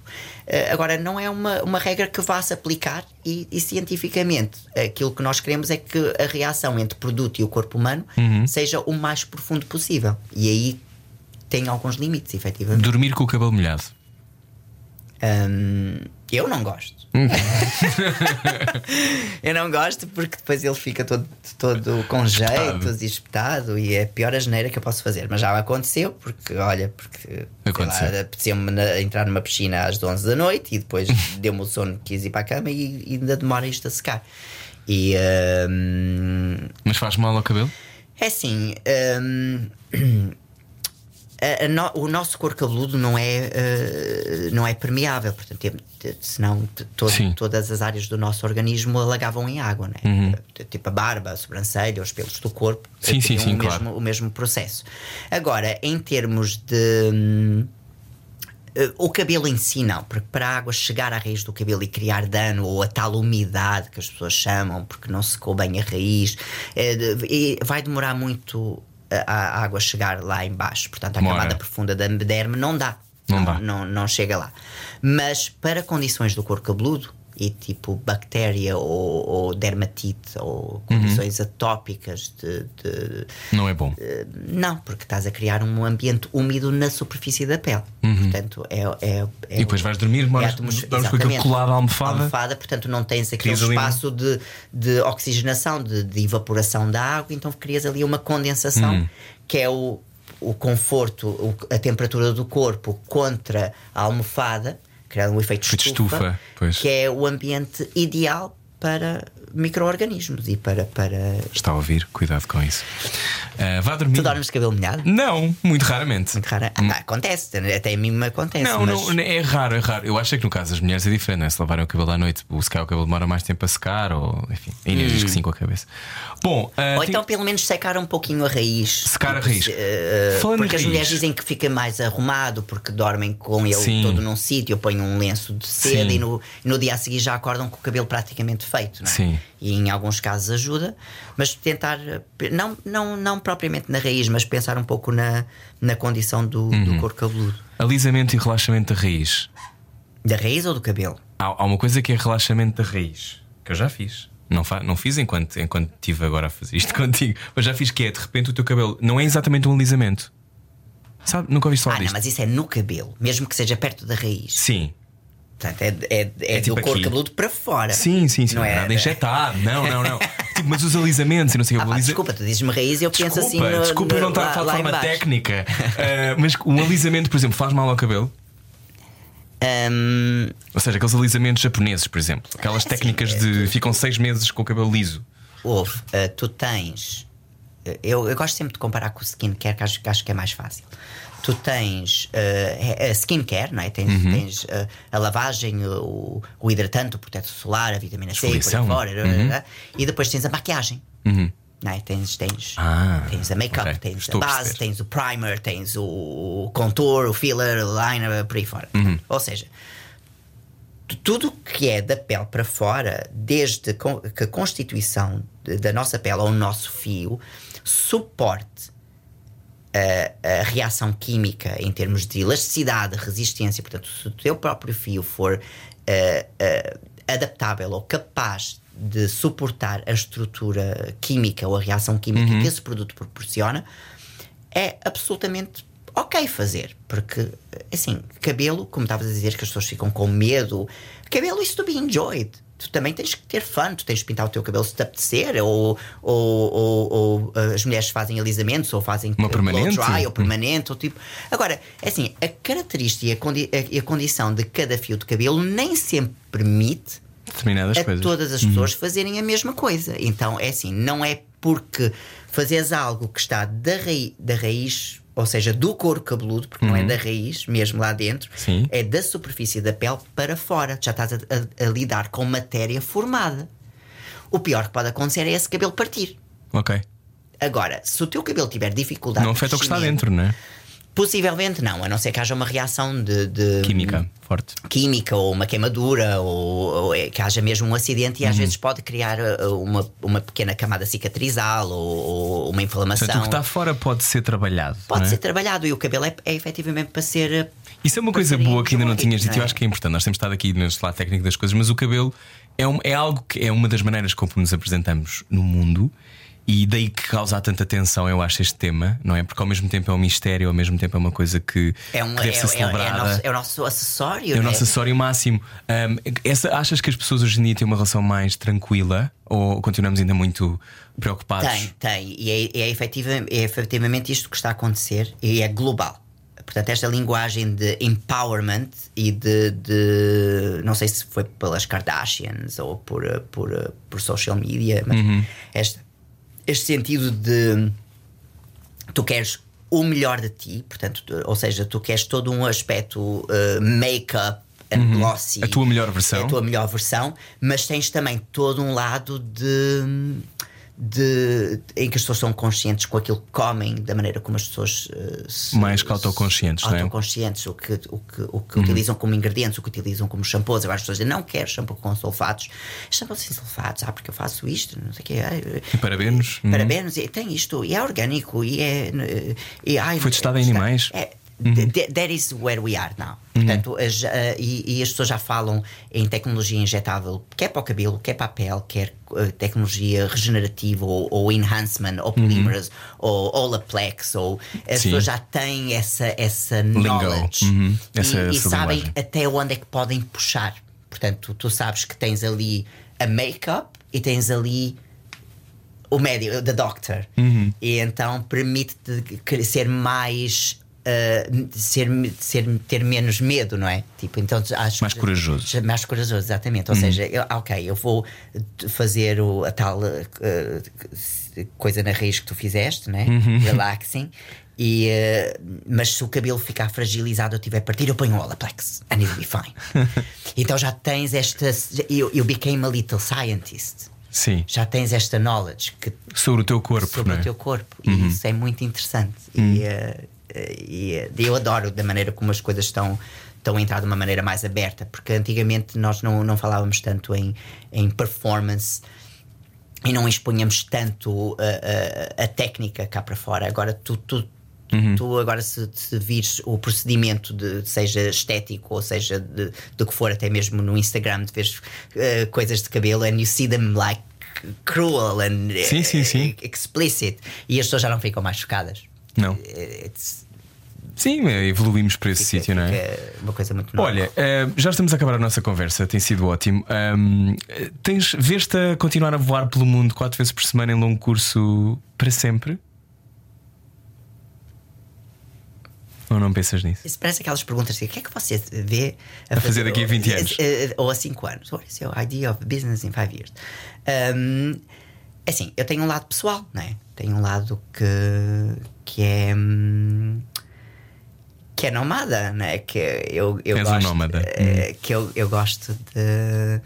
eh, agora não é uma, uma regra que vá-se aplicar e, e cientificamente aquilo que nós queremos é que a reação entre produto e o corpo humano seja o mais profundo possível. E aí tem alguns limites, efetivamente. Dormir com o cabelo molhado. Hum, eu não gosto. eu não gosto porque depois ele fica todo, todo com jeitos e espetado e é a pior asneira que eu posso fazer. Mas já aconteceu, porque olha, porque na- entrar numa piscina às 11 da noite e depois deu-me o sono, quis ir para a cama e, e ainda demora isto a secar. E hum, Mas faz mal ao cabelo? é assim. hum, a- a no- o nosso couro cabeludo não é, eh, não é permeável, portanto, te- senão todo- todas as áreas do nosso organismo alagavam em água, né? Eh, tipo a barba, a sobrancelha, os pelos do corpo, eh, Sim, sim, sim, o, claro. mesmo, o mesmo processo. Agora, em termos de. hum, eh, O cabelo em si, não, porque para a água chegar à raiz do cabelo e criar dano, ou a tal umidade que as pessoas chamam, porque não secou bem a raiz, vai demorar muito a, a água chegar lá embaixo. Portanto, a Demora. camada profunda da derme não dá. Não dá. Não, não chega lá. Mas para condições do couro cabeludo, e tipo bactéria ou, ou dermatite ou condições atópicas de- de, Não é bom. eh, Não, porque estás a criar um ambiente úmido na superfície da pele. Portanto, é, é, é Uhum. E depois vais dormir, é moras- atmosfera- dormes com aquilo colado à almofada. almofada, portanto, não tens aquele Crias ali espaço de, de oxigenação, de, de evaporação da água, então crias ali uma condensação Hum. que é o, o conforto, a temperatura do corpo contra a almofada, criando um efeito estufa, estufa, que é o ambiente ideal para micro-organismos e para. para... Está a ouvir? Cuidado com isso. Uh, vá dormir. Tu dormes de cabelo molhado? Não, muito raramente. Muito rara. Ah, acontece, até a mim me acontece. Não, mas... não, é raro, é raro. Eu acho que no caso das mulheres é diferente, né? se lavarem o cabelo à noite, o secar o cabelo demora mais tempo a secar, ou enfim, a Inês diz que sim com a cabeça. Bom, uh, ou então pelo menos secar um pouquinho a raiz. Secar a raiz. Uh, porque as raiz. mulheres dizem que fica mais arrumado porque dormem com ele sim. todo num sítio, põem um lenço de seda e no, no dia a seguir já acordam com o cabelo praticamente feito. Não é? Sim. E em alguns casos ajuda, mas tentar, não, não, não propriamente na raiz, mas pensar um pouco na, na condição do, uhum. do couro cabeludo. Alisamento e relaxamento da raiz. Da raiz ou do cabelo? Há, há uma coisa que é relaxamento da raiz, que eu já fiz. Não, fa não fiz enquanto, enquanto estive agora a fazer isto contigo, mas já fiz que é de repente o teu cabelo não é exatamente um alisamento. Sabe? Nunca ouvi falar ah, disto. Não, mas isso é no cabelo, mesmo que seja perto da raiz. Sim. Portanto, é, é, é, é tipo do couro cabeludo para fora. Sim, sim, sim. Não é nada injetado. Não, não, não. tipo, mas os alisamentos e não sei o ah, que. Alisa... Desculpa, tu dizes-me raiz e eu desculpa, penso assim. No, desculpa, no, eu não estar a falar de forma técnica. Uh, mas um alisamento, por exemplo, faz mal ao cabelo? Um... Ou seja, aqueles alisamentos japoneses, por exemplo. Aquelas é técnicas de. ficam seis meses com o cabelo liso. Houve, uh, tu tens. Eu, eu, gosto sempre de comparar com o skincare, que acho, que acho que é mais fácil tu tens uh, a skincare, não é? tens, uhum. tens uh, a lavagem, o, o, hidratante, o protetor solar, a vitamina C, por aí fora, uhum. e depois tens a maquiagem. Uhum. Não é? Tens, tens, ah, tens a make-up, okay. tens Estou a base, a tens o primer, tens o contour, o filler, o liner, por aí fora. Uhum. Ou seja, tudo que é da pele para fora, desde que a constituição da nossa pele ao nosso fio, suporte a, a, reação química em termos de elasticidade, resistência, portanto, se o teu próprio fio for uh, uh, adaptável ou capaz de suportar a estrutura química ou a reação química uhum. que esse produto proporciona, é absolutamente ok fazer. Porque, assim, cabelo, como estavas a dizer, que as pessoas ficam com medo, cabelo is to be enjoyed tu também tens que ter fã, tu tens de pintar o teu cabelo se te apetecer, ou, ou, ou, ou as mulheres fazem alisamentos, ou fazem Uma permanente. dry, ou permanente, ou tipo. Agora, é assim, a característica e a, condi a, a condição de cada fio de cabelo nem sempre permite determinadas a coisas. todas as pessoas uhum. fazerem a mesma coisa. Então é assim, não é porque fazes algo que está da, raiz, da raiz ou seja, do couro cabeludo, porque uhum. não é uhum. da raiz, mesmo lá dentro, Sim. é da superfície da pele para fora. Já estás a, a, a, lidar com matéria formada. O pior que pode acontecer é esse cabelo partir. Ok. Agora, se o teu cabelo tiver dificuldade. Não afeta o que está dentro, não é? Possivelmente não, a não ser que haja uma reação de, de química forte. Química ou uma queimadura ou, ou é que haja mesmo um acidente e às uhum. vezes pode criar uh, uma, uma pequena camada cicatrizal ou, ou uma inflamação. Portanto, o que está fora pode ser trabalhado. Pode é? ser trabalhado e o cabelo é, é efetivamente para ser. Uh, Isso é uma coisa boa que ainda não tinhas dito. É? Eu acho que é importante. Nós temos estado aqui no lado técnico das coisas, mas o cabelo é, um, é algo que é uma das maneiras como nos apresentamos no mundo e daí que causa tanta tensão, eu acho, este tema, não é? Porque ao mesmo tempo é um mistério, ao mesmo tempo é uma coisa que, é um, que deve é, ser celebrada. É, é, nosso, é, o nosso acessório. É o nosso acessório máximo. Um, essa, achas que as pessoas hoje em dia têm uma relação mais tranquila ou continuamos ainda muito preocupados? Tem, tem. E é, é, efetiva, é efetivamente isto que está a acontecer e é global. Portanto, esta linguagem de empowerment e de, de, Não sei se foi pelas Kardashians ou por, por, por social media, mas uhum. esta este sentido de tu queres o melhor de ti, portanto, ou seja, tu queres todo um aspecto uh, make-up and uhum. glossy. A tua melhor versão. A tua melhor versão, mas tens também todo um lado de de, em que as pessoas são conscientes com aquilo que comem, da maneira como as pessoas uh, se, mais que autoconscientes, se, autoconscientes, o que, o que, o que uhum. utilizam como ingredientes, o que utilizam como shampoos. Agora as pessoas dizem, não quero shampoo com sulfatos, shampoo sem sulfatos, ah, porque eu faço isto, não sei o quê. E parabéns. Uhum. Parabéns, e tem isto, e é orgânico, e é. E, ai, Foi testado em animais. É, Uhum. That is where we are now. Uhum. Portanto, as, uh, e, e, as pessoas já falam em tecnologia injetável, quer para o cabelo, quer para a pele, quer uh, tecnologia regenerativa ou, ou enhancement, ou polímeros, uhum. ou Olaplex, ou as Sim. pessoas já têm essa, essa knowledge essa, e, essa e sabem até onde é que podem puxar. Portanto, tu sabes que tens ali a make-up e tens ali o médico, the doctor. Uhum. E então permite-te ser mais uh, ser, ser, ter menos medo, não é? Tipo, então acho Mais corajoso. Mais corajoso, exatamente. Ou seja, eu, ok, eu vou fazer o, a tal uh, coisa na raiz que tu fizeste, né? Relaxing. E, uh, mas se o cabelo ficar fragilizado ou tiver partido, eu ponho um Olaplex and it'll be fine. então já tens esta. Eu, eu became a little scientist. Sim. Já tens esta knowledge que, sobre o teu corpo, sobre é? o teu corpo. E isso é muito interessante. E, uh, e eu adoro da maneira como as coisas estão estão a entrar de uma maneira mais aberta, porque antigamente nós não, não falávamos tanto em, em performance e não expunhamos tanto a, a, a técnica cá para fora. Agora tu, tu, Uhum. tu agora se, se vires o procedimento de seja estético ou seja de, do que for, até mesmo no Instagram, de vês uh, coisas de cabelo and you see them like cruel and Sim, sim, sim. uh, explicit e as pessoas já não ficam mais chocadas. Não. It's, Sim, é, evoluímos para esse sítio, não é? uma coisa muito nova. Olha, eh, já estamos a acabar a nossa conversa, tem sido ótimo. Eh, tens, vês-te a continuar a voar pelo mundo quatro vezes por semana em longo curso para sempre? Ou não pensas nisso? Isso parece aquelas perguntas assim: o que é que você vê A fazer daqui a 20 anos? Eh, Ou a 5 anos? What is your idea of business in 5 years? Um, assim, eu tenho um lado pessoal, não é? Tenho um lado que, que é. hum, que é nómada, não é? Que eu, eu És um gosto. nómada. eh, Que eu, eu gosto de.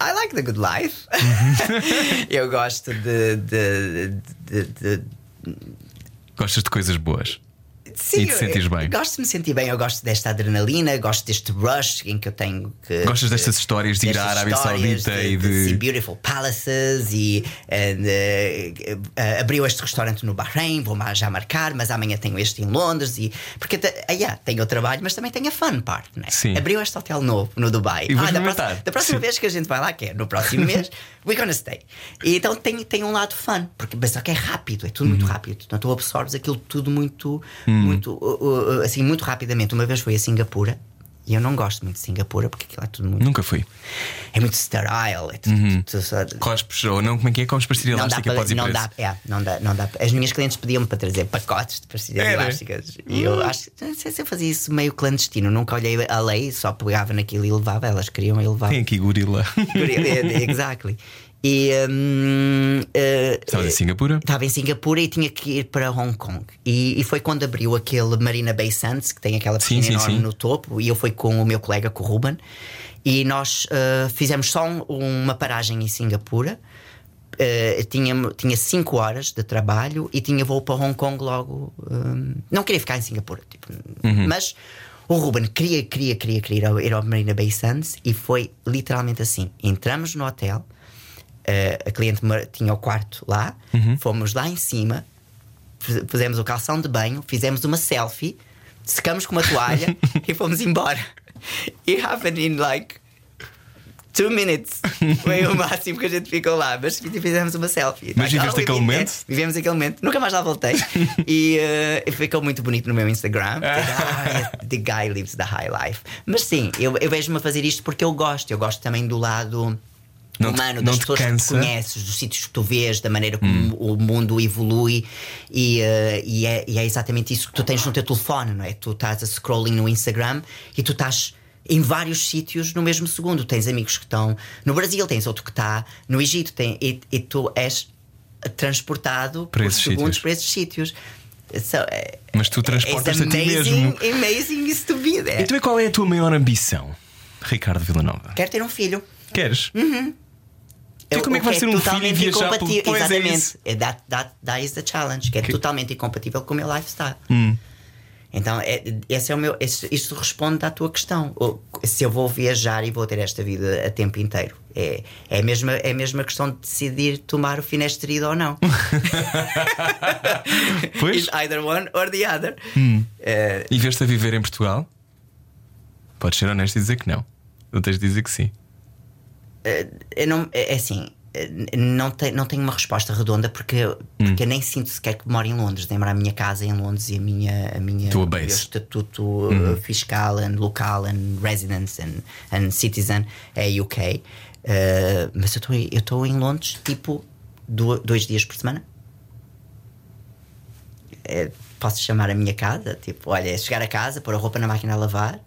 I like the good life. eu gosto de- de- de- de Gostas de coisas boas? Sim, E te sentires bem? Gosto de me sentir bem, eu gosto desta adrenalina, gosto deste rush em que eu tenho que. Gostas destas histórias de ir à Arábia Saudita de, e de- see beautiful palaces e uh, uh, abriu este restaurante no Bahrein, vou já marcar, mas amanhã tenho este em Londres e porque ah, yeah, tenho o trabalho, mas também tenho a fun part, né? Sim. Abriu este hotel novo no Dubai. E ah, da próxima, da próxima vez que a gente vai lá, que é no próximo mês, we're gonna stay. E então tem, tem um lado fun, porque mas só que é rápido, é tudo muito Uhum. rápido. Então tu absorves aquilo tudo muito, Hum. Muito uh, uh, assim, muito rapidamente. Uma vez fui a Singapura. E eu não gosto muito de Singapura porque aquilo é tudo muito. Nunca fui. É muito sterile. É tudo, Uhum. tudo só- Cospes ou não? Como é que é? Comes pastilha não elástica? para, não dá, é, não dá, não dá. As minhas clientes pediam-me para trazer pacotes de pastilhas Era? elásticas. E eu acho não sei se eu fazia isso meio clandestino. Nunca olhei a lei, só pegava naquilo e levava. Elas queriam e levava. Tem aqui gorila. exactly. E hum, eh, Estavas em Singapura? Estava em Singapura e tinha que ir para Hong Kong. E, e foi quando abriu aquele Marina Bay Sands, que tem aquela Sim, piscina sim, enorme sim. no topo. E eu fui com o meu colega, com o Ruben. E nós eh, fizemos só um- uma paragem em Singapura. Eh, tinha, tinha cinco horas de trabalho e tinha voo para Hong Kong logo. hum, não queria ficar em Singapura, tipo, Uhum. mas o Ruben queria, queria, queria, queria ir ao, ir ao Marina Bay Sands e foi literalmente assim: entramos no hotel, a cliente tinha o quarto lá, fomos lá em cima, fizemos o calção de banho, fizemos uma selfie, secamos com uma toalha e fomos embora. It happened in like two minutes. Foi o máximo que a gente ficou lá, mas fizemos uma selfie. Mas Like, viveste aquele momento? that. Vivemos aquele momento, nunca mais lá voltei. e eh, ficou muito bonito no meu Instagram. Ah, the guy lives the high life. Mas sim, eu, eu vejo-me a fazer isto porque eu gosto. Eu gosto também do lado. Não te- humano, não das te pessoas que tu conheces, dos sítios que tu vês, da maneira como o mundo evolui, e, eh, e, é, e é exatamente isso que tu tens no teu telefone, não é? Tu estás a scrolling no Instagram e tu estás em vários sítios no mesmo segundo. Tens amigos que estão no Brasil, tens outro que está no Egito, tem, e, e tu és transportado Para por segundos sítios. para esses sítios. So, é- Mas tu transportas-te a ti amazing, mesmo. Amazing is to be there. Então qual é a tua maior ambição, Ricardo Villanova? Quero ter um filho. Queres? Uhum. Então como é que vais ter um filho e totalmente viajar pelo-. Pois é Exatamente. isso. É that, that, that is the challenge, que é totalmente incompatível com o meu lifestyle. Hum. Então, é, esse é o meu. Esse, isto responde à tua questão. Se eu vou viajar e vou ter esta vida a tempo inteiro, é, é, a, mesma, é a mesma questão de decidir tomar o finasteride ou não. Pois. It's either one or the other. Eh, E vês-te a viver em Portugal? Podes ser honesto e dizer que não. Não tens de dizer que sim. Eu não, é é assim, eh, não, te, não tenho uma resposta redonda porque, porque eu nem sinto sequer que moro em Londres. Lembro a minha casa em Londres e a minha, a minha Tua o meu base. estatuto uh, fiscal and local and residence and, and citizen é UK. Uh, mas eu estou em Londres tipo do- dois dias por semana. é, posso chamar a minha casa. Tipo, olha, é chegar a casa, pôr a roupa na máquina a lavar,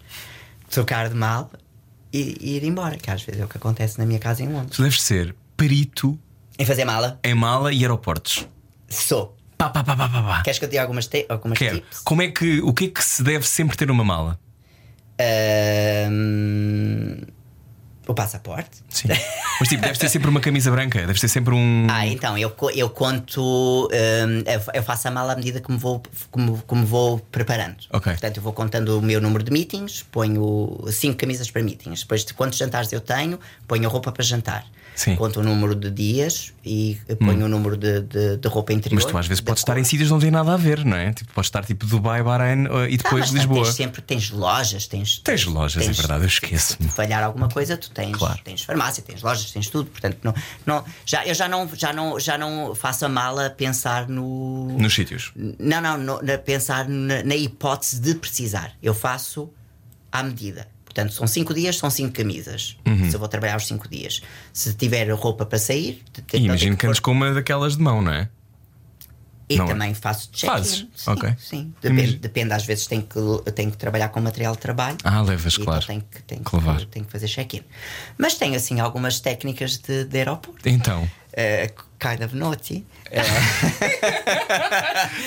trocar de mal e, ir embora, que às vezes é o que acontece na minha casa em Londres. Tu deves ser perito Em fazer mala, em mala e aeroportos. sou. Pá, pá, pá, pá, pá, pá. Queres que eu te diga algumas, te algumas Quero. tips? Como é que, o que é que se deve sempre ter numa mala? Ahm, o passaporte. Sim. Mas tipo, deves ter sempre uma camisa branca, deves ter sempre um. Ah, então, eu, eu conto, hum, eu fa- eu faço a mala à medida que me vou, como, como vou preparando. Ok. Portanto, eu vou contando o meu número de meetings, ponho cinco camisas para meetings. Depois de quantos jantares eu tenho, ponho a roupa para jantar. Sim. Hum. Conto o número de dias e ponho o número de, de, de roupa interior. Mas tu às vezes podes estar em sítios onde não tem nada a ver, não é? Tipo, podes estar tipo Dubai, Bahrein uh, e Ah, depois mas Lisboa. Tens sempre tens lojas, tens. Tens lojas, é verdade, eu esqueço-me. Se falhar alguma coisa, tu tens, Claro. tens farmácia, tens lojas, tens tudo. Portanto, não, não, já, eu já não, já, não, já não faço a mala pensar no. Nos sítios. Não, não, no- na, pensar na, na hipótese de precisar. Eu faço à medida. Portanto, são cinco dias, são cinco camisas. Uhum. Se eu vou trabalhar os cinco dias. Se tiver roupa para sair, então imagino que andes com uma daquelas de mão, não é? E Não é? também faço check-in. Sim, Ok. sim. Depende, depende, às vezes tenho que, tenho que trabalhar com material de trabalho. Ah, levas, E claro. Então tenho que, tenho, que, tenho que fazer check-in. Mas tenho assim algumas técnicas de, de aeroporto. Então, Eh, kind of naughty.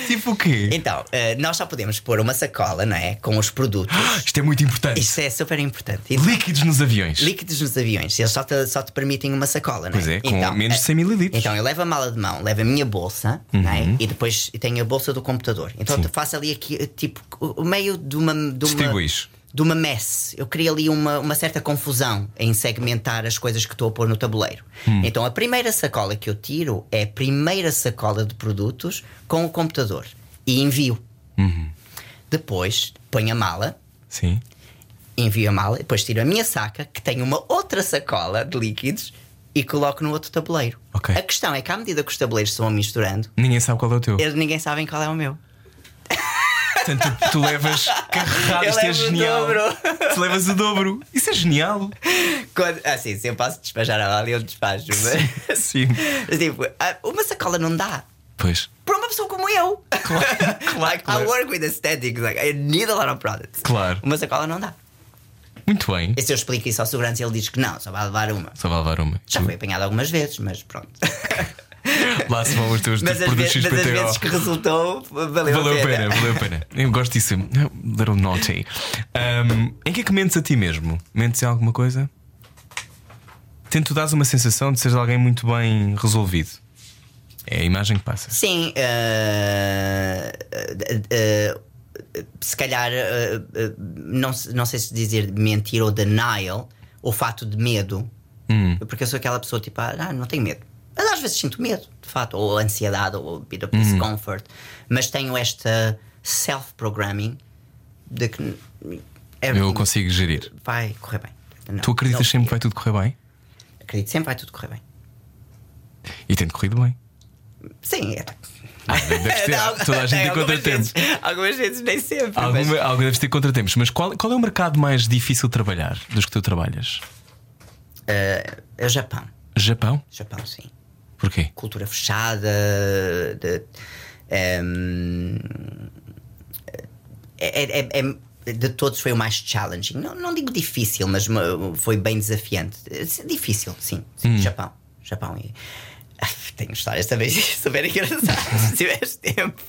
tipo o quê? Então, eh, nós só podemos pôr uma sacola, não é? Com os produtos. Isto é muito importante. Isso é super importante. E Líquidos nos aviões. Líquidos nos aviões, eles só te, só te permitem uma sacola, não é? Pois é, com menos de eh, 100 mililitros. Então eu levo a mala de mão, levo a minha bolsa, não é? E depois tenho a bolsa do computador. Então Uhum. Sim. eu faço ali aqui, eh, tipo, o meio de uma. De uma Distribuis. De uma mess. Eu queria ali uma, uma certa confusão em segmentar as coisas que estou a pôr no tabuleiro. Hum. Então a primeira sacola que eu tiro é a primeira sacola de produtos com o computador e envio. Uhum. Depois ponho a mala, Sim. envio a mala, depois tiro a minha saca, que tem uma outra sacola de líquidos, e coloco no outro tabuleiro. Ok. A questão é que à medida que os tabuleiros se vão misturando, Ninguém sabe qual é o teu. eles, ninguém sabe qual é o meu. Portanto, tu, tu levas carregado, isto é o genial. Tu levas o dobro. Isso é genial. Quando, assim, se eu posso despachar a mala, eu despacho. Mas, Sim. mas, tipo, ah, uma sacola não dá. Pois. Para uma pessoa como eu. like, claro. I work with aesthetics. Like, I need a lot of products. Claro. Uma sacola não dá. Muito bem. E se eu explico isso ao segurança, ele diz que não, só vai levar uma. Só vai levar uma. Já foi apanhado algumas vezes, mas pronto. Lá se vão os teus mas, as produtos vezes, mas as XPTO. vezes que resultou, valeu, Valeu a pena, valeu a pena. Eu gosto disso. Little naughty. Um, em que é que mentes a ti mesmo? Mentes em alguma coisa? Tento dar uma sensação de seres alguém muito bem resolvido. É a imagem que passa. Sim, eh, eh, eh, se calhar, eh, eh, não, não sei se dizer mentir ou denial, o fato de medo, Hum. porque eu sou aquela pessoa tipo, ah, não tenho medo. Mas às vezes sinto medo, de fato, ou ansiedade, ou bit of discomfort, mas tenho esta self-programming de que Eu consigo gerir. vai correr bem. Não, Tu acreditas não- sempre que vai tudo correr bem? Acredito sempre que vai tudo correr bem. E tem corrido bem. Sim, é. Ah, deves ter, Não, toda a gente tem contratempos. vezes- Algumas vezes nem sempre. mas- Alguma, alguma deves ter contratempos. Mas qual, qual é o mercado mais difícil de trabalhar dos que tu trabalhas? Eh, é o Japão. Japão? Japão, sim. Porquê? Cultura fechada. De, ehm, é, é- é- de todos foi o mais challenging. Não, não digo difícil, mas ma- foi bem desafiante. Eh, Difícil, sim. sim. Japão. Japão. E, Ah, tenho histórias também super engraçadas, se tiveres tempo.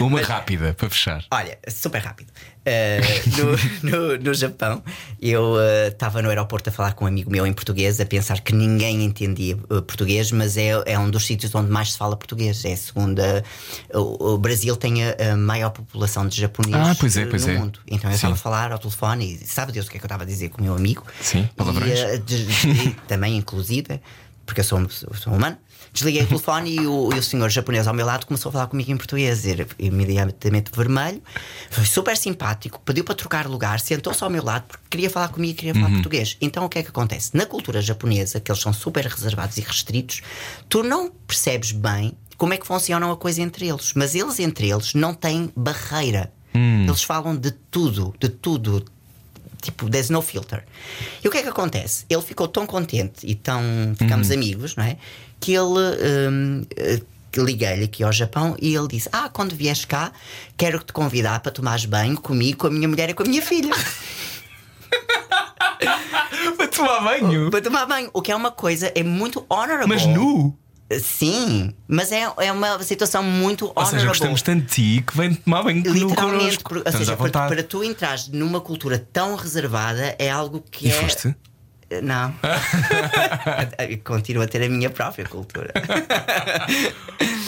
Uma rápida para fechar. Olha, super rápido. Uh, no, no, no Japão, eu estava no aeroporto a falar com um amigo meu em português, a pensar que ninguém entendia uh, português, mas é, é um dos sítios onde mais se fala português. É a segunda. O, o Brasil tem a, a maior população de japoneses Ah, pois é, uh, pois no é. mundo. Então eu estava a falar ao telefone e sabe Deus o que é que eu estava a dizer com o meu amigo? Sim, palavrões. E, uh, de- de- também, inclusive, porque eu sou, sou humano. Desliguei o telefone e o, e o senhor japonês ao meu lado começou a falar comigo em português. Era imediatamente vermelho, foi super simpático, pediu para trocar lugar, sentou-se ao meu lado porque queria falar comigo e queria falar português. Então o que é que acontece? Na cultura japonesa, que eles são super reservados e restritos, tu não percebes bem como é que funciona a coisa entre eles, mas eles entre eles não têm barreira. Eles falam de tudo, de tudo, tipo, there's no filter. E o que é que acontece? Ele ficou tão contente e tão. ficamos amigos, não é? Que ele hum, eh, liguei-lhe aqui ao Japão e ele disse: Ah, quando vieres cá, quero te convidar para tomares banho comigo, com a minha mulher e com a minha filha. Para tomar banho. para tomar banho. O que é uma coisa, é muito honorable. Mas nu. Sim, mas é, é uma situação muito Ou honorable. seja, gostamos tanto de ti que vem tomar banho Literalmente, por- ou Estamos seja, para, para tu entrares numa cultura tão reservada é algo que E é. foste? Não. Continuo a ter a minha própria cultura.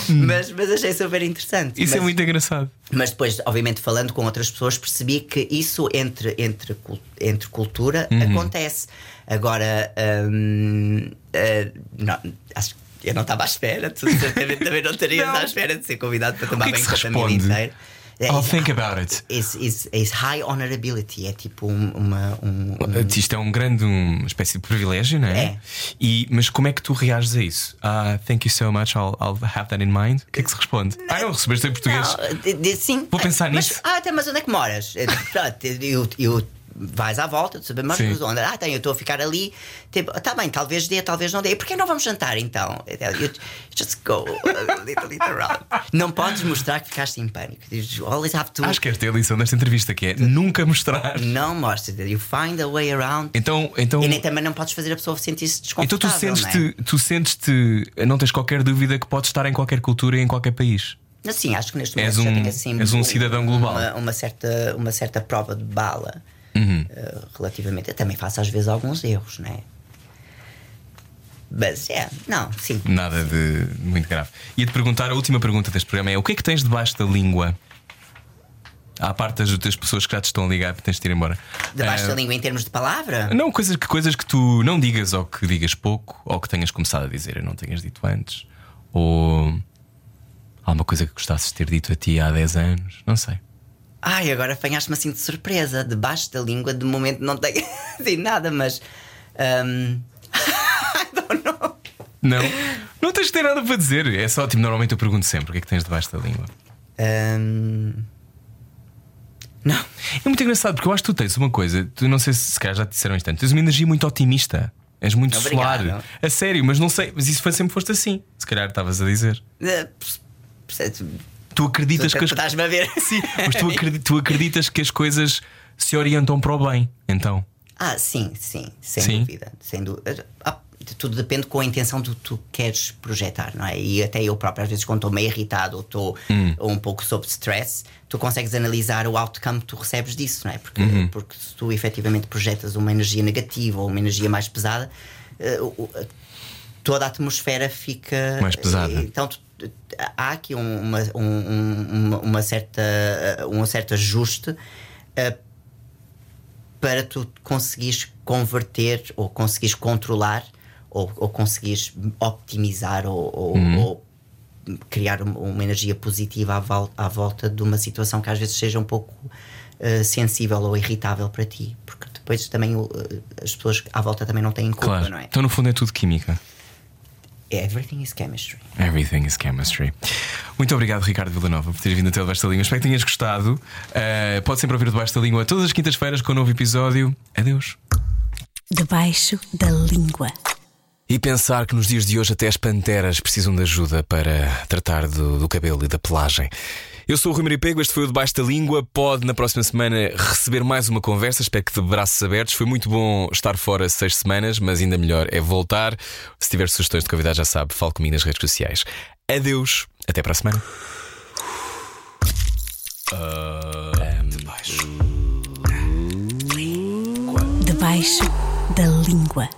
mas, mas achei super interessante. Isso mas, é muito engraçado. mas depois, obviamente, falando com outras pessoas, percebi que isso entre, entre, entre cultura Uhum. acontece. Agora, hum, eh, não, acho que eu não estava à espera, tu certamente também não Não. à espera de ser convidado para tomar é bem com a família inteira. É, I'll isso- think about it. Is, is, is high honorability, é tipo um- uma. Um, um- Isto é um grande, uma espécie de privilégio, não é? É. E, mas como é que tu reages a isso? Ah, thank you so much, I'll, I'll have that in mind. O que é que se responde? Ah, não, recebeste em português. Não, de- de- sim. Vou pensar mas, nisso. Ah, até, mas onde é que moras? Eh, pronto, Eu, eu, vais à volta, tu sabes, mas onde? Ah, tem, eu estou a ficar ali. Tipo, tá bem, talvez dê, talvez não dê. E porquê não vamos jantar então? You just go a little bit around. Não podes mostrar que ficaste em pânico. Always have to. Acho que esta é a lição desta entrevista, que é nunca mostrar. Não mostres. You find a way around. Então, então, E nem também não podes fazer a pessoa sentir-se então tu desconfortável. não é? sentes-te, tu sentes-te, não tens qualquer dúvida que podes estar em qualquer cultura e em qualquer país. Assim, acho que neste momento És já um- tenho assim és um cidadão global. Uma, uma certa, uma certa prova de bala Uhum. eh, relativamente. Eu também faço às vezes alguns erros, não é? Mas é, não, sim. Nada de muito grave. Ia-te perguntar, a última pergunta deste programa é: o que é que tens debaixo da língua? À parte das outras pessoas que já te estão a ligar para tens de ir embora. Debaixo Ah, da língua em termos de palavra? Não, coisas que, coisas que tu não digas ou que digas pouco ou que tenhas começado a dizer e não tenhas dito antes. Ou alguma coisa que gostasses de ter dito a ti há 10 anos. Não sei. Ai, agora apanhaste-me assim de surpresa. Debaixo da língua, de momento não tenho assim nada, mas. ahm, I don't know. Não? Não tens de ter nada para dizer. É só, tipo, normalmente eu pergunto sempre o que é que tens debaixo da língua. Ahm, não. É muito engraçado porque eu acho que tu tens uma coisa, tu não sei se, se calhar já te disseram isto tanto, tens uma energia muito otimista. És muito Obrigado. solar. A sério, mas não sei, mas isso foi, sempre foste assim. Se calhar estavas a dizer. Percebes? Tu acreditas que as Estás-me a ver? Sim, mas tu, tu acreditas que as coisas se orientam para o bem, então. Ah, sim, sim, sem Sim? dúvida. Sem dúvida. Ah, tudo depende com a intenção que tu queres projetar, não é? E até eu próprio, às vezes, quando estou meio irritado ou estou Hum. um pouco sob stress, tu consegues analisar o outcome que tu recebes disso, não é? Porque, Uhum. porque se tu efetivamente projetas uma energia negativa ou uma energia mais pesada, eh, toda a atmosfera fica Mais pesada. Então tu- há aqui um- uma, um, um- uma, uma certa, um certo ajuste eh, para tu conseguires converter ou conseguires controlar ou, ou conseguires optimizar ou, ou- Uhum. ou criar uma, uma energia positiva à, vol- à volta de uma situação que às vezes seja um pouco eh, sensível ou irritável para ti, porque depois também eh, as pessoas à volta também não têm culpa, Claro. não é? Então, no fundo, é tudo química. Everything is chemistry. Everything is chemistry. Muito obrigado, Ricardo Villanova, por teres vindo até o Debaixo da Língua. Espero que tenhas gostado. Uh, pode sempre ouvir o Debaixo da Língua todas as quintas-feiras com um novo episódio. Adeus. Debaixo da língua. E pensar que nos dias de hoje até as panteras precisam de ajuda para tratar do, do cabelo e da pelagem. Eu sou o Rui Maria Pego, este foi o Debaixo da Língua. Pode na próxima semana receber mais uma conversa, espero que de braços abertos. Foi muito bom estar fora seis semanas, mas ainda melhor é voltar. Se tiver sugestões de convidados, já sabe, fale comigo nas redes sociais. Adeus, até para a semana. Debaixo da língua.